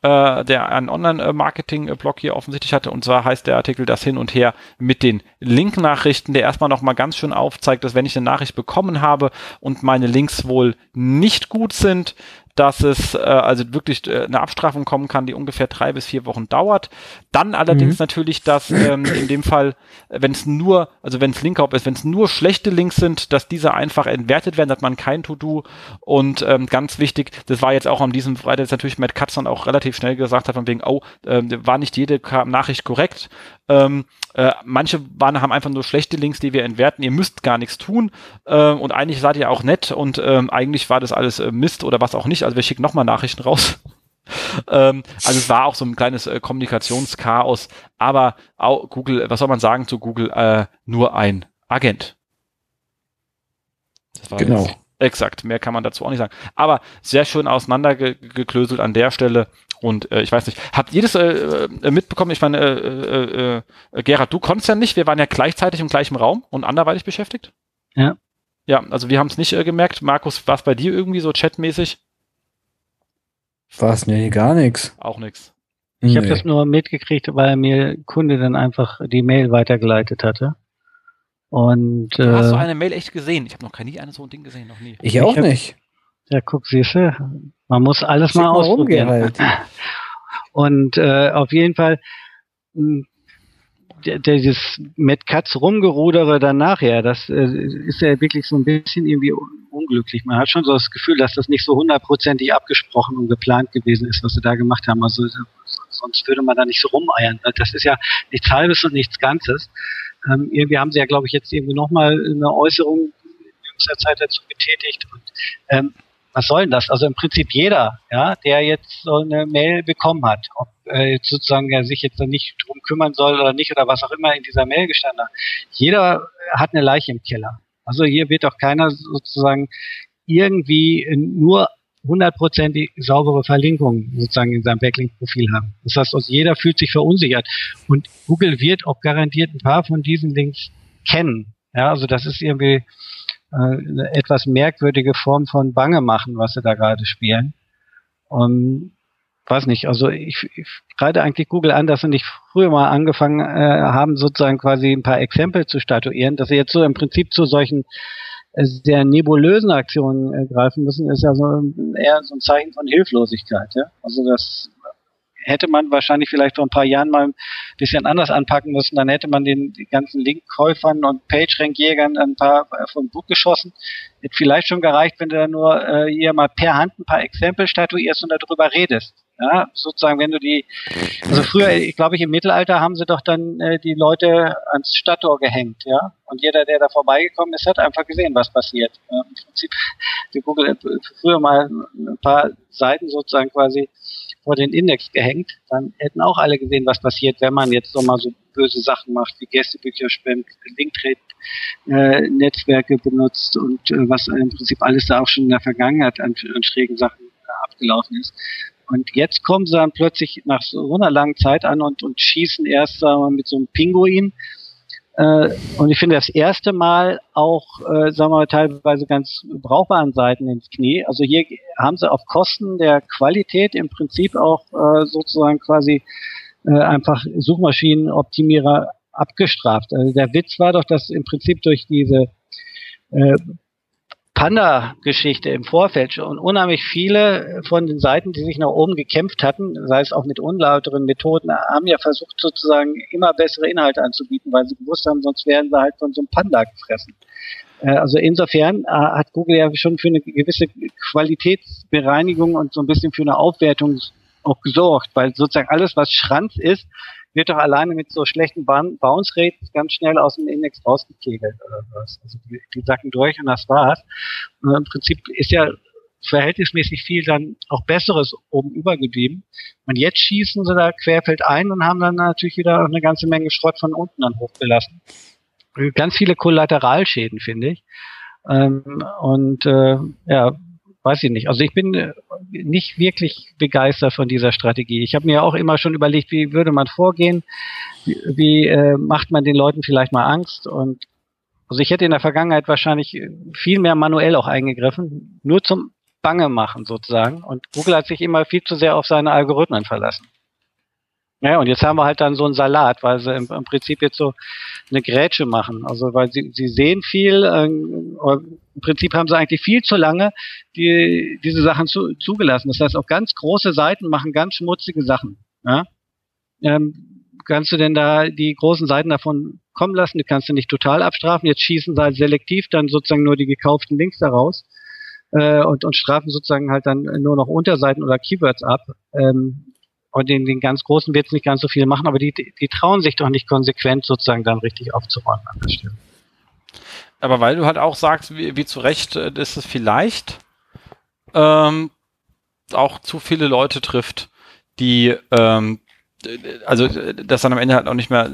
äh, der einen Online-Marketing-Blog hier offensichtlich hatte. Und zwar heißt der Artikel das hin und her mit den Link-Nachrichten, der erstmal nochmal ganz schön aufzeigt, dass wenn ich eine Nachricht bekommen habe und meine Links wohl nicht gut sind, dass es äh, also wirklich äh, eine Abstrafung kommen kann, die ungefähr drei bis vier Wochen dauert. Dann allerdings Mhm. natürlich, dass ähm, in dem Fall, wenn es nur, also wenn es Linkhop ist, wenn es nur schlechte Links sind, dass diese einfach entwertet werden, hat man kein To-Do. Und ähm, ganz wichtig, das war jetzt auch an diesem Freitag, dass natürlich Matt Katz dann auch relativ schnell gesagt hat, von wegen, oh, ähm, war nicht jede Nachricht korrekt. Ähm, äh, manche waren, haben einfach nur schlechte Links, die wir entwerten. Ihr müsst gar nichts tun. Äh, und eigentlich seid ihr auch nett und ähm, eigentlich war das alles äh, Mist oder was auch nicht. Also wir schicken nochmal Nachrichten raus. Ähm, also es war auch so ein kleines äh, Kommunikationschaos. Aber auch Google, was soll man sagen zu Google? Äh, nur ein Agent. Das war Genau. jetzt- Exakt, mehr kann man dazu auch nicht sagen. Aber sehr schön auseinandergeklöselt an der Stelle. Und äh, ich weiß nicht, habt ihr das äh, äh, mitbekommen? Ich meine, äh, äh, äh, Gerhard, du konntest ja nicht. Wir waren ja gleichzeitig im gleichen Raum und anderweitig beschäftigt. Ja. Ja, also wir haben es nicht äh, gemerkt. Markus, war es bei dir irgendwie so chatmäßig? Was? Nee, gar nichts. Auch nix. Ich habe das nur mitgekriegt, weil mir Kunde dann einfach die Mail weitergeleitet hatte. Und Du hast äh, so eine Mail echt gesehen. Ich habe noch gar nie eine so ein Ding gesehen, noch nie. Ich auch Ich hab- nicht. ja, guck, siehste, man muss alles Schick mal mal rum, ausprobieren. Gerald. (laughs) Und äh, auf jeden Fall dieses mit Katz rumgerudere dann nachher, das äh, ist ja wirklich so ein bisschen irgendwie un- unglücklich. Man hat schon so das Gefühl, dass das nicht so hundertprozentig abgesprochen und geplant gewesen ist, was sie da gemacht haben. Also so- sonst würde man da nicht so rumeiern. Das ist ja nichts Halbes und nichts Ganzes. Ähm, irgendwie haben sie ja, glaube ich, jetzt irgendwie nochmal eine Äußerung in jüngster Zeit dazu getätigt. Und ähm, was soll denn das? Also im Prinzip jeder, ja, der jetzt so eine Mail bekommen hat, ob äh, sozusagen er sich jetzt nicht drum kümmern soll oder nicht oder was auch immer in dieser Mail gestanden hat. Jeder hat eine Leiche im Keller. Also hier wird auch keiner sozusagen irgendwie nur hundertprozentig saubere Verlinkungen sozusagen in seinem Backlink-Profil haben. Das heißt, also jeder fühlt sich verunsichert. Und Google wird auch garantiert ein paar von diesen Links kennen. Ja, also das ist irgendwie eine etwas merkwürdige Form von Bange machen, was sie da gerade spielen. Und weiß nicht, also ich, ich reite eigentlich Google an, dass sie nicht früher mal angefangen äh, haben, sozusagen quasi ein paar Exempel zu statuieren, dass sie jetzt so im Prinzip zu solchen äh, sehr nebulösen Aktionen äh, greifen müssen, ist ja so eher so ein Zeichen von Hilflosigkeit. Ja? Also das hätte man wahrscheinlich vielleicht vor ein paar Jahren mal ein bisschen anders anpacken müssen. Dann hätte man den ganzen Linkkäufern und PageRank-Jägern ein paar äh, vom Bug geschossen. Hätte vielleicht schon gereicht, wenn du da nur äh, hier mal per Hand ein paar Exempel statuierst und darüber redest. Ja, sozusagen, wenn du die, also früher, ich glaube ich, im Mittelalter haben sie doch dann äh, die Leute ans Stadttor gehängt, ja. Und jeder, der da vorbeigekommen ist, hat einfach gesehen, was passiert. Ja, Im Prinzip, die Google früher mal ein paar Seiten sozusagen quasi vor den Index gehängt, dann hätten auch alle gesehen, was passiert, wenn man jetzt so mal so böse Sachen macht, wie Gästebücher spammt, Linktrade, äh, benutzt und äh, was im Prinzip alles da auch schon in der Vergangenheit an, an schrägen Sachen äh, abgelaufen ist. Und jetzt kommen sie dann plötzlich nach so einer langen Zeit an und, und schießen erst sagen wir, mal, mit so einem Pinguin. Äh, und ich finde das erste Mal auch, äh, sagen wir mal, teilweise ganz brauchbaren Seiten ins Knie. Also hier haben sie auf Kosten der Qualität im Prinzip auch äh, sozusagen quasi äh, einfach Suchmaschinenoptimierer abgestraft. Also der Witz war doch, dass im Prinzip durch diese äh, Panda-Geschichte im Vorfeld schon unheimlich viele von den Seiten, die sich nach oben gekämpft hatten, sei es auch mit unlauteren Methoden, haben ja versucht sozusagen immer bessere Inhalte anzubieten, weil sie gewusst haben, sonst werden sie halt von so einem Panda gefressen. Äh, also insofern äh, hat Google ja schon für eine gewisse Qualitätsbereinigung und so ein bisschen für eine Aufwertung auch gesorgt, weil sozusagen alles, was Schranz ist, wird doch alleine mit so schlechten Bounce Rates ganz schnell aus dem Index rausgekegelt oder was. Also die, die sacken durch und das war's. Und Im Prinzip ist ja verhältnismäßig viel dann auch Besseres oben übergeblieben. Und jetzt schießen sie da querfeld ein und haben dann natürlich wieder eine ganze Menge Schrott von unten dann hochgelassen. Ganz viele Kollateralschäden, finde ich. Ähm, und äh, ja, weiß ich nicht. Also ich bin äh, nicht wirklich begeistert von dieser Strategie. Ich habe mir auch immer schon überlegt, wie würde man vorgehen, wie, wie äh, macht man den Leuten vielleicht mal Angst und also ich hätte in der Vergangenheit wahrscheinlich viel mehr manuell auch eingegriffen, nur zum Bange machen sozusagen. Und Google hat sich immer viel zu sehr auf seine Algorithmen verlassen. Ja, und jetzt haben wir halt dann so einen Salat, weil sie im, im Prinzip jetzt so eine Grätsche machen. Also weil sie, sie sehen viel, äh, im Prinzip haben sie eigentlich viel zu lange die, diese Sachen zu, zugelassen. Das heißt, auch ganz große Seiten machen ganz schmutzige Sachen. Ja? Ähm, kannst du denn da die großen Seiten davon kommen lassen? Die kannst du nicht total abstrafen. Jetzt schießen sie halt selektiv dann sozusagen nur die gekauften Links daraus äh, und, und strafen sozusagen halt dann nur noch Unterseiten oder Keywords ab. Ähm, und den, den ganz Großen wird es nicht ganz so viel machen, aber die, die, trauen sich doch nicht konsequent sozusagen dann richtig aufzuräumen an der Stelle. Aber weil du halt auch sagst, wie, wie zu Recht, äh, dass es vielleicht ähm, auch zu viele Leute trifft, die ähm, also dass dann am Ende halt auch nicht mehr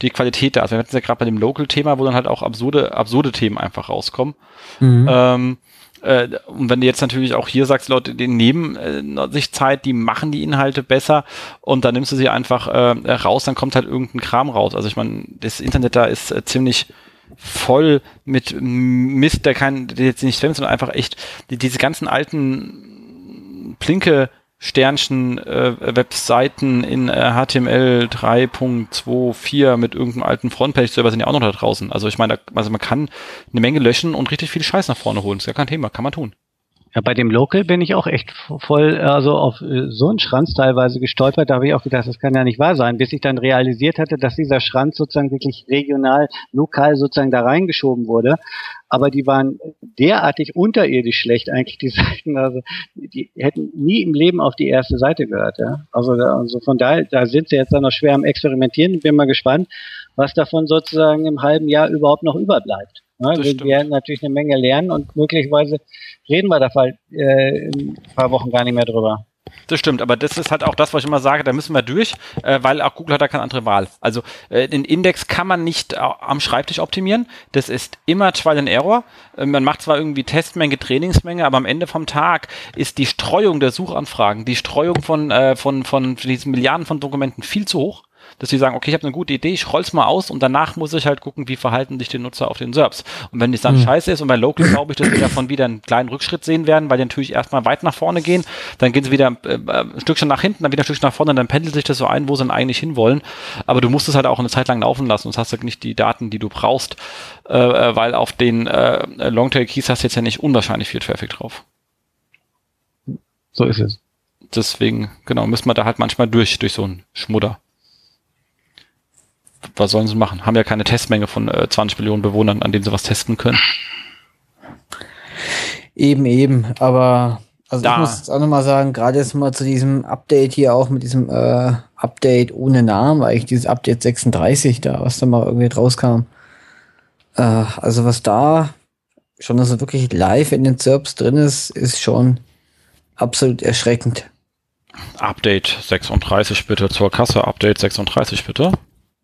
die Qualität da ist. Wir hatten es ja gerade bei dem Local-Thema, wo dann halt auch absurde, absurde Themen einfach rauskommen. Mhm. Ähm, äh, und wenn du jetzt natürlich auch hier sagst, Leute, die nehmen äh, sich Zeit, die machen die Inhalte besser und dann nimmst du sie einfach äh, raus, dann kommt halt irgendein Kram raus. Also ich meine, das Internet da ist äh, ziemlich voll mit Mist, der kein, der jetzt nicht stimmt, sondern einfach echt die, diese ganzen alten Plinke Sternchen äh, Webseiten in äh, HTML 3.24 mit irgendeinem alten Frontpage-Server sind ja auch noch da draußen. Also ich meine, also man kann eine Menge löschen und richtig viel Scheiß nach vorne holen. ist ja kein Thema, kann man tun. Ja, bei dem Local bin ich auch echt voll, also auf äh, so einen Schranz teilweise gestolpert. Da habe ich auch gedacht, das kann ja nicht wahr sein, bis ich dann realisiert hatte, dass dieser Schranz sozusagen wirklich regional, lokal sozusagen da reingeschoben wurde. Aber die waren derartig unterirdisch schlecht eigentlich, die (laughs) Seiten. Also die hätten nie im Leben auf die erste Seite gehört. Ja? Also, also von daher, da sind sie jetzt dann noch schwer am Experimentieren. Bin mal gespannt, was davon sozusagen im halben Jahr überhaupt noch überbleibt. Ja, wir werden natürlich eine Menge lernen und möglicherweise reden wir da halt, äh, in ein paar Wochen gar nicht mehr drüber. Das stimmt, aber das ist halt auch das, was ich immer sage, da müssen wir durch, äh, weil auch Google hat da keine andere Wahl. Also äh, den Index kann man nicht äh, am Schreibtisch optimieren. Das ist immer Trial and Error. Äh, man macht zwar irgendwie Testmenge, Trainingsmenge, aber am Ende vom Tag ist die Streuung der Suchanfragen, die Streuung von, äh, von, von diesen Milliarden von Dokumenten viel zu hoch dass sie sagen, okay, ich habe eine gute Idee, ich roll's mal aus und danach muss ich halt gucken, wie verhalten sich die Nutzer auf den SERPs. Und wenn es dann mhm. scheiße ist und bei Local glaube ich, dass wir davon wieder einen kleinen Rückschritt sehen werden, weil die natürlich erstmal weit nach vorne gehen, dann gehen sie wieder äh, ein Stückchen nach hinten, dann wieder ein Stückchen nach vorne, dann pendelt sich das so ein, wo sie dann eigentlich hinwollen. Aber du musst es halt auch eine Zeit lang laufen lassen, sonst hast du nicht die Daten, die du brauchst, äh, äh weil auf den äh, Longtail-Keys hast du jetzt ja nicht unwahrscheinlich viel Traffic drauf. So ist es. Deswegen, genau, müssen wir da halt manchmal durch, durch so einen Schmudder was sollen sie machen? Haben ja keine Testmenge von äh, 20 Millionen Bewohnern, an denen sie was testen können. Eben, eben. Aber also da. ich muss jetzt auch nochmal sagen, gerade jetzt mal zu diesem Update hier auch mit diesem äh, Update ohne Namen, eigentlich dieses Update 36 da, was da mal irgendwie rauskam. Äh, also was da schon also wirklich live in den SERPs drin ist, ist schon absolut erschreckend. Update 36 bitte zur Kasse, Update 36 bitte.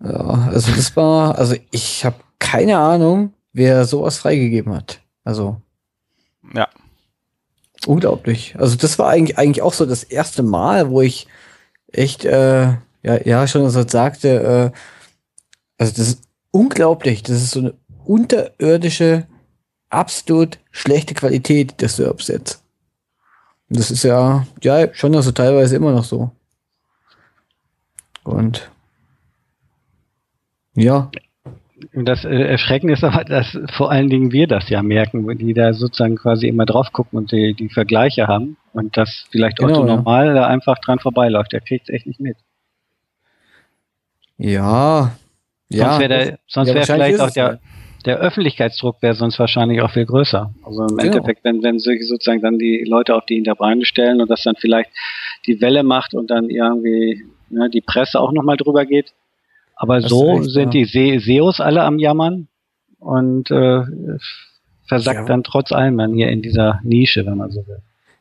Ja, also das war, also ich habe keine Ahnung, wer sowas freigegeben hat. Also. Ja. Unglaublich. Also das war eigentlich, eigentlich auch so das erste Mal, wo ich echt, äh, ja, ja, schon so sagte, äh, also das ist unglaublich. Das ist so eine unterirdische, absolut schlechte Qualität der Serbs jetzt. Und das ist ja, ja, schon also teilweise immer noch so. Und Ja. Das äh, Erschreckende ist aber, dass vor allen Dingen wir das ja merken, die da sozusagen quasi immer drauf gucken und die, die Vergleiche haben und dass vielleicht Genau, Otto ja. normal da einfach dran vorbeiläuft. Der kriegt es echt nicht mit. Ja. Sonst wäre sonst Ja, wäre wahrscheinlich vielleicht auch der, ja. der Öffentlichkeitsdruck wäre sonst wahrscheinlich auch viel größer. Also im Genau. Endeffekt, wenn, wenn sich sozusagen dann die Leute auf die Hinterbeine stellen und das dann vielleicht die Welle macht und dann irgendwie ne, die Presse auch nochmal drüber geht. Aber Hast so du recht, sind ja. die Se SEOs alle am Jammern und äh, versackt Ja. dann trotz allem dann hier in dieser Nische, wenn man so will.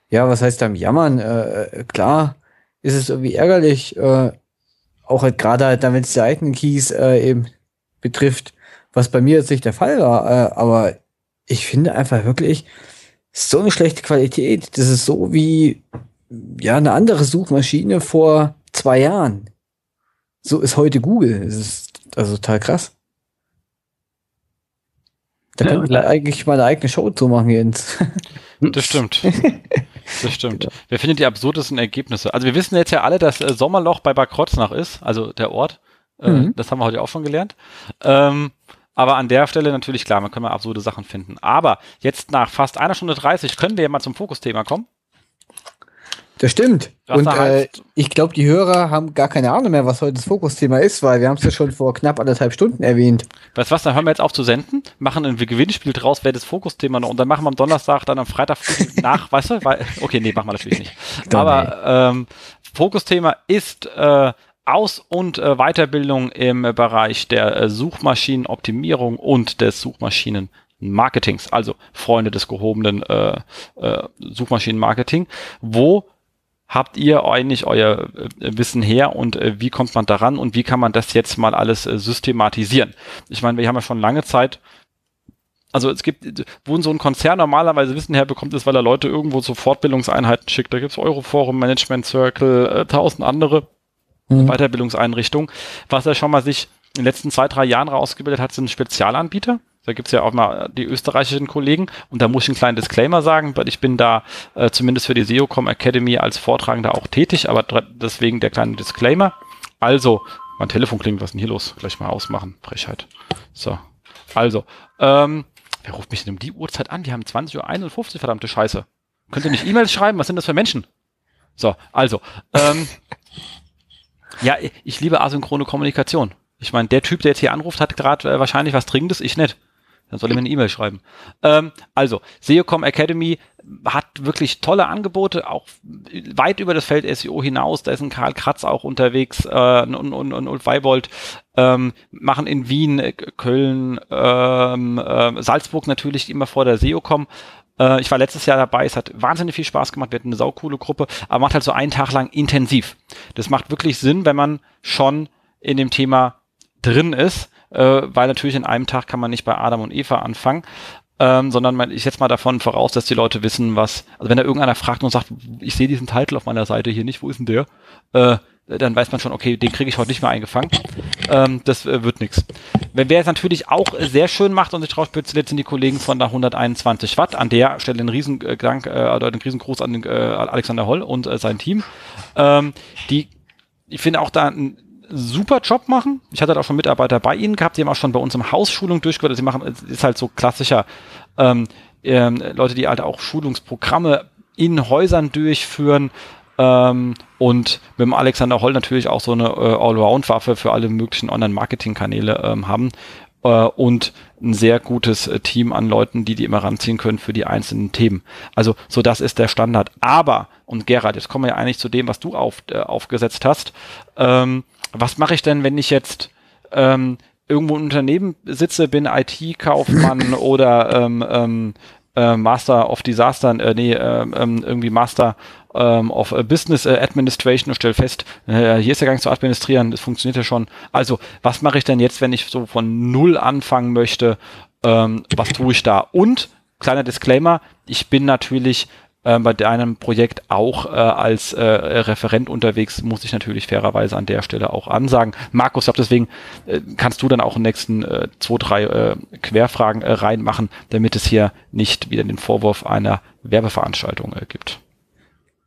Ja, was heißt am Jammern? Äh, äh, klar ist es irgendwie ärgerlich, äh, auch halt gerade halt, wenn es die eigenen Keys äh, eben betrifft, was bei mir jetzt nicht der Fall war. Äh, aber ich finde einfach wirklich so eine schlechte Qualität. Das ist so wie ja eine andere Suchmaschine vor zwei Jahren. So ist heute Google. Es ist also total krass. Da Ja, könnte man eigentlich mal eine eigene Show zu machen, Jens. (laughs) Das stimmt. Das stimmt. Wer findet die absurdesten Ergebnisse? Also wir wissen jetzt ja alle, dass äh, Sommerloch bei Bad Kreuznach ist, also der Ort. Äh, Mhm. Das haben wir heute auch schon gelernt. Ähm, aber an der Stelle natürlich klar, man kann mal absurde Sachen finden. Aber jetzt nach fast einer Stunde 30 können wir ja mal zum Fokusthema kommen. Das stimmt. Was Und äh, ich glaube, die Hörer haben gar keine Ahnung mehr, was heute das Fokusthema ist, weil wir haben es ja schon vor knapp anderthalb Stunden erwähnt. Weißt du was, dann hören wir jetzt auf zu senden, machen ein Gewinnspiel draus, wer das Fokusthema noch und dann machen wir am Donnerstag, dann am Freitag (laughs) nach, weißt du? Weil, okay, nee, machen wir natürlich nicht. (laughs) Aber ähm, Fokusthema ist äh, Aus- und äh, Weiterbildung im Bereich der äh, Suchmaschinenoptimierung und des Suchmaschinenmarketings, also Freunde des gehobenen äh, äh, Suchmaschinenmarketing. Wo habt ihr eigentlich euer äh, Wissen her und äh, wie kommt man daran und wie kann man das jetzt mal alles äh, systematisieren? Ich meine, wir haben ja schon lange Zeit also es gibt, wo so ein Konzern normalerweise Wissen herbekommt, ist, weil er Leute irgendwo zu Fortbildungseinheiten schickt. Da gibt's Euroforum, Management Circle, äh, tausend andere Mhm. Weiterbildungseinrichtungen. Was er schon mal sich in den letzten zwei, drei Jahren rausgebildet hat, sind Spezialanbieter. Da gibt's ja auch mal die österreichischen Kollegen und da muss ich einen kleinen Disclaimer sagen, weil ich bin da äh, zumindest für die SEOcom Academy als Vortragender auch tätig, aber deswegen der kleine Disclaimer. Also, mein Telefon klingt, was ist denn hier los? Gleich mal ausmachen. Frechheit. So. Also, ähm, wer ruft mich denn um die Uhrzeit an? Wir haben 20.51 Uhr, verdammte Scheiße. Könnt ihr nicht E-Mails schreiben? Was sind das für Menschen? So, also, ähm, (laughs) ja, ich liebe asynchrone Kommunikation. Ich meine, der Typ, der jetzt hier anruft, hat gerade äh, wahrscheinlich was Dringendes, ich nicht. Dann soll er mir eine E-Mail schreiben. Ähm, also, SEOcom Academy hat wirklich tolle Angebote, auch weit über das Feld SEO hinaus. Da ist ein Karl Kratz auch unterwegs äh, und, und, und Ulf Weibold. Ähm, machen in Wien, äh, Köln, ähm, äh, Salzburg natürlich immer vor der SEOcom. Äh, ich war letztes Jahr dabei, es hat wahnsinnig viel Spaß gemacht, wir hatten eine saukoole Gruppe, aber macht halt so einen Tag lang intensiv. Das macht wirklich Sinn, wenn man schon in dem Thema drin ist, äh, weil natürlich in einem Tag kann man nicht bei Adam und Eva anfangen, ähm, sondern man, ich setze mal davon voraus, dass die Leute wissen, was, also wenn da irgendeiner fragt und sagt, ich sehe diesen Titel auf meiner Seite hier nicht, wo ist denn der? Äh, dann weiß man schon, okay, den kriege ich heute nicht mehr eingefangen. Ähm, das äh, wird nichts. Wer es natürlich auch sehr schön macht und sich drauf spezialisiert, sind die Kollegen von der 121 Watt. An der Stelle einen riesen äh, Dank, äh, oder einen riesen an den, äh, Alexander Holl und äh, sein Team. Ähm, die, ich finde auch da einen super Job machen. Ich hatte da auch schon Mitarbeiter bei ihnen gehabt, die haben auch schon bei uns im Haus Schulung durchgeführt. Sie machen, ist halt so klassischer, ähm, ähm, Leute, die halt auch Schulungsprogramme in Häusern durchführen, ähm, und mit dem Alexander Holl natürlich auch so eine äh, Allround-Waffe für alle möglichen Online-Marketing-Kanäle ähm, haben äh, und ein sehr gutes äh, Team an Leuten, die die immer ranziehen können für die einzelnen Themen. Also so das ist der Standard. Aber, und Gerhard, jetzt kommen wir ja eigentlich zu dem, was du auf, äh, aufgesetzt hast. Ähm, was mache ich denn, wenn ich jetzt ähm, irgendwo im Unternehmen sitze, bin IT-Kaufmann (laughs) oder ähm, ähm, äh, Master of Disaster, äh, nee, ähm, ähm, irgendwie Master ähm, of äh, Business äh, Administration und stelle fest, äh, hier ist ja gar nicht zu administrieren, das funktioniert ja schon. Also, was mache ich denn jetzt, wenn ich so von null anfangen möchte? Ähm, was tue ich da? Und, kleiner Disclaimer, ich bin natürlich äh, bei deinem Projekt auch äh, als äh, Referent unterwegs, muss ich natürlich fairerweise an der Stelle auch ansagen. Markus, ich glaube, deswegen äh, kannst du dann auch in den nächsten äh, zwei, drei äh, Querfragen äh, reinmachen, damit es hier nicht wieder den Vorwurf einer Werbeveranstaltung äh, gibt.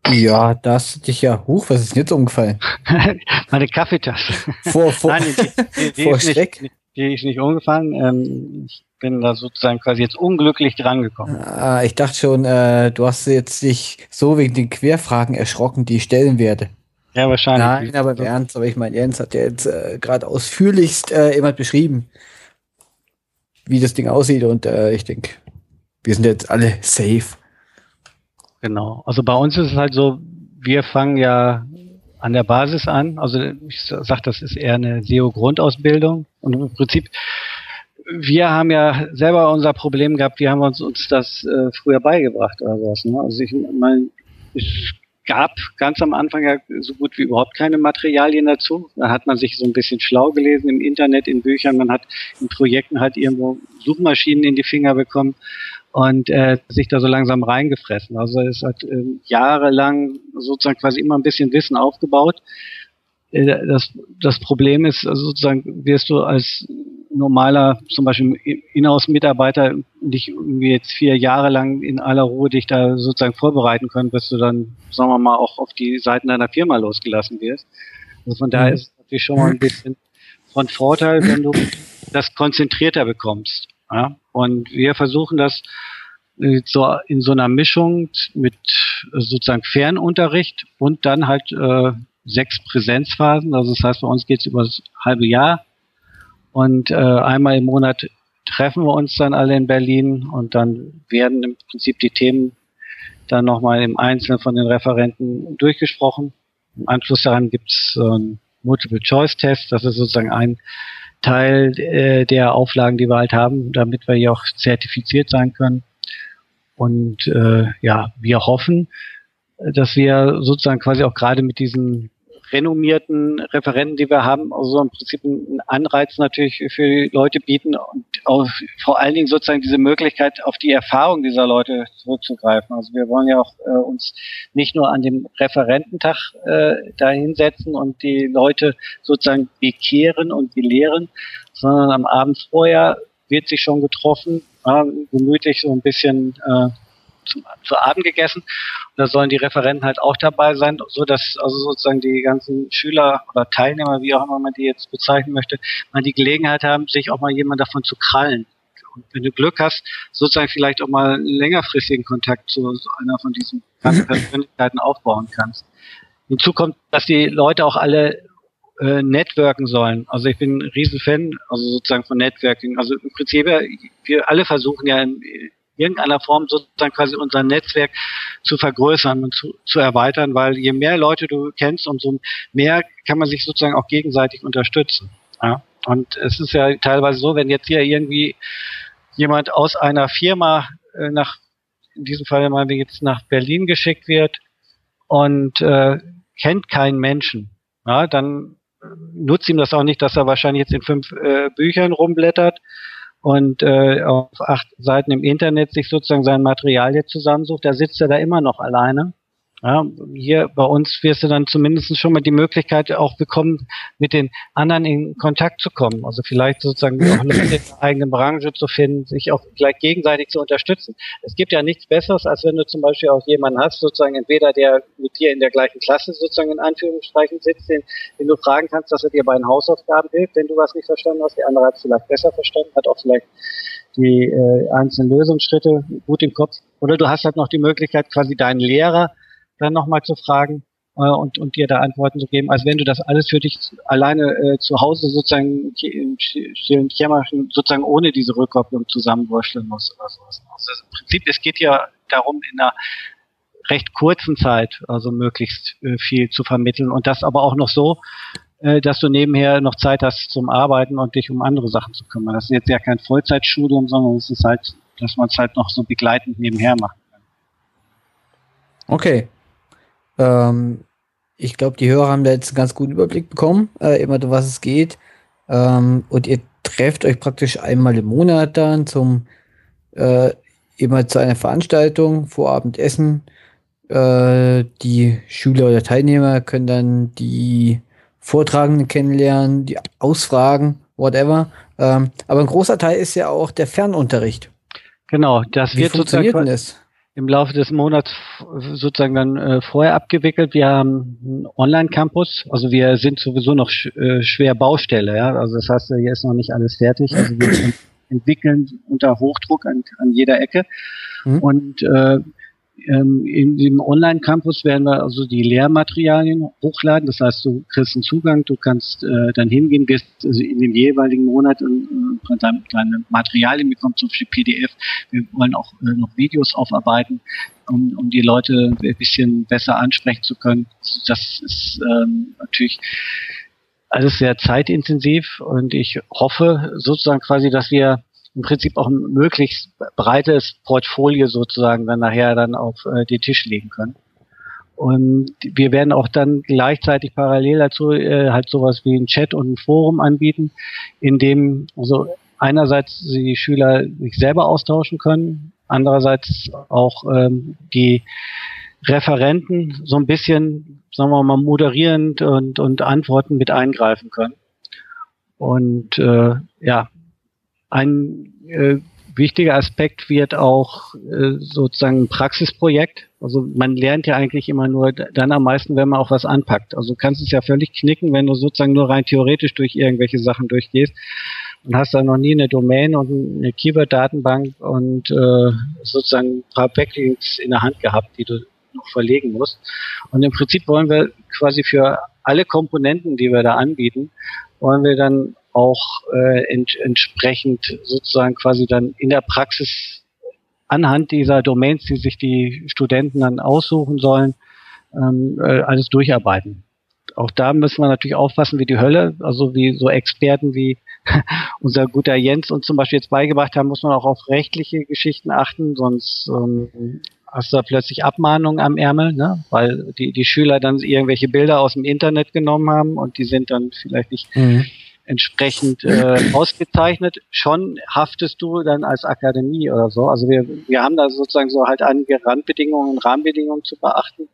Ja, da hast du dich ja, huch, was ist denn jetzt umgefallen? (laughs) Meine Kaffeetasse. Vor, vor, Nein, die, die, die vor ist Schreck? nicht, die ist nicht umgefallen. Ähm, ich bin da sozusagen quasi jetzt unglücklich drangekommen. Ah, ich dachte schon, äh, du hast jetzt dich so wegen den Querfragen erschrocken, die ich stellen werde. Ja, wahrscheinlich. Nein, aber im Ernst, aber ich meine, Jens hat ja jetzt äh, gerade ausführlichst äh, immer beschrieben, wie das Ding aussieht und äh, ich denke, wir sind jetzt alle safe. Genau. Also bei uns ist es halt so, wir fangen ja an der Basis an. Also ich sage, das ist eher eine SEO-Grundausbildung. Und im Prinzip, wir haben ja selber unser Problem gehabt, wie haben wir uns, uns das äh, früher beigebracht oder was. Ne? Also ich meine, es gab ganz am Anfang ja so gut wie überhaupt keine Materialien dazu. Da hat man sich so ein bisschen schlau gelesen im Internet, in Büchern. Man hat in Projekten halt irgendwo Suchmaschinen in die Finger bekommen und äh, sich da so langsam reingefressen. Also es hat äh, jahrelang sozusagen quasi immer ein bisschen Wissen aufgebaut. Äh, das, das Problem ist also sozusagen, wirst du als normaler, zum Beispiel Inhouse-Mitarbeiter, nicht irgendwie jetzt vier Jahre lang in aller Ruhe dich da sozusagen vorbereiten können, bis du dann, sagen wir mal, auch auf die Seiten deiner Firma losgelassen wirst. Also von daher mhm. ist es natürlich schon mal ein bisschen von Vorteil, wenn du das konzentrierter bekommst. Ja? Und wir versuchen das äh, so in so einer Mischung mit äh, sozusagen Fernunterricht und dann halt äh, sechs Präsenzphasen. Also das heißt, bei uns geht es über das halbe Jahr und äh, einmal im Monat treffen wir uns dann alle in Berlin und dann werden im Prinzip die Themen dann nochmal im Einzelnen von den Referenten durchgesprochen. Im Anschluss daran gibt es äh, Multiple-Choice-Test. Das ist sozusagen ein Teil äh, der Auflagen, die wir halt haben, damit wir hier auch zertifiziert sein können. Und äh, ja, wir hoffen, dass wir sozusagen quasi auch gerade mit diesen renommierten Referenten, die wir haben, also im Prinzip einen Anreiz natürlich für die Leute bieten und auch vor allen Dingen sozusagen diese Möglichkeit, auf die Erfahrung dieser Leute zurückzugreifen. Also wir wollen ja auch äh, uns nicht nur an dem Referententag äh, da hinsetzen und die Leute sozusagen bekehren und belehren, sondern am Abend vorher wird sich schon getroffen, äh, gemütlich so ein bisschen äh, zum, zu Abend gegessen. Und da sollen die Referenten halt auch dabei sein, so dass also sozusagen die ganzen Schüler oder Teilnehmer, wie auch immer man die jetzt bezeichnen möchte, mal die Gelegenheit haben, sich auch mal jemand davon zu krallen. Und wenn du Glück hast, sozusagen vielleicht auch mal einen längerfristigen Kontakt zu so einer von diesen ganzen (laughs) Persönlichkeiten aufbauen kannst. Hinzu kommt, dass die Leute auch alle äh, networken sollen. Also ich bin ein Riesenfan, also sozusagen von Networking. Also im Prinzip, wir alle versuchen ja irgendeiner Form sozusagen quasi unser Netzwerk zu vergrößern und zu, zu erweitern, weil je mehr Leute du kennst, umso mehr kann man sich sozusagen auch gegenseitig unterstützen. Ja? Und es ist ja teilweise so, wenn jetzt hier irgendwie jemand aus einer Firma äh, nach, in diesem Fall mal jetzt nach Berlin geschickt wird und äh, kennt keinen Menschen, ja, dann nutzt ihm das auch nicht, dass er wahrscheinlich jetzt in fünf äh, Büchern rumblättert, und äh, auf acht Seiten im Internet sich sozusagen sein Material jetzt zusammensucht, da sitzt er da immer noch alleine. Ja, hier bei uns wirst du dann zumindest schon mal die Möglichkeit auch bekommen, mit den anderen in Kontakt zu kommen. Also vielleicht sozusagen auch Leute in der eigenen Branche zu finden, sich auch gleich gegenseitig zu unterstützen. Es gibt ja nichts Besseres, als wenn du zum Beispiel auch jemanden hast, sozusagen entweder der mit dir in der gleichen Klasse sozusagen in Anführungsstrichen sitzt, den, den du fragen kannst, dass er dir bei den Hausaufgaben hilft, wenn du was nicht verstanden hast. Der andere hat es vielleicht besser verstanden, hat auch vielleicht die äh, einzelnen Lösungsschritte gut im Kopf. Oder du hast halt noch die Möglichkeit, quasi deinen Lehrer dann nochmal zu fragen äh, und, und dir da Antworten zu geben, als wenn du das alles für dich alleine äh, zu Hause sozusagen im stillen Kämmerchen sozusagen ohne diese Rückkopplung zusammenwurschteln musst oder sowas. Also Im Prinzip, es geht ja darum, in einer recht kurzen Zeit also möglichst äh, viel zu vermitteln und das aber auch noch so, äh, dass du nebenher noch Zeit hast zum Arbeiten und dich um andere Sachen zu kümmern. Das ist jetzt ja kein Vollzeitstudium, sondern es ist halt, dass man es halt noch so begleitend nebenher macht. Okay, ähm, ich glaube, die Hörer haben da jetzt einen ganz guten Überblick bekommen, äh, immer was es geht. Ähm, und ihr trefft euch praktisch einmal im Monat dann zum äh, immer zu einer Veranstaltung, Vorabendessen. Äh, die Schüler oder Teilnehmer können dann die Vortragenden kennenlernen, die ausfragen, whatever. Ähm, aber ein großer Teil ist ja auch der Fernunterricht. Genau, das Wie wird funktioniert sozusagen. Das? Im Laufe des Monats sozusagen dann äh, vorher abgewickelt. Wir haben einen Online-Campus, also wir sind sowieso noch sch äh, schwer Baustelle, ja. Also das heißt, hier ist noch nicht alles fertig. Also wir (clears throat) entwickeln unter Hochdruck an, an jeder Ecke. Mhm. Und äh, in dem Online-Campus werden wir also die Lehrmaterialien hochladen. Das heißt, du kriegst einen Zugang, du kannst äh, dann hingehen, gehst also in dem jeweiligen Monat und äh, deine, Materialien bekommst, zum Beispiel PDF. Wir wollen auch äh, noch Videos aufarbeiten, um, um die Leute ein bisschen besser ansprechen zu können. Das ist ähm, natürlich alles sehr zeitintensiv und ich hoffe sozusagen quasi, dass wir im Prinzip auch ein möglichst breites Portfolio sozusagen dann nachher dann auf äh, den Tisch legen können. Und wir werden auch dann gleichzeitig parallel dazu äh, halt sowas wie ein Chat und ein Forum anbieten, in dem also einerseits die Schüler sich selber austauschen können, andererseits auch ähm, die Referenten so ein bisschen, sagen wir mal, moderierend und, und Antworten mit eingreifen können. Und äh, ja, ein äh, wichtiger Aspekt wird auch äh, sozusagen ein Praxisprojekt. Also man lernt ja eigentlich immer nur dann am meisten, wenn man auch was anpackt. Also du kannst es ja völlig knicken, wenn du sozusagen nur rein theoretisch durch irgendwelche Sachen durchgehst und hast da noch nie eine Domain und eine Keyword-Datenbank und äh, sozusagen ein paar Backlinks in der Hand gehabt, die du noch verlegen musst. Und im Prinzip wollen wir quasi für alle Komponenten, die wir da anbieten, wollen wir dann auch äh, ent entsprechend sozusagen quasi dann in der Praxis anhand dieser Domains, die sich die Studenten dann aussuchen sollen, ähm, äh, alles durcharbeiten. Auch da müssen wir natürlich aufpassen wie die Hölle, also wie so Experten wie (laughs) unser guter Jens uns zum Beispiel jetzt beigebracht haben, muss man auch auf rechtliche Geschichten achten, sonst ähm, hast du da plötzlich Abmahnungen am Ärmel, ne? weil die, die Schüler dann irgendwelche Bilder aus dem Internet genommen haben und die sind dann vielleicht nicht mhm entsprechend äh, ausgezeichnet. Schon haftest du dann als Akademie oder so. Also wir, wir haben da sozusagen so halt einige Randbedingungen und Rahmenbedingungen zu beachten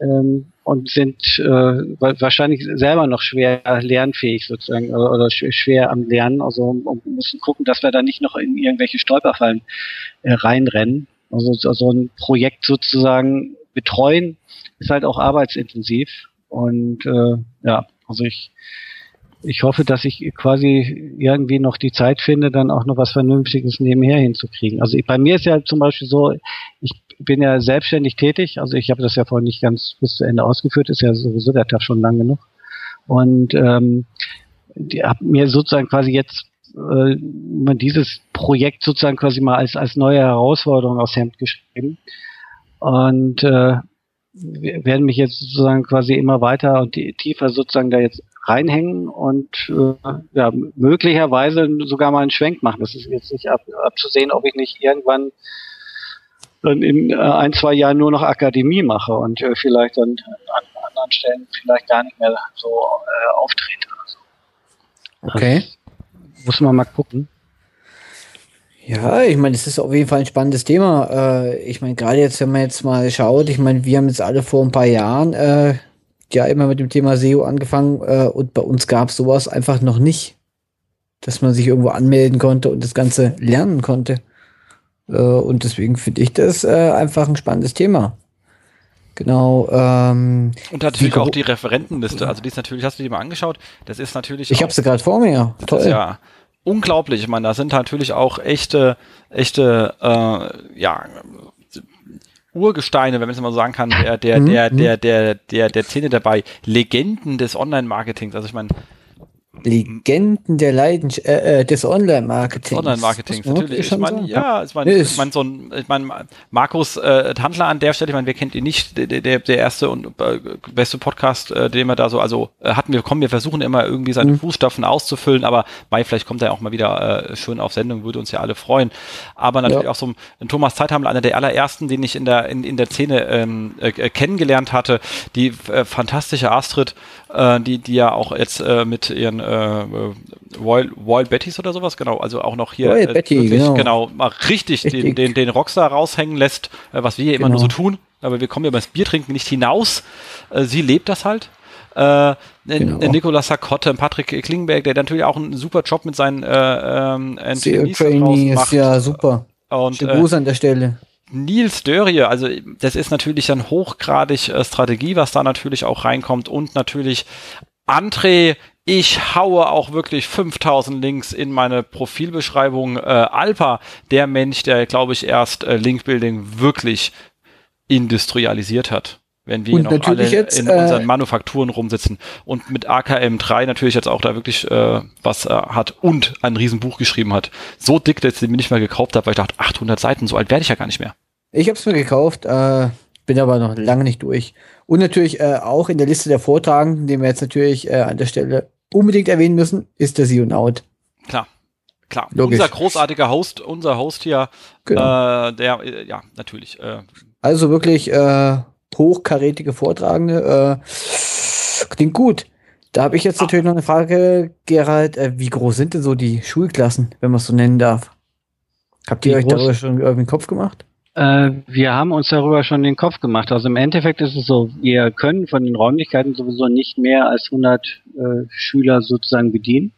ähm, und sind äh, wahrscheinlich selber noch schwer lernfähig sozusagen oder, oder schwer am Lernen. Also um, müssen gucken, dass wir da nicht noch in irgendwelche Stolperfallen äh, reinrennen. Also so ein Projekt sozusagen betreuen ist halt auch arbeitsintensiv und äh, ja, also ich ich hoffe, dass ich quasi irgendwie noch die Zeit finde, dann auch noch was Vernünftiges nebenher hinzukriegen. Also ich, bei mir ist ja zum Beispiel so, ich bin ja selbstständig tätig, also ich habe das ja vorhin nicht ganz bis zu Ende ausgeführt, ist ja sowieso der Tag schon lang genug. Und ähm, habe mir sozusagen quasi jetzt äh, dieses Projekt sozusagen quasi mal als, als neue Herausforderung aufs Hemd geschrieben. Und äh, werden mich jetzt sozusagen quasi immer weiter und tiefer sozusagen da jetzt reinhängen und äh, ja, möglicherweise sogar mal einen Schwenk machen. Das ist jetzt nicht ab, abzusehen, ob ich nicht irgendwann dann in äh, ein, zwei Jahren nur noch Akademie mache und äh, vielleicht dann an anderen Stellen vielleicht gar nicht mehr so äh, auftrete. Also, okay. muss man mal gucken. Ja, ich meine, es ist auf jeden Fall ein spannendes Thema. Äh, ich meine, gerade jetzt, wenn man jetzt mal schaut, ich meine, wir haben jetzt alle vor ein paar Jahren äh, ja immer mit dem Thema SEO angefangen äh, und bei uns gab es sowas einfach noch nicht, dass man sich irgendwo anmelden konnte und das Ganze lernen konnte. Äh, und deswegen finde ich das äh, einfach ein spannendes Thema. Genau. Ähm, und natürlich auch die Referentenliste. Also die ist natürlich, hast du die mal angeschaut? Das ist natürlich. Ich habe sie gerade vor mir. Toll. ja unglaublich. Ich meine, da sind natürlich auch echte, echte, äh, ja, Urgesteine, wenn man es mal so sagen kann, der, der, mhm, der, mhm. der, der, der, der Szene dabei, Legenden des Online-Marketings. Also ich meine, Legenden der Leidenschaft, äh, äh, des Online-Marketings. Online-Marketings, natürlich. Ich meine, ja, ich meine, ich mein, so ein, ich meine, Markus äh, Tandler an der Stelle, ich meine, wer kennt ihn nicht, der, der, der erste und äh, beste Podcast, äh, den wir da so, also äh, hatten wir, kommen, wir versuchen immer irgendwie seine mhm. Fußstapfen auszufüllen, aber Mai, vielleicht kommt er auch mal wieder äh, schön auf Sendung, würde uns ja alle freuen. Aber natürlich ja. auch so ein, ein Thomas Zeithamel, einer der allerersten, den ich in der, in, in der Szene ähm, äh, kennengelernt hatte, die äh, fantastische Astrid, äh, die, die ja auch jetzt äh, mit ihren äh, Royal, Royal Bettys oder sowas, genau, also auch noch hier Royal äh, Betty, wirklich, genau. genau, mal richtig, richtig. Den, den, den Rockstar raushängen lässt, äh, was wir hier genau. immer nur so tun, aber wir kommen ja beim Biertrinken nicht hinaus. Äh, sie lebt das halt. Äh, genau. Nicolas Sacotte, Patrick Klingberg, der natürlich auch einen super Job mit seinen äh, ähm, Trainees ist ja super. Und, Schönen Gruß an der Stelle. Nils Dörrie, also das ist natürlich dann hochgradig äh, Strategie, was da natürlich auch reinkommt und natürlich André, ich haue auch wirklich 5000 Links in meine Profilbeschreibung. Äh, Alpa, der Mensch, der, glaube ich, erst äh, Linkbuilding wirklich industrialisiert hat. Wenn wir Und noch alle jetzt, in äh, unseren Manufakturen rumsitzen und mit AKM3 natürlich jetzt auch da wirklich äh, was äh, hat und ein Riesenbuch geschrieben hat. So dick, dass ich mir nicht mehr gekauft habe, weil ich dachte, 800 Seiten, so alt werde ich ja gar nicht mehr. Ich habe es mir gekauft, äh, bin aber noch lange nicht durch. Und natürlich äh, auch in der Liste der Vortragenden, den wir jetzt natürlich äh, an der Stelle unbedingt erwähnen müssen, ist der Sionaut. Klar. Klar, Logisch. unser großartiger Host, unser Host hier, Genau. äh, der, äh, ja, natürlich, äh, Also wirklich äh, hochkarätige Vortragende. Äh, klingt gut. Da habe ich jetzt natürlich noch eine Frage, Gerald. Äh, wie groß sind denn so die Schulklassen, wenn man es so nennen darf? Habt ihr Wie euch groß? darüber schon irgendwie den Kopf gemacht? Äh, wir haben uns darüber schon den Kopf gemacht. Also im Endeffekt ist es so, wir können von den Räumlichkeiten sowieso nicht mehr als 100 äh, Schüler sozusagen bedienen.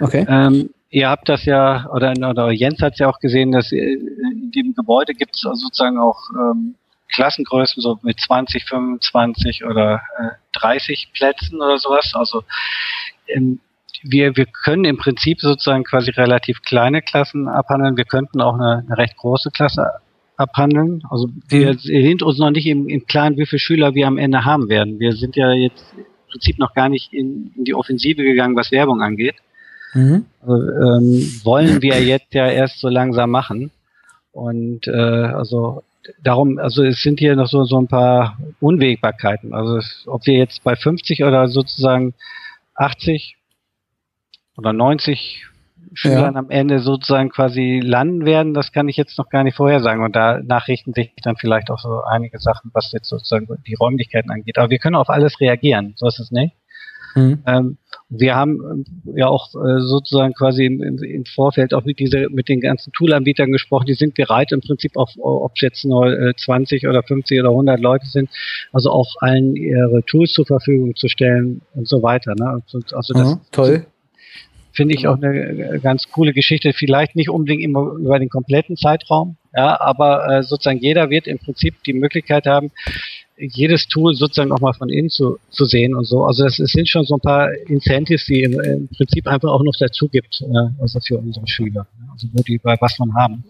Okay. Ähm, ihr habt das ja, oder, oder Jens hat es ja auch gesehen, dass äh, in dem Gebäude gibt es sozusagen auch ähm, Klassengrößen so mit 20, 25 oder äh, 30 Plätzen oder sowas. Also ähm, wir, wir können im Prinzip sozusagen quasi relativ kleine Klassen abhandeln. Wir könnten auch eine, eine recht große Klasse abhandeln. Also wir sind uns noch nicht im, im Klaren, wie viele Schüler wir am Ende haben werden. Wir sind ja jetzt im Prinzip noch gar nicht in, in die Offensive gegangen, was Werbung angeht. Mhm. Also, ähm, wollen wir jetzt ja erst so langsam machen. Und äh, also darum, also es sind hier noch so, so ein paar Unwägbarkeiten. Also es, ob wir jetzt bei 50 oder sozusagen 80 oder 90 Schülern am Ende sozusagen quasi landen werden, das kann ich jetzt noch gar nicht vorhersagen. Und da nachrichten sich dann vielleicht auch so einige Sachen, was jetzt sozusagen die Räumlichkeiten angeht. Aber wir können auf alles reagieren, so ist es nicht. Mhm. Ähm, wir haben ähm, ja auch äh, sozusagen quasi im, im, im Vorfeld auch mit diese mit den ganzen Toolanbietern gesprochen. Die sind bereit im Prinzip auch, ob es jetzt nur äh, 20 oder 50 oder 100 Leute sind, also auch allen ihre Tools zur Verfügung zu stellen und so weiter. Ne? Also, also das Mhm, toll. finde ich auch eine äh, ganz coole Geschichte. Vielleicht nicht unbedingt immer über den kompletten Zeitraum, ja, aber äh, sozusagen jeder wird im Prinzip die Möglichkeit haben, jedes Tool sozusagen auch mal von innen zu, zu sehen und so. Also das, es sind schon so ein paar Incentives, die im, im Prinzip einfach auch noch dazu gibt, äh, also für unsere Schüler, ne? also wo die bei was von haben.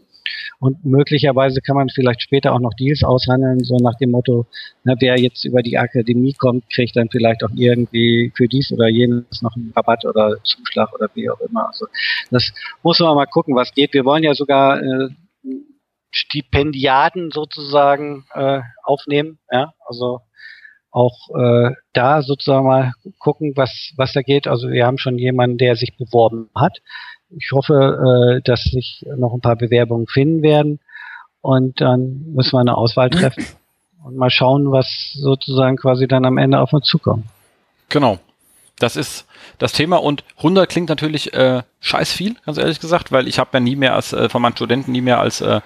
Und möglicherweise kann man vielleicht später auch noch Deals aushandeln, so nach dem Motto, na, wer jetzt über die Akademie kommt, kriegt dann vielleicht auch irgendwie für dies oder jenes noch einen Rabatt oder Zuschlag oder wie auch immer. Also das muss man mal gucken, was geht. Wir wollen ja sogar äh, Stipendiaten sozusagen äh, aufnehmen, ja, also auch äh, da sozusagen mal gucken, was was da geht. Also wir haben schon jemanden, der sich beworben hat. Ich hoffe, äh, dass sich noch ein paar Bewerbungen finden werden und dann müssen wir eine Auswahl treffen und mal schauen, was sozusagen quasi dann am Ende auf uns zukommt. Genau. Das ist das Thema und 100 klingt natürlich äh, scheiß viel, ganz ehrlich gesagt, weil ich habe ja nie mehr als äh, von meinen Studenten nie mehr als äh,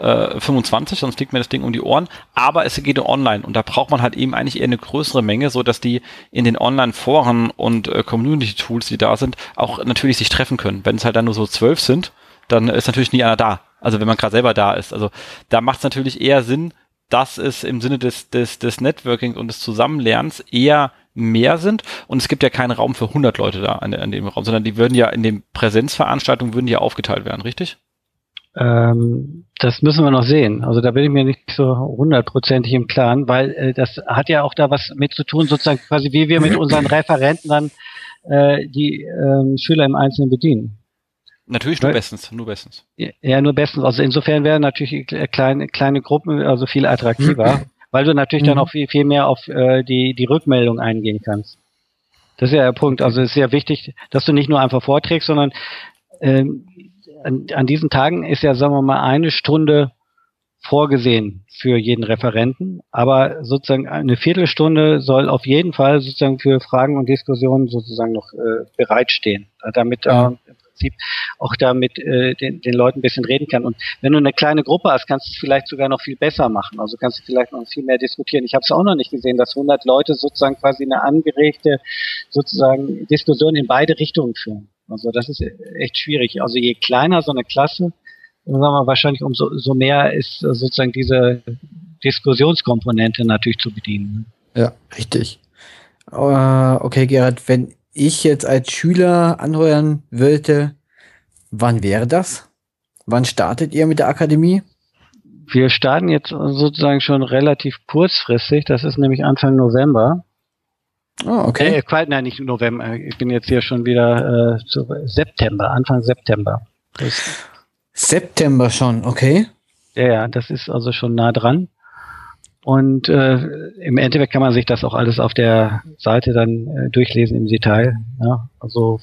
äh, 25, sonst fliegt mir das Ding um die Ohren. Aber es geht online und da braucht man halt eben eigentlich eher eine größere Menge, so dass die in den Online-Foren und äh, Community-Tools, die da sind, auch natürlich sich treffen können. Wenn es halt dann nur so zwölf sind, dann ist natürlich nie einer da. Also wenn man gerade selber da ist. Also da macht es natürlich eher Sinn, dass es im Sinne des, des, des Networking und des Zusammenlernens eher mehr sind und es gibt ja keinen Raum für 100 Leute da an, an dem Raum, sondern die würden ja in den Präsenzveranstaltungen würden ja aufgeteilt werden, richtig? Ähm, das müssen wir noch sehen. Also da bin ich mir nicht so hundertprozentig im Klaren, weil äh, das hat ja auch da was mit zu tun, sozusagen quasi wie wir mit unseren Referenten dann äh, die ähm, Schüler im Einzelnen bedienen. Natürlich nur bestens, nur bestens. Ja, nur bestens. Also insofern wären natürlich äh, kleine, kleine Gruppen also viel attraktiver, (laughs) weil du natürlich dann Mhm. auch viel, viel mehr auf äh, die, die Rückmeldung eingehen kannst. Das ist ja der Punkt. Also es ist sehr wichtig, dass du nicht nur einfach vorträgst, sondern ähm, an, an diesen Tagen ist ja, sagen wir mal, eine Stunde vorgesehen für jeden Referenten, aber sozusagen eine Viertelstunde soll auf jeden Fall sozusagen für Fragen und Diskussionen sozusagen noch äh, bereitstehen, damit Ja. äh, im Prinzip auch damit äh, den, den Leuten ein bisschen reden kann. Und wenn du eine kleine Gruppe hast, kannst du es vielleicht sogar noch viel besser machen. Also kannst du vielleicht noch viel mehr diskutieren. Ich habe es auch noch nicht gesehen, dass 100 Leute sozusagen quasi eine angeregte sozusagen Diskussion in beide Richtungen führen. Also das ist echt schwierig. Also je kleiner so eine Klasse sagen wir wahrscheinlich umso so mehr ist sozusagen diese Diskussionskomponente natürlich zu bedienen. Ja, richtig. Uh, okay, Gerhard, wenn ich jetzt als Schüler anheuern wollte, wann wäre das? Wann startet ihr mit der Akademie? Wir starten jetzt sozusagen schon relativ kurzfristig. Das ist nämlich Anfang November. Oh, okay. Äh, nein, nicht November. Ich bin jetzt hier schon wieder äh, zu September, Anfang September. Das September schon, okay. Ja, ja, das ist also schon nah dran. Und äh, im Endeffekt kann man sich das auch alles auf der Seite dann äh, durchlesen im Detail. Ja, also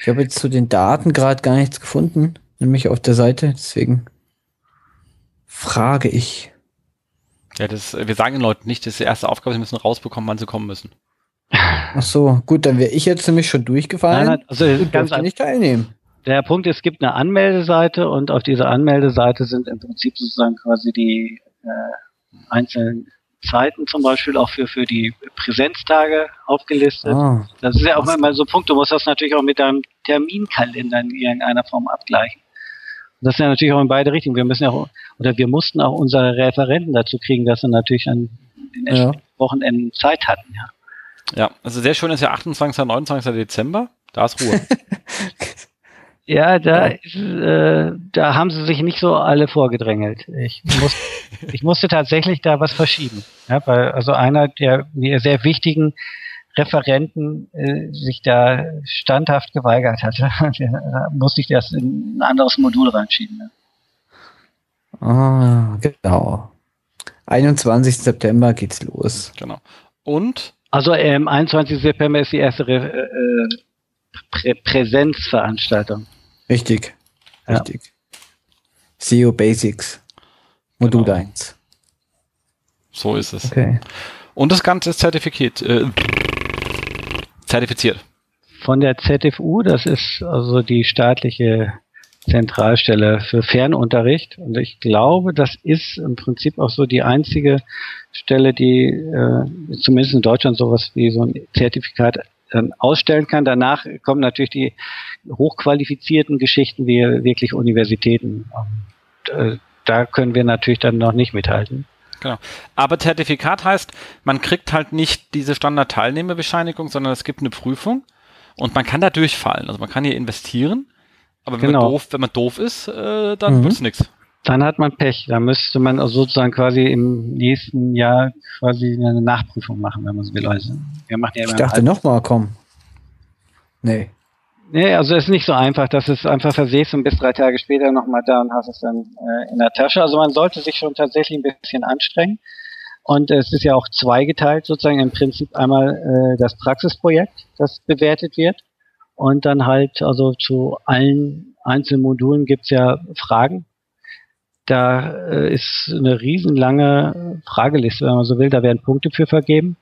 ich habe jetzt zu den Daten gerade gar nichts gefunden, nämlich auf der Seite. Deswegen frage ich. Ja, das, wir sagen den Leuten nicht, das ist die erste Aufgabe, sie müssen rausbekommen, wann sie kommen müssen. Ach so, gut, dann wäre ich jetzt nämlich schon durchgefallen. Nein, also und ganz nicht teilnehmen. Der Punkt ist, es gibt eine Anmeldeseite und auf dieser Anmeldeseite sind im Prinzip sozusagen quasi die äh, einzelnen Zeiten zum Beispiel auch für, für die Präsenztage aufgelistet. Ah, das ist ja auch immer so ein Punkt, du musst das natürlich auch mit deinem Terminkalender in irgendeiner Form abgleichen. Das ist ja natürlich auch in beide Richtungen. Wir müssen ja auch, oder wir mussten auch unsere Referenten dazu kriegen, dass sie natürlich an den ja. Wochenenden Zeit hatten, ja. Ja, also sehr schön ist ja 28. 29. Dezember. Da ist Ruhe. (laughs) ja, da, ist, äh, da haben sie sich nicht so alle vorgedrängelt. Ich, muss, ich musste tatsächlich da was verschieben. Ja, weil also einer der mir sehr wichtigen Referenten äh, sich da standhaft geweigert hatte, (laughs) da musste ich das in ein anderes Modul reinschieben. Ne? Ah, genau. 21. September geht's los. Genau. Und? Also ähm, 21. September ist die erste Re äh, Prä Präsenzveranstaltung. Richtig. Ja. Richtig. SEO Basics. Modul genau. 1. So ist es. Okay. Und das Ganze ist zertifiziert. Äh, zertifiziert. Von der ZFU, das ist also die staatliche Zentralstelle für Fernunterricht. Und ich glaube, das ist im Prinzip auch so die einzige Stelle, die äh, zumindest in Deutschland sowas wie so ein Zertifikat dann ausstellen kann. Danach kommen natürlich die hochqualifizierten Geschichten wie wirklich Universitäten. Und, äh, da können wir natürlich dann noch nicht mithalten. Genau. Aber Zertifikat heißt, man kriegt halt nicht diese Standard-Teilnehmerbescheinigung, sondern es gibt eine Prüfung und man kann da durchfallen. Also man kann hier investieren, aber wenn, genau. man, doof, wenn man doof ist, äh, dann mhm. es nichts. Dann hat man Pech. Da müsste man also sozusagen quasi im nächsten Jahr quasi eine Nachprüfung machen, wenn man so will. Also, wir machen ja ich dachte nochmal, komm. Nee. Nee, also es ist nicht so einfach, dass es einfach versehst und bis drei Tage später nochmal da und hast es dann äh, in der Tasche. Also man sollte sich schon tatsächlich ein bisschen anstrengen. Und es ist ja auch zweigeteilt sozusagen im Prinzip einmal äh, das Praxisprojekt, das bewertet wird. Und dann halt, also zu allen einzelnen Modulen gibt's ja Fragen. Da äh, ist eine riesenlange Frageliste, wenn man so will. Da werden Punkte für vergeben.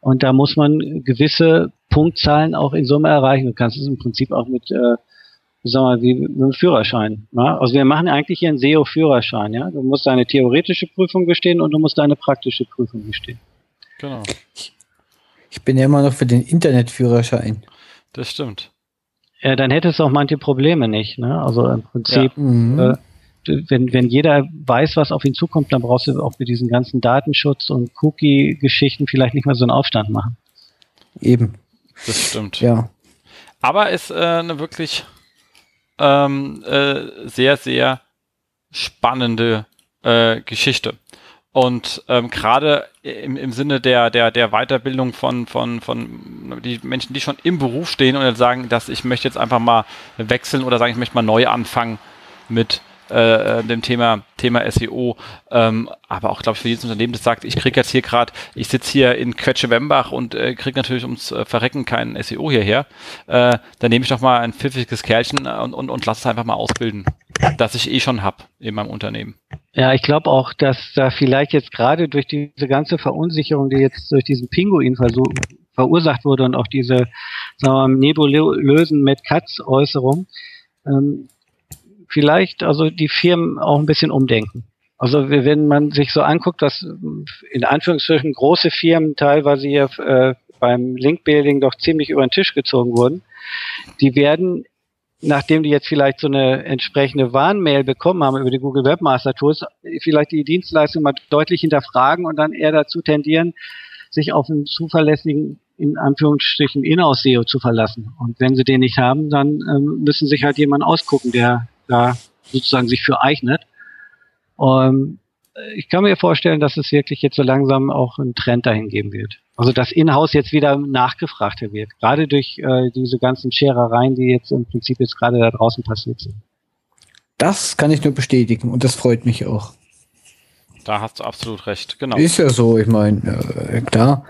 Und da muss man gewisse Punktzahlen auch in Summe erreichen. Du kannst es im Prinzip auch mit, äh, sagen wir mal, wie mit einem Führerschein. Ja? Also wir machen eigentlich hier einen SEO-Führerschein. Ja? Du musst deine theoretische Prüfung bestehen und du musst deine praktische Prüfung bestehen. Genau. Ich bin ja immer noch für den Internetführerschein. Das stimmt. Ja, dann hättest du auch manche Probleme nicht. Ne? Also im Prinzip, ja. mhm. äh, wenn, wenn jeder weiß, was auf ihn zukommt, dann brauchst du auch mit diesen ganzen Datenschutz und Cookie-Geschichten vielleicht nicht mehr so einen Aufstand machen. Eben. Das stimmt. Ja. Aber ist äh, eine wirklich ähm, äh, sehr, sehr spannende äh, Geschichte. Und ähm, gerade im, im Sinne der, der, der Weiterbildung von, von, von die Menschen, die schon im Beruf stehen und sagen, dass ich möchte jetzt einfach mal wechseln oder sagen, ich möchte mal neu anfangen mit äh, äh, dem Thema, Thema SEO, ähm, aber auch, glaube ich, für jedes Unternehmen, das sagt, ich kriege jetzt hier gerade, ich sitze hier in Quetsche-Wembach und äh, kriege natürlich ums äh, Verrecken kein SEO hierher, äh, dann nehme ich doch mal ein pfiffiges Kerlchen und, und, und lass es einfach mal ausbilden, das ich eh schon habe in meinem Unternehmen. Ja, ich glaube auch, dass da vielleicht jetzt gerade durch diese ganze Verunsicherung, die jetzt durch diesen Pinguin verursacht wurde und auch diese sagen wir mal, nebulösen Mad Cuts Äußerung, ähm, vielleicht also die Firmen auch ein bisschen umdenken. Also wenn man sich so anguckt, dass in Anführungsstrichen große Firmen teilweise hier äh, beim Link-Building doch ziemlich über den Tisch gezogen wurden, die werden nachdem die jetzt vielleicht so eine entsprechende Warnmail bekommen haben über die Google Webmaster Tools, vielleicht die Dienstleistung mal deutlich hinterfragen und dann eher dazu tendieren, sich auf einen zuverlässigen, in Anführungsstrichen, Inhouse-SEO zu verlassen. Und wenn sie den nicht haben, dann ähm, müssen sich halt jemand ausgucken, der da sozusagen sich für eignet. Und ich kann mir vorstellen, dass es wirklich jetzt so langsam auch einen Trend dahin geben wird. Also dass Inhouse jetzt wieder nachgefragter wird, gerade durch äh, diese ganzen Scherereien, die jetzt im Prinzip jetzt gerade da draußen passiert sind. Das kann ich nur bestätigen und das freut mich auch. Da hast du absolut recht, genau. Ist ja so, ich meine, äh, klar.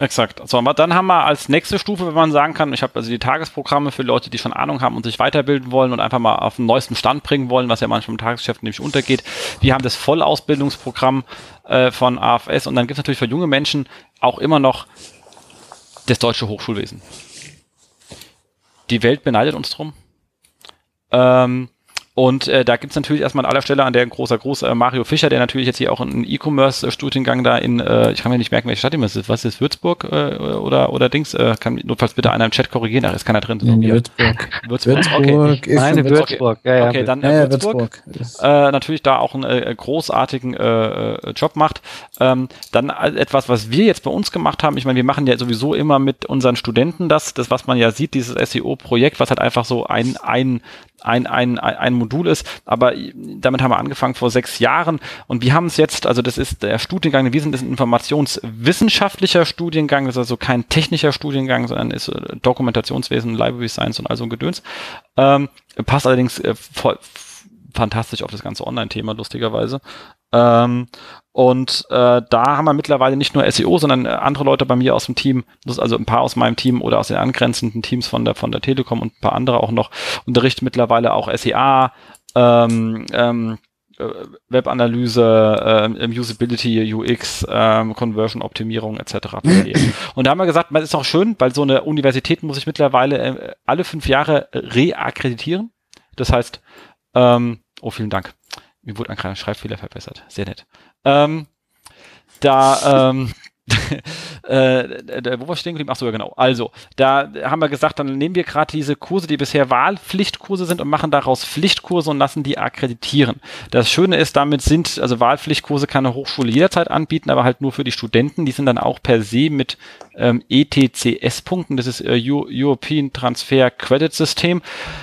Exakt. So, dann haben wir als nächste Stufe, wenn man sagen kann, ich habe also die Tagesprogramme für Leute, die schon Ahnung haben und sich weiterbilden wollen und einfach mal auf den neuesten Stand bringen wollen, was ja manchmal im Tagesgeschäft nämlich untergeht. Wir haben das Vollausbildungsprogramm äh, von AFS und dann gibt es natürlich für junge Menschen auch immer noch das deutsche Hochschulwesen. Die Welt beneidet uns drum. Ähm, und äh, da gibt's natürlich erstmal an aller Stelle an der ein großer Gruß äh, Mario Fischer, der natürlich jetzt hier auch einen E-Commerce-Studiengang da in, äh, ich kann mir nicht merken, welche Stadt immer ist. Was ist Würzburg äh, oder oder Dings? Äh, kann notfalls bitte einer im Chat korrigieren, da ist keiner drin. Nee, Würzburg. Würzburg, Würzburg okay. ist Meine Würzburg, ja, ja. Okay, dann Ja, äh, ja, Würzburg. Würzburg. Äh, natürlich da auch einen äh, großartigen äh, äh, Job macht. Ähm, dann äh, etwas, was wir jetzt bei uns gemacht haben, ich meine, wir machen ja sowieso immer mit unseren Studenten das, das, was man ja sieht, dieses SEO-Projekt, was halt einfach so ein, ein, ein, ein, ein Modul ist, aber damit haben wir angefangen vor sechs Jahren und wir haben es jetzt, also das ist der Studiengang, wir sind ein informationswissenschaftlicher Studiengang, das ist also kein technischer Studiengang, sondern ist äh, Dokumentationswesen, Library Science und all so ein Gedöns. Ähm, passt allerdings äh, voll, fantastisch auf das ganze Online-Thema, lustigerweise. Ähm, und äh, da haben wir mittlerweile nicht nur SEO, sondern äh, andere Leute bei mir aus dem Team, also ein paar aus meinem Team oder aus den angrenzenden Teams von der von der Telekom und ein paar andere auch noch, unterrichten mittlerweile auch SEA, ähm, ähm, äh, Webanalyse, ähm, Usability, UX, ähm, Conversion-Optimierung etc. (laughs) Und da haben wir gesagt, man ist auch schön, weil so eine Universität muss sich mittlerweile äh, alle fünf Jahre reakkreditieren. Das heißt, ähm, oh, vielen Dank. Mir wurde ein kleiner Schreibfehler verbessert. Sehr nett. Ähm, da, ähm, (laughs) äh, wo war ich stehen geblieben? Ach so, ja, genau. Also, da haben wir gesagt, dann nehmen wir gerade diese Kurse, die bisher Wahlpflichtkurse sind und machen daraus Pflichtkurse und lassen die akkreditieren. Das Schöne ist, damit sind, also Wahlpflichtkurse kann eine Hochschule jederzeit anbieten, aber halt nur für die Studenten. Die sind dann auch per se mit ähm, ETCS-Punkten. Das ist äh, Eu- European Transfer Credit System.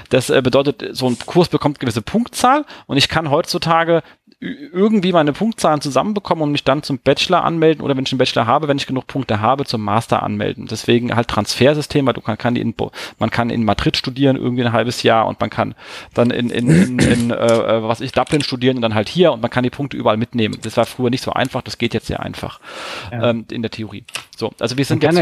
Das äh, bedeutet, so ein Kurs bekommt gewisse Punktzahl und ich kann heutzutage irgendwie meine Punktzahlen zusammenbekommen und mich dann zum Bachelor anmelden oder wenn ich einen Bachelor habe, wenn ich genug Punkte habe, zum Master anmelden. Deswegen halt Transfersystem, weil du kann, kann in, man kann in Madrid studieren irgendwie ein halbes Jahr und man kann dann in, in, in, in äh, äh, was ich Dublin studieren und dann halt hier und man kann die Punkte überall mitnehmen. Das war früher nicht so einfach, das geht jetzt sehr einfach Ja. ähm, in der Theorie. So, also wir sind jetzt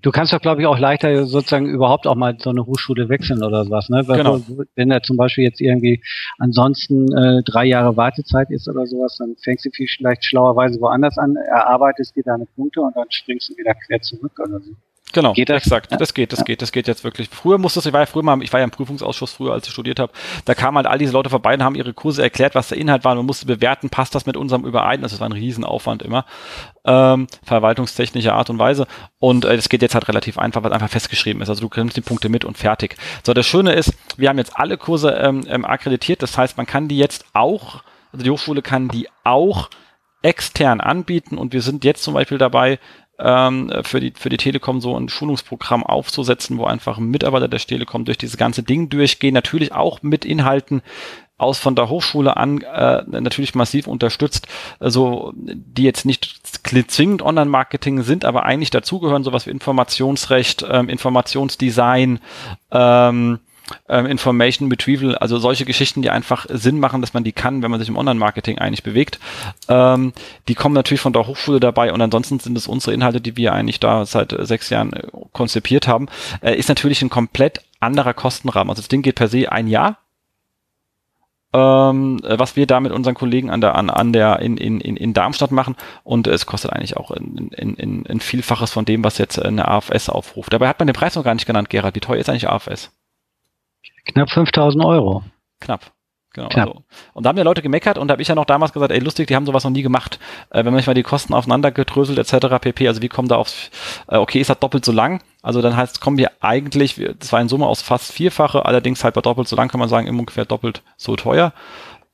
Du kannst doch, glaube ich, auch leichter sozusagen überhaupt auch mal so eine Hochschule wechseln oder sowas, ne? Weil Genau. Wenn da zum Beispiel jetzt irgendwie ansonsten äh, drei Jahre Wartezeit ist oder sowas, dann fängst du vielleicht schlauerweise woanders an, erarbeitest dir deine Punkte und dann springst du wieder quer zurück oder so. Genau, Geht das? exakt. Das geht, das geht, das geht jetzt wirklich. Früher musste ich war ja früher mal, ich war ja im Prüfungsausschuss früher, als ich studiert habe, da kamen halt all diese Leute vorbei und haben ihre Kurse erklärt, was der Inhalt war. Man musste bewerten, passt das mit unserem überein. Also es war ein Riesenaufwand immer. Ähm, verwaltungstechnische Art und Weise. Und äh, das geht jetzt halt relativ einfach, weil einfach festgeschrieben ist. Also du nimmst die Punkte mit und fertig. So, das Schöne ist, wir haben jetzt alle Kurse ähm, ähm, akkreditiert. Das heißt, man kann die jetzt auch, also die Hochschule kann die auch extern anbieten und wir sind jetzt zum Beispiel dabei, ähm, für die für die Telekom so ein Schulungsprogramm aufzusetzen, wo einfach Mitarbeiter der Telekom durch dieses ganze Ding durchgehen, natürlich auch mit Inhalten aus von der Hochschule an äh, natürlich massiv unterstützt, also die jetzt nicht zwingend Online-Marketing sind, aber eigentlich dazugehören, sowas wie Informationsrecht, ähm, Informationsdesign, ähm, ähm, Information Retrieval, also solche Geschichten, die einfach Sinn machen, dass man die kann, wenn man sich im Online-Marketing eigentlich bewegt. Ähm, die kommen natürlich von der Hochschule dabei und ansonsten sind es unsere Inhalte, die wir eigentlich da seit äh, sechs Jahren äh, konzipiert haben. Äh, ist natürlich ein komplett anderer Kostenrahmen. Also das Ding geht per se ein Jahr. Ähm, äh, was wir da mit unseren Kollegen an der, an, an der in, in, in Darmstadt machen und es kostet eigentlich auch ein, in, in, ein Vielfaches von dem, was jetzt eine AFS aufruft. Dabei hat man den Preis noch gar nicht genannt, Gerhard. Wie teuer ist eigentlich AFS? Knapp 5000 Euro. Knapp. Genau. Also, und da haben ja Leute gemeckert und da habe ich ja noch damals gesagt, ey, lustig, die haben sowas noch nie gemacht. Äh, wenn man sich mal die Kosten aufeinander gedröselt etc. pp. Also wie kommen da aufs, äh, okay, ist das doppelt so lang? Also dann heißt, kommen wir eigentlich, das war in Summe aus fast vierfache, allerdings halt bei doppelt so lang kann man sagen, immer ungefähr doppelt so teuer.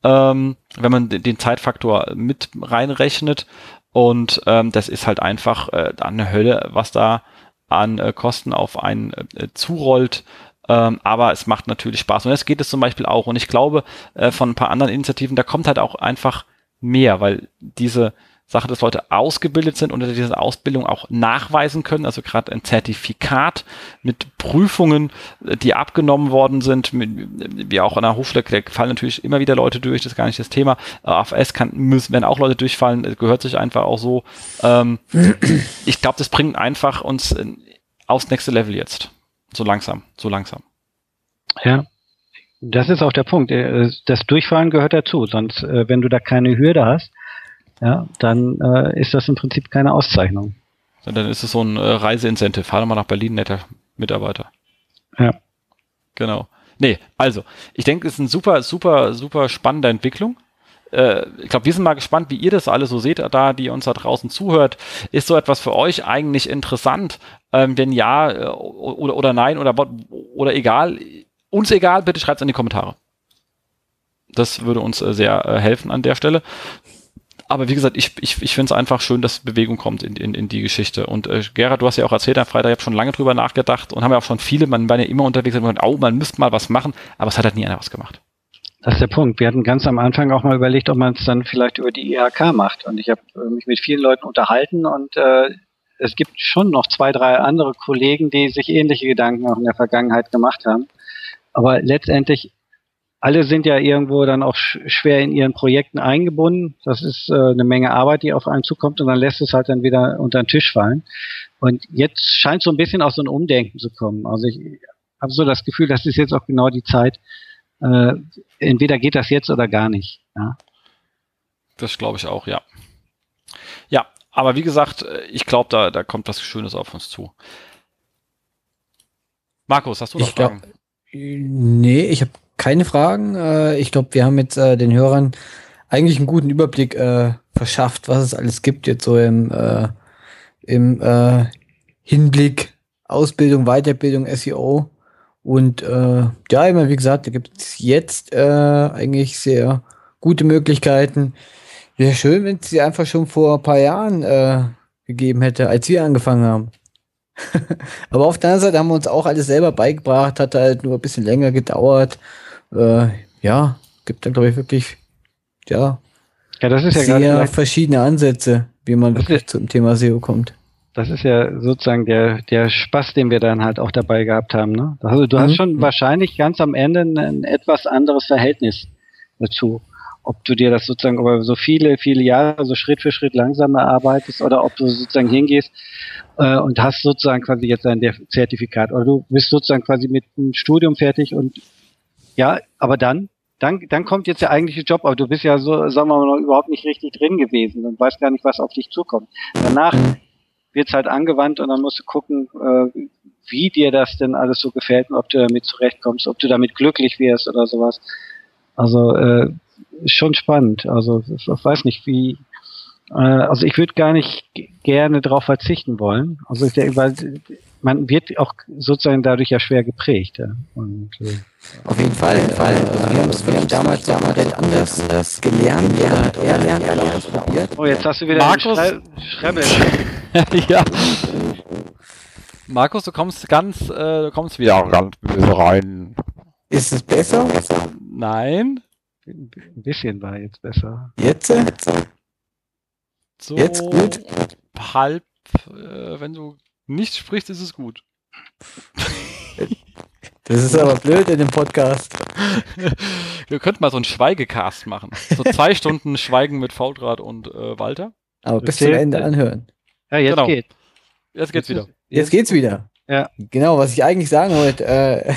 Ähm, wenn man den Zeitfaktor mit reinrechnet. Und ähm, das ist halt einfach äh, eine Hölle, was da an äh, Kosten auf einen äh, zurollt. Ähm, aber es macht natürlich Spaß. Und jetzt geht es zum Beispiel auch. Und ich glaube, äh, von ein paar anderen Initiativen, da kommt halt auch einfach mehr, weil diese Sache, dass Leute ausgebildet sind und diese Ausbildung auch nachweisen können, also gerade ein Zertifikat mit Prüfungen, äh, die abgenommen worden sind, mit, wie auch an der Hochschule, da fallen natürlich immer wieder Leute durch, das ist gar nicht das Thema. AFS kann, müssen, wenn auch Leute durchfallen, gehört sich einfach auch so. Ähm, ich glaube, das bringt einfach uns aufs nächste Level jetzt. So langsam, so langsam. Ja, das ist auch der Punkt. Äh, das Durchfallen gehört dazu. Sonst, äh, wenn du da keine Hürde hast, ja, dann äh, ist das im Prinzip keine Auszeichnung. Dann ist es so ein Reiseincentive. Fahr mal nach Berlin, netter Mitarbeiter. Ja. Genau. Nee, also, ich denke, es ist eine super, super, super spannende Entwicklung. Äh, ich glaube, wir sind mal gespannt, wie ihr das alle so seht, da, die uns da draußen zuhört. Ist so etwas für euch eigentlich interessant? Ähm, wenn ja äh, oder, oder nein oder, oder egal, uns egal, bitte schreibt es in die Kommentare. Das würde uns äh, sehr äh, helfen an der Stelle aber wie gesagt, ich, ich, ich finde es einfach schön, dass Bewegung kommt in, in, in die Geschichte. Und äh, Gerhard, du hast ja auch erzählt am Freitag, ich habe schon lange drüber nachgedacht und haben ja auch schon viele, man war ja immer unterwegs und gesagt, oh, man müsste mal was machen, aber es hat halt nie einer was gemacht. Das ist der Punkt. Wir hatten ganz am Anfang auch mal überlegt, ob man es dann vielleicht über die IHK macht. Und ich habe äh, mich mit vielen Leuten unterhalten und äh, es gibt schon noch zwei, drei andere Kollegen, die sich ähnliche Gedanken auch in der Vergangenheit gemacht haben. Aber letztendlich alle sind ja irgendwo dann auch schwer in ihren Projekten eingebunden. Das ist äh, eine Menge Arbeit, die auf einen zukommt und dann lässt es halt dann wieder unter den Tisch fallen. Und jetzt scheint so ein bisschen auch so ein Umdenken zu kommen. Also ich habe so das Gefühl, das ist jetzt auch genau die Zeit. Äh, entweder geht das jetzt oder gar nicht. Ja. Das glaube ich auch, ja. Ja, aber wie gesagt, ich glaube, da, da kommt was Schönes auf uns zu. Markus, hast du noch ich Fragen? Glaub, nee, ich habe keine Fragen. Äh, ich glaube, wir haben jetzt äh, den Hörern eigentlich einen guten Überblick äh, verschafft, was es alles gibt jetzt so im, äh, im äh, Hinblick Ausbildung, Weiterbildung, SEO. Und äh, ja, immer wie gesagt, da gibt es jetzt äh, eigentlich sehr gute Möglichkeiten. Wäre schön, wenn es sie einfach schon vor ein paar Jahren äh, gegeben hätte, als wir angefangen haben. (laughs) Aber auf der anderen Seite haben wir uns auch alles selber beigebracht, hat halt nur ein bisschen länger gedauert äh, ja, gibt da, glaube ich, wirklich, ja, ja das ist ja sehr verschiedene Ansätze, wie man wirklich ist, zum Thema SEO kommt. Das ist ja sozusagen der, der Spaß, den wir dann halt auch dabei gehabt haben. Ne? Also du mhm. hast schon wahrscheinlich ganz am Ende ein, etwas anderes Verhältnis dazu ob du dir das sozusagen über so viele, viele Jahre so Schritt für Schritt langsam erarbeitest oder ob du sozusagen hingehst äh, und hast sozusagen quasi jetzt ein Zertifikat oder du bist sozusagen quasi mit einem Studium fertig und ja, aber dann, dann, dann kommt jetzt der eigentliche Job, aber du bist ja so, sagen wir mal, noch überhaupt nicht richtig drin gewesen und weißt gar nicht, was auf dich zukommt. Danach wird's halt angewandt und dann musst du gucken, äh, wie dir das denn alles so gefällt und ob du damit zurechtkommst, ob du damit glücklich wirst oder sowas. Also äh, schon spannend. Also ich weiß nicht, wie. Äh, also ich würde gar nicht gerne darauf verzichten wollen. Also ich denke, weil man wird auch sozusagen dadurch ja schwer geprägt. Ja. Und, äh, Auf jeden Fall. Auf Fall. Also wir haben es wirklich damals, damals anders, anders gelernt. gelernt er lernt, er lernt, probiert. Oh, jetzt hast du wieder Markus. Schrebbel. (laughs) ja. Markus, du kommst ganz, äh, du kommst wieder ganz rein. Ist es besser? Nein. Ein bisschen war jetzt besser. Jetzt? So jetzt gut? Halb, äh, wenn du nicht sprichst, ist es gut. (laughs) Das ist aber blöd in dem Podcast. (laughs) Wir könnten mal so einen Schweigecast machen. So zwei (laughs) Stunden Schweigen mit Faultrat und äh, Walter. Aber bis zum Ende anhören. Ja, jetzt genau. geht. Jetzt geht's wieder. Jetzt geht's wieder. Ja. Genau, was ich eigentlich sagen wollte, äh,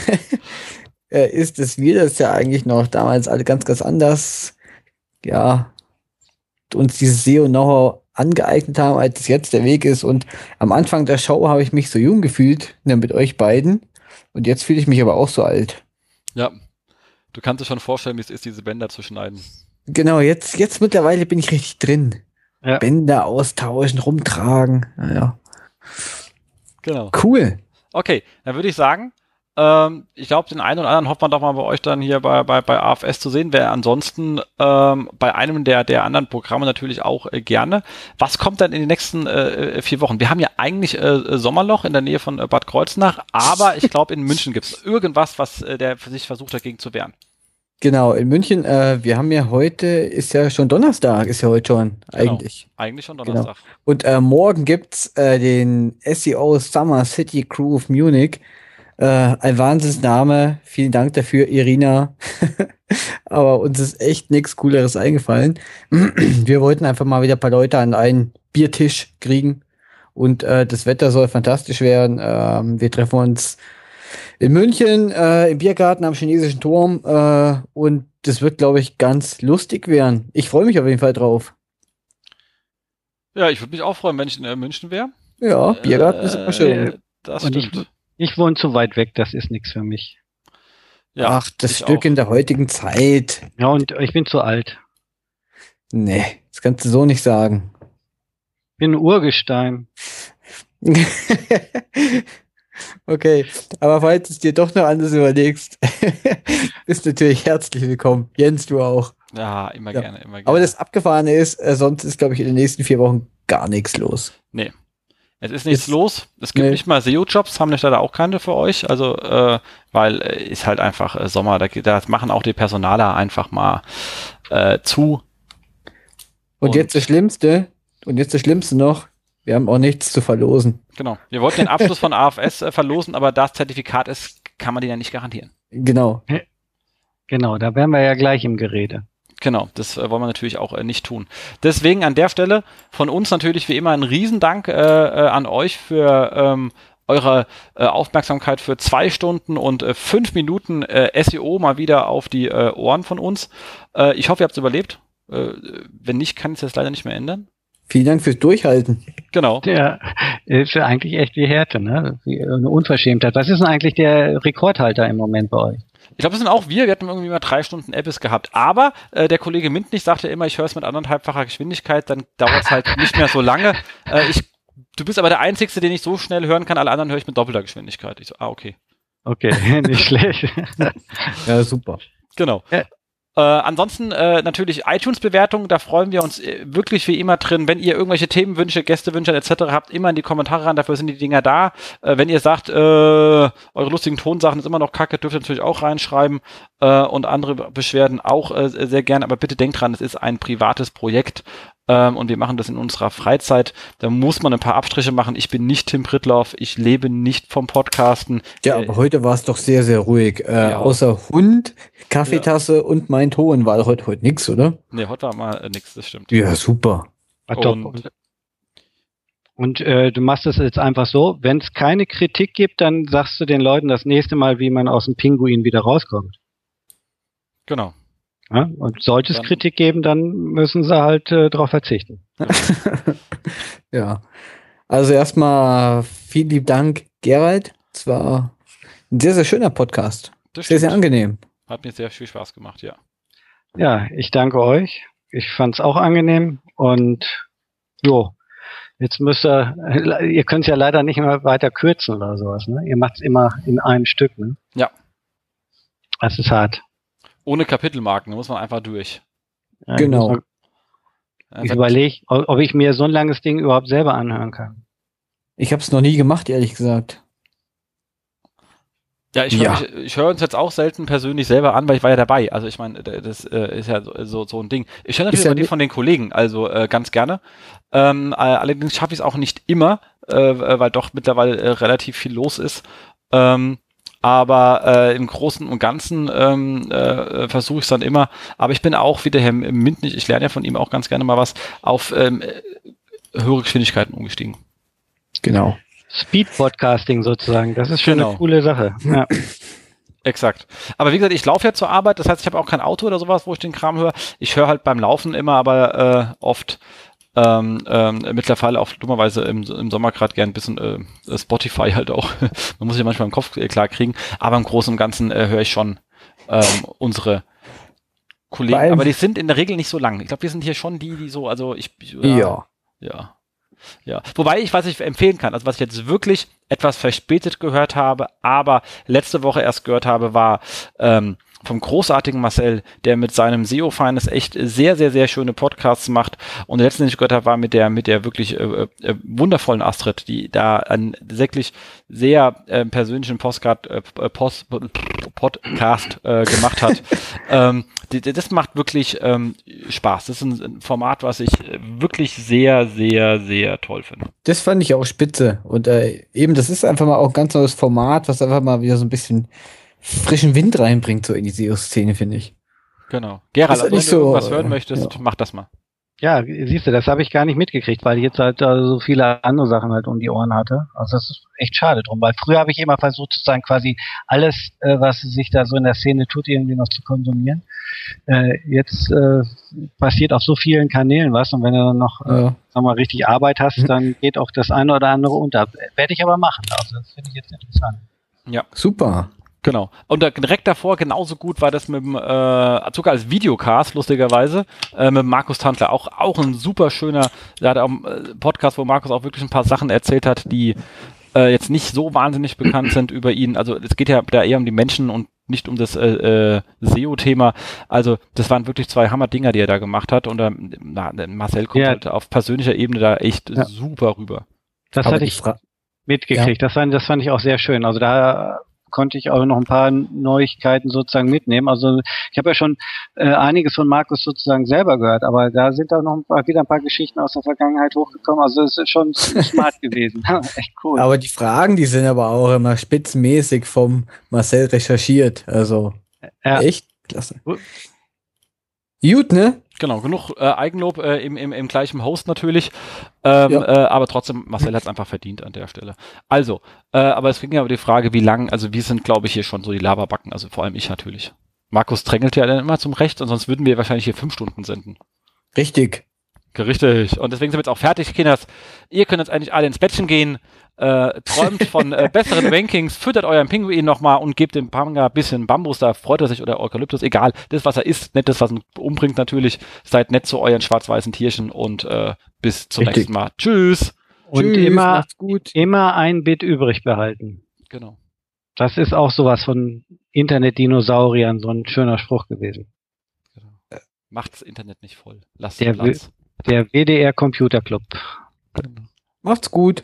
äh, ist, dass wir das ja eigentlich noch damals alle ganz, ganz anders, ja, uns dieses SEO-Know-how angeeignet haben, als es jetzt der Weg ist. Und am Anfang der Show habe ich mich so jung gefühlt, ne, mit euch beiden. Und jetzt fühle ich mich aber auch so alt. Ja. Du kannst dir schon vorstellen, wie es ist, diese Bänder zu schneiden. Genau, jetzt, jetzt mittlerweile bin ich richtig drin. Ja. Bänder austauschen, rumtragen. Naja. Genau. Cool. Okay, dann würde ich sagen, ähm, ich glaube, den einen oder anderen hofft man doch mal bei euch dann hier bei, bei, bei AFS zu sehen. Wer ansonsten ähm, bei einem der, der anderen Programme natürlich auch äh, gerne. Was kommt dann in den nächsten äh, vier Wochen? Wir haben ja eigentlich äh, Sommerloch in der Nähe von äh, Bad Kreuznach, aber ich glaube, in München gibt es irgendwas, was äh, der sich versucht dagegen zu wehren. Genau, in München, äh, wir haben ja heute, ist ja schon Donnerstag, ist ja heute schon, Genau. eigentlich. Eigentlich schon Genau. Donnerstag. Und äh, morgen gibt's äh, den SEO Summer City Groove Munich. Äh, ein Wahnsinnsname. Vielen Dank dafür, Irina. (laughs) Aber uns ist echt nichts Cooleres eingefallen. (clears throat) Wir wollten einfach mal wieder ein paar Leute an einen Biertisch kriegen. Und äh, das Wetter soll fantastisch werden. Ähm, wir treffen uns in München äh, im Biergarten am chinesischen Turm. Äh, und das wird, glaube ich, ganz lustig werden. Ich freue mich auf jeden Fall drauf. Ja, ich würde mich auch freuen, wenn ich in äh, München wäre. Ja, Biergarten ist immer schön. Äh, das Und stimmt. Ich wohne zu weit weg, das ist nichts für mich. Ja, Ach, das ich Stück auch. in der heutigen Zeit. Ja, und ich bin zu alt. Nee, das kannst du so nicht sagen. Bin ein Urgestein. (laughs) okay, aber falls du es dir doch noch anders überlegst, (laughs) bist natürlich herzlich willkommen. Jens, du auch. Ja, immer Ja. gerne, immer gerne. Aber das Abgefahrene ist, äh, sonst ist, glaube ich, in den nächsten vier Wochen gar nichts los. Es ist nichts Ist- los. Es gibt nee. nicht mal SEO-Jobs, haben nicht leider auch keine für euch. Also, äh, weil äh, ist halt einfach äh, Sommer. Da, da machen auch die Personaler einfach mal äh, zu. Und, Und- jetzt das Schlimmste, und jetzt das Schlimmste noch, wir haben auch nichts zu verlosen. Genau. Wir wollten den Abschluss von (laughs) AFS äh, verlosen, aber da das Zertifikat ist, kann man den ja nicht garantieren. Genau. Genau, da wären wir ja gleich im Gerede. Genau, das äh, wollen wir natürlich auch äh, nicht tun. Deswegen an der Stelle von uns natürlich wie immer ein Riesendank äh, äh, an euch für ähm, eure äh, Aufmerksamkeit für zwei Stunden und äh, fünf Minuten äh, SEO mal wieder auf die äh, Ohren von uns. Äh, ich hoffe, ihr habt es überlebt. Äh, wenn nicht, kann ich es jetzt leider nicht mehr ändern. Vielen Dank fürs Durchhalten. Genau. Der ist ja eigentlich echt wie Härte, ne? Wie eine Unverschämtheit. Was ist denn eigentlich der Rekordhalter im Moment bei euch? Ich glaube, das sind auch wir. Wir hatten irgendwie mal drei Stunden Appis gehabt. Aber äh, der Kollege Mintnich sagte immer, ich höre es mit anderthalbfacher Geschwindigkeit, dann dauert es halt (laughs) nicht mehr so lange. Äh, ich, du bist aber der Einzige, den ich so schnell hören kann. Alle anderen höre ich mit doppelter Geschwindigkeit. Ich so, ah, okay. Okay, (laughs) nicht schlecht. (laughs) Ja, super. Genau. Ja. Äh, ansonsten äh, natürlich iTunes-Bewertungen, da freuen wir uns äh, wirklich wie immer drin. Wenn ihr irgendwelche Themenwünsche, Gästewünsche etc. habt, immer in die Kommentare ran, dafür sind die Dinger da. Äh, wenn ihr sagt, äh, eure lustigen Tonsachen ist immer noch kacke, dürft ihr natürlich auch reinschreiben äh, und andere Beschwerden auch äh, sehr gerne. Aber bitte denkt dran, es ist ein privates Projekt ähm, und wir machen das in unserer Freizeit. Da muss man ein paar Abstriche machen. Ich bin nicht Tim Pritloff, ich lebe nicht vom Podcasten. Ja, Äh, aber heute war es doch sehr, sehr ruhig. Äh, Ja. Außer Hund, Kaffeetasse und mein Ton war heute heute nix, oder? nee, heute war mal äh, nix, das stimmt. Ja, super. Ah, Und, und äh, du machst es jetzt einfach so, wenn es keine Kritik gibt, dann sagst du den Leuten das nächste Mal, wie man aus dem Pinguin wieder rauskommt. Genau. Ja? Und sollte es Dann- Kritik geben, dann müssen sie halt äh, darauf verzichten. (laughs) ja. Also erstmal vielen lieben Dank, Gerald. Es war ein sehr, sehr schöner Podcast. Das Sehr, sehr angenehm. Hat mir sehr viel Spaß gemacht, ja. Ja, ich danke euch. Ich fand's auch angenehm und jo, jetzt müsst ihr, (laughs) ihr könnt ja leider nicht mehr weiter kürzen oder sowas, ne? Ihr macht's immer in einem Stück, ne? Ja. Das ist hart. Ohne Kapitelmarken, da muss man einfach durch. Ja, Genau. man- Ich überlege, ob ich mir so ein langes Ding überhaupt selber anhören kann. Ich habe es noch nie gemacht, ehrlich gesagt. Ja, ich höre Ja. ich, ich hör uns jetzt auch selten persönlich selber an, weil ich war ja dabei. Also ich meine, das äh, ist ja so, so, so ein Ding. Ich höre natürlich aber die von den Kollegen, also äh, ganz gerne. Ähm, äh, allerdings schaffe ich es auch nicht immer, äh, weil doch mittlerweile äh, relativ viel los ist. Ähm, aber äh, im Großen und Ganzen ähm, äh, versuche ich es dann immer. Aber ich bin auch wie der Herr Mintnich, ich lerne ja von ihm auch ganz gerne mal was, auf ähm, äh, höhere Geschwindigkeiten umgestiegen. Genau. Speed-Podcasting sozusagen, das ist schon Genau. eine coole Sache. Ja. Exakt. Aber wie gesagt, ich laufe ja zur Arbeit, das heißt, ich habe auch kein Auto oder sowas, wo ich den Kram höre. Ich höre halt beim Laufen immer, aber äh, oft ähm, ähm, mittlerweile auch dummerweise im, im Sommer gerade gern ein bisschen äh, Spotify (laughs) halt auch. Man muss sich manchmal im Kopf äh, klar kriegen, aber im Großen und Ganzen äh, höre ich schon ähm, unsere Kollegen, aber die sind in der Regel nicht so lang. Ich glaube, wir sind hier schon die, die so, also ich. Ja. Ja. Ja. Wobei ich, was ich empfehlen kann, also was ich jetzt wirklich etwas verspätet gehört habe, aber letzte Woche erst gehört habe, war ähm, vom großartigen Marcel, der mit seinem SEO-Feines echt sehr, sehr, sehr schöne Podcasts macht. Und der letzte, den ich gehört habe, war mit der, mit der wirklich äh, äh, wundervollen Astrid, die da einen wirklich sehr äh, persönlichen Postcard, äh, Post, Podcast äh, gemacht hat. (laughs) ähm, das macht wirklich ähm, Spaß. Das ist ein Format, was ich wirklich sehr, sehr, sehr toll finde. Das fand ich auch spitze. Und äh, eben, das ist einfach mal auch ein ganz neues Format, was einfach mal wieder so ein bisschen frischen Wind reinbringt, so in die SEO-Szene, finde ich. Genau. Gerald, Ist wenn nicht du so, irgendwas hören äh, möchtest, ja. mach das mal. Ja, siehst du, das habe ich gar nicht mitgekriegt, weil ich jetzt halt äh, so viele andere Sachen halt um die Ohren hatte. Also das ist echt schade drum, weil früher habe ich immer versucht, sozusagen quasi alles, äh, was sich da so in der Szene tut, irgendwie noch zu konsumieren. Äh, jetzt äh, passiert auf so vielen Kanälen was und wenn du dann noch, äh, Ja. sag mal, richtig Arbeit hast, dann geht auch das eine oder andere unter. Werde ich aber machen. Also das finde ich jetzt interessant. Super. Genau. Und da, direkt davor genauso gut war das mit dem, äh, sogar als Videocast, lustigerweise, äh, mit Markus Tantler. Auch, auch ein super schöner, der hat auch einen äh, Podcast, wo Markus auch wirklich ein paar Sachen erzählt hat, die äh, jetzt nicht so wahnsinnig bekannt sind über ihn. Also es geht ja da eher um die Menschen und nicht um das äh, äh, SEO-Thema. Also das waren wirklich zwei Hammer-Dinger, die er da gemacht hat. Und ähm, na, Marcel kommt Ja. halt auf persönlicher Ebene da echt Ja. super rüber. Das Aber hatte die ich mitgekriegt. Das, fand, das fand ich auch sehr schön. Also da konnte ich auch noch ein paar Neuigkeiten sozusagen mitnehmen. Also ich habe ja schon äh, einiges von Markus sozusagen selber gehört, aber da sind auch noch ein paar, wieder ein paar Geschichten aus der Vergangenheit hochgekommen. Also es ist schon (laughs) smart gewesen. (laughs) Echt cool. Aber die Fragen, die sind aber auch immer spitzenmäßig vom Marcel recherchiert. Also ja. echt klasse. Gut, ne? Genau, genug äh, Eigenlob äh, im, im, im gleichen Host natürlich. Ähm, Ja. äh, aber trotzdem, Marcel hat es einfach verdient an der Stelle. Also, äh, aber es ging ja über die Frage, wie lang, also wir sind, glaube ich, hier schon so die Laberbacken, also vor allem ich natürlich. Markus drängelt ja dann immer zum Recht und sonst würden wir wahrscheinlich hier fünf Stunden senden. Richtig. Richtig. Und deswegen sind wir jetzt auch fertig, Kinders. Ihr könnt jetzt eigentlich alle ins Bettchen gehen, äh, träumt von äh, (laughs) besseren Rankings, füttert euren Pinguin nochmal und gebt dem Panga ein bisschen Bambus, da freut er sich oder Eukalyptus, egal. Das, was er isst, nicht das, was ihn umbringt natürlich. Seid nett zu euren schwarz-weißen Tierchen und äh, bis zum Richtig. nächsten Mal. Tschüss. Und Tschüss, immer, macht's gut. immer ein Bit übrig behalten. Genau. Das ist auch sowas von Internet-Dinosauriern, so ein schöner Spruch gewesen. genau. Macht's Internet nicht voll. Lasst Der Platz. Der WDR Computer Club. Macht's gut.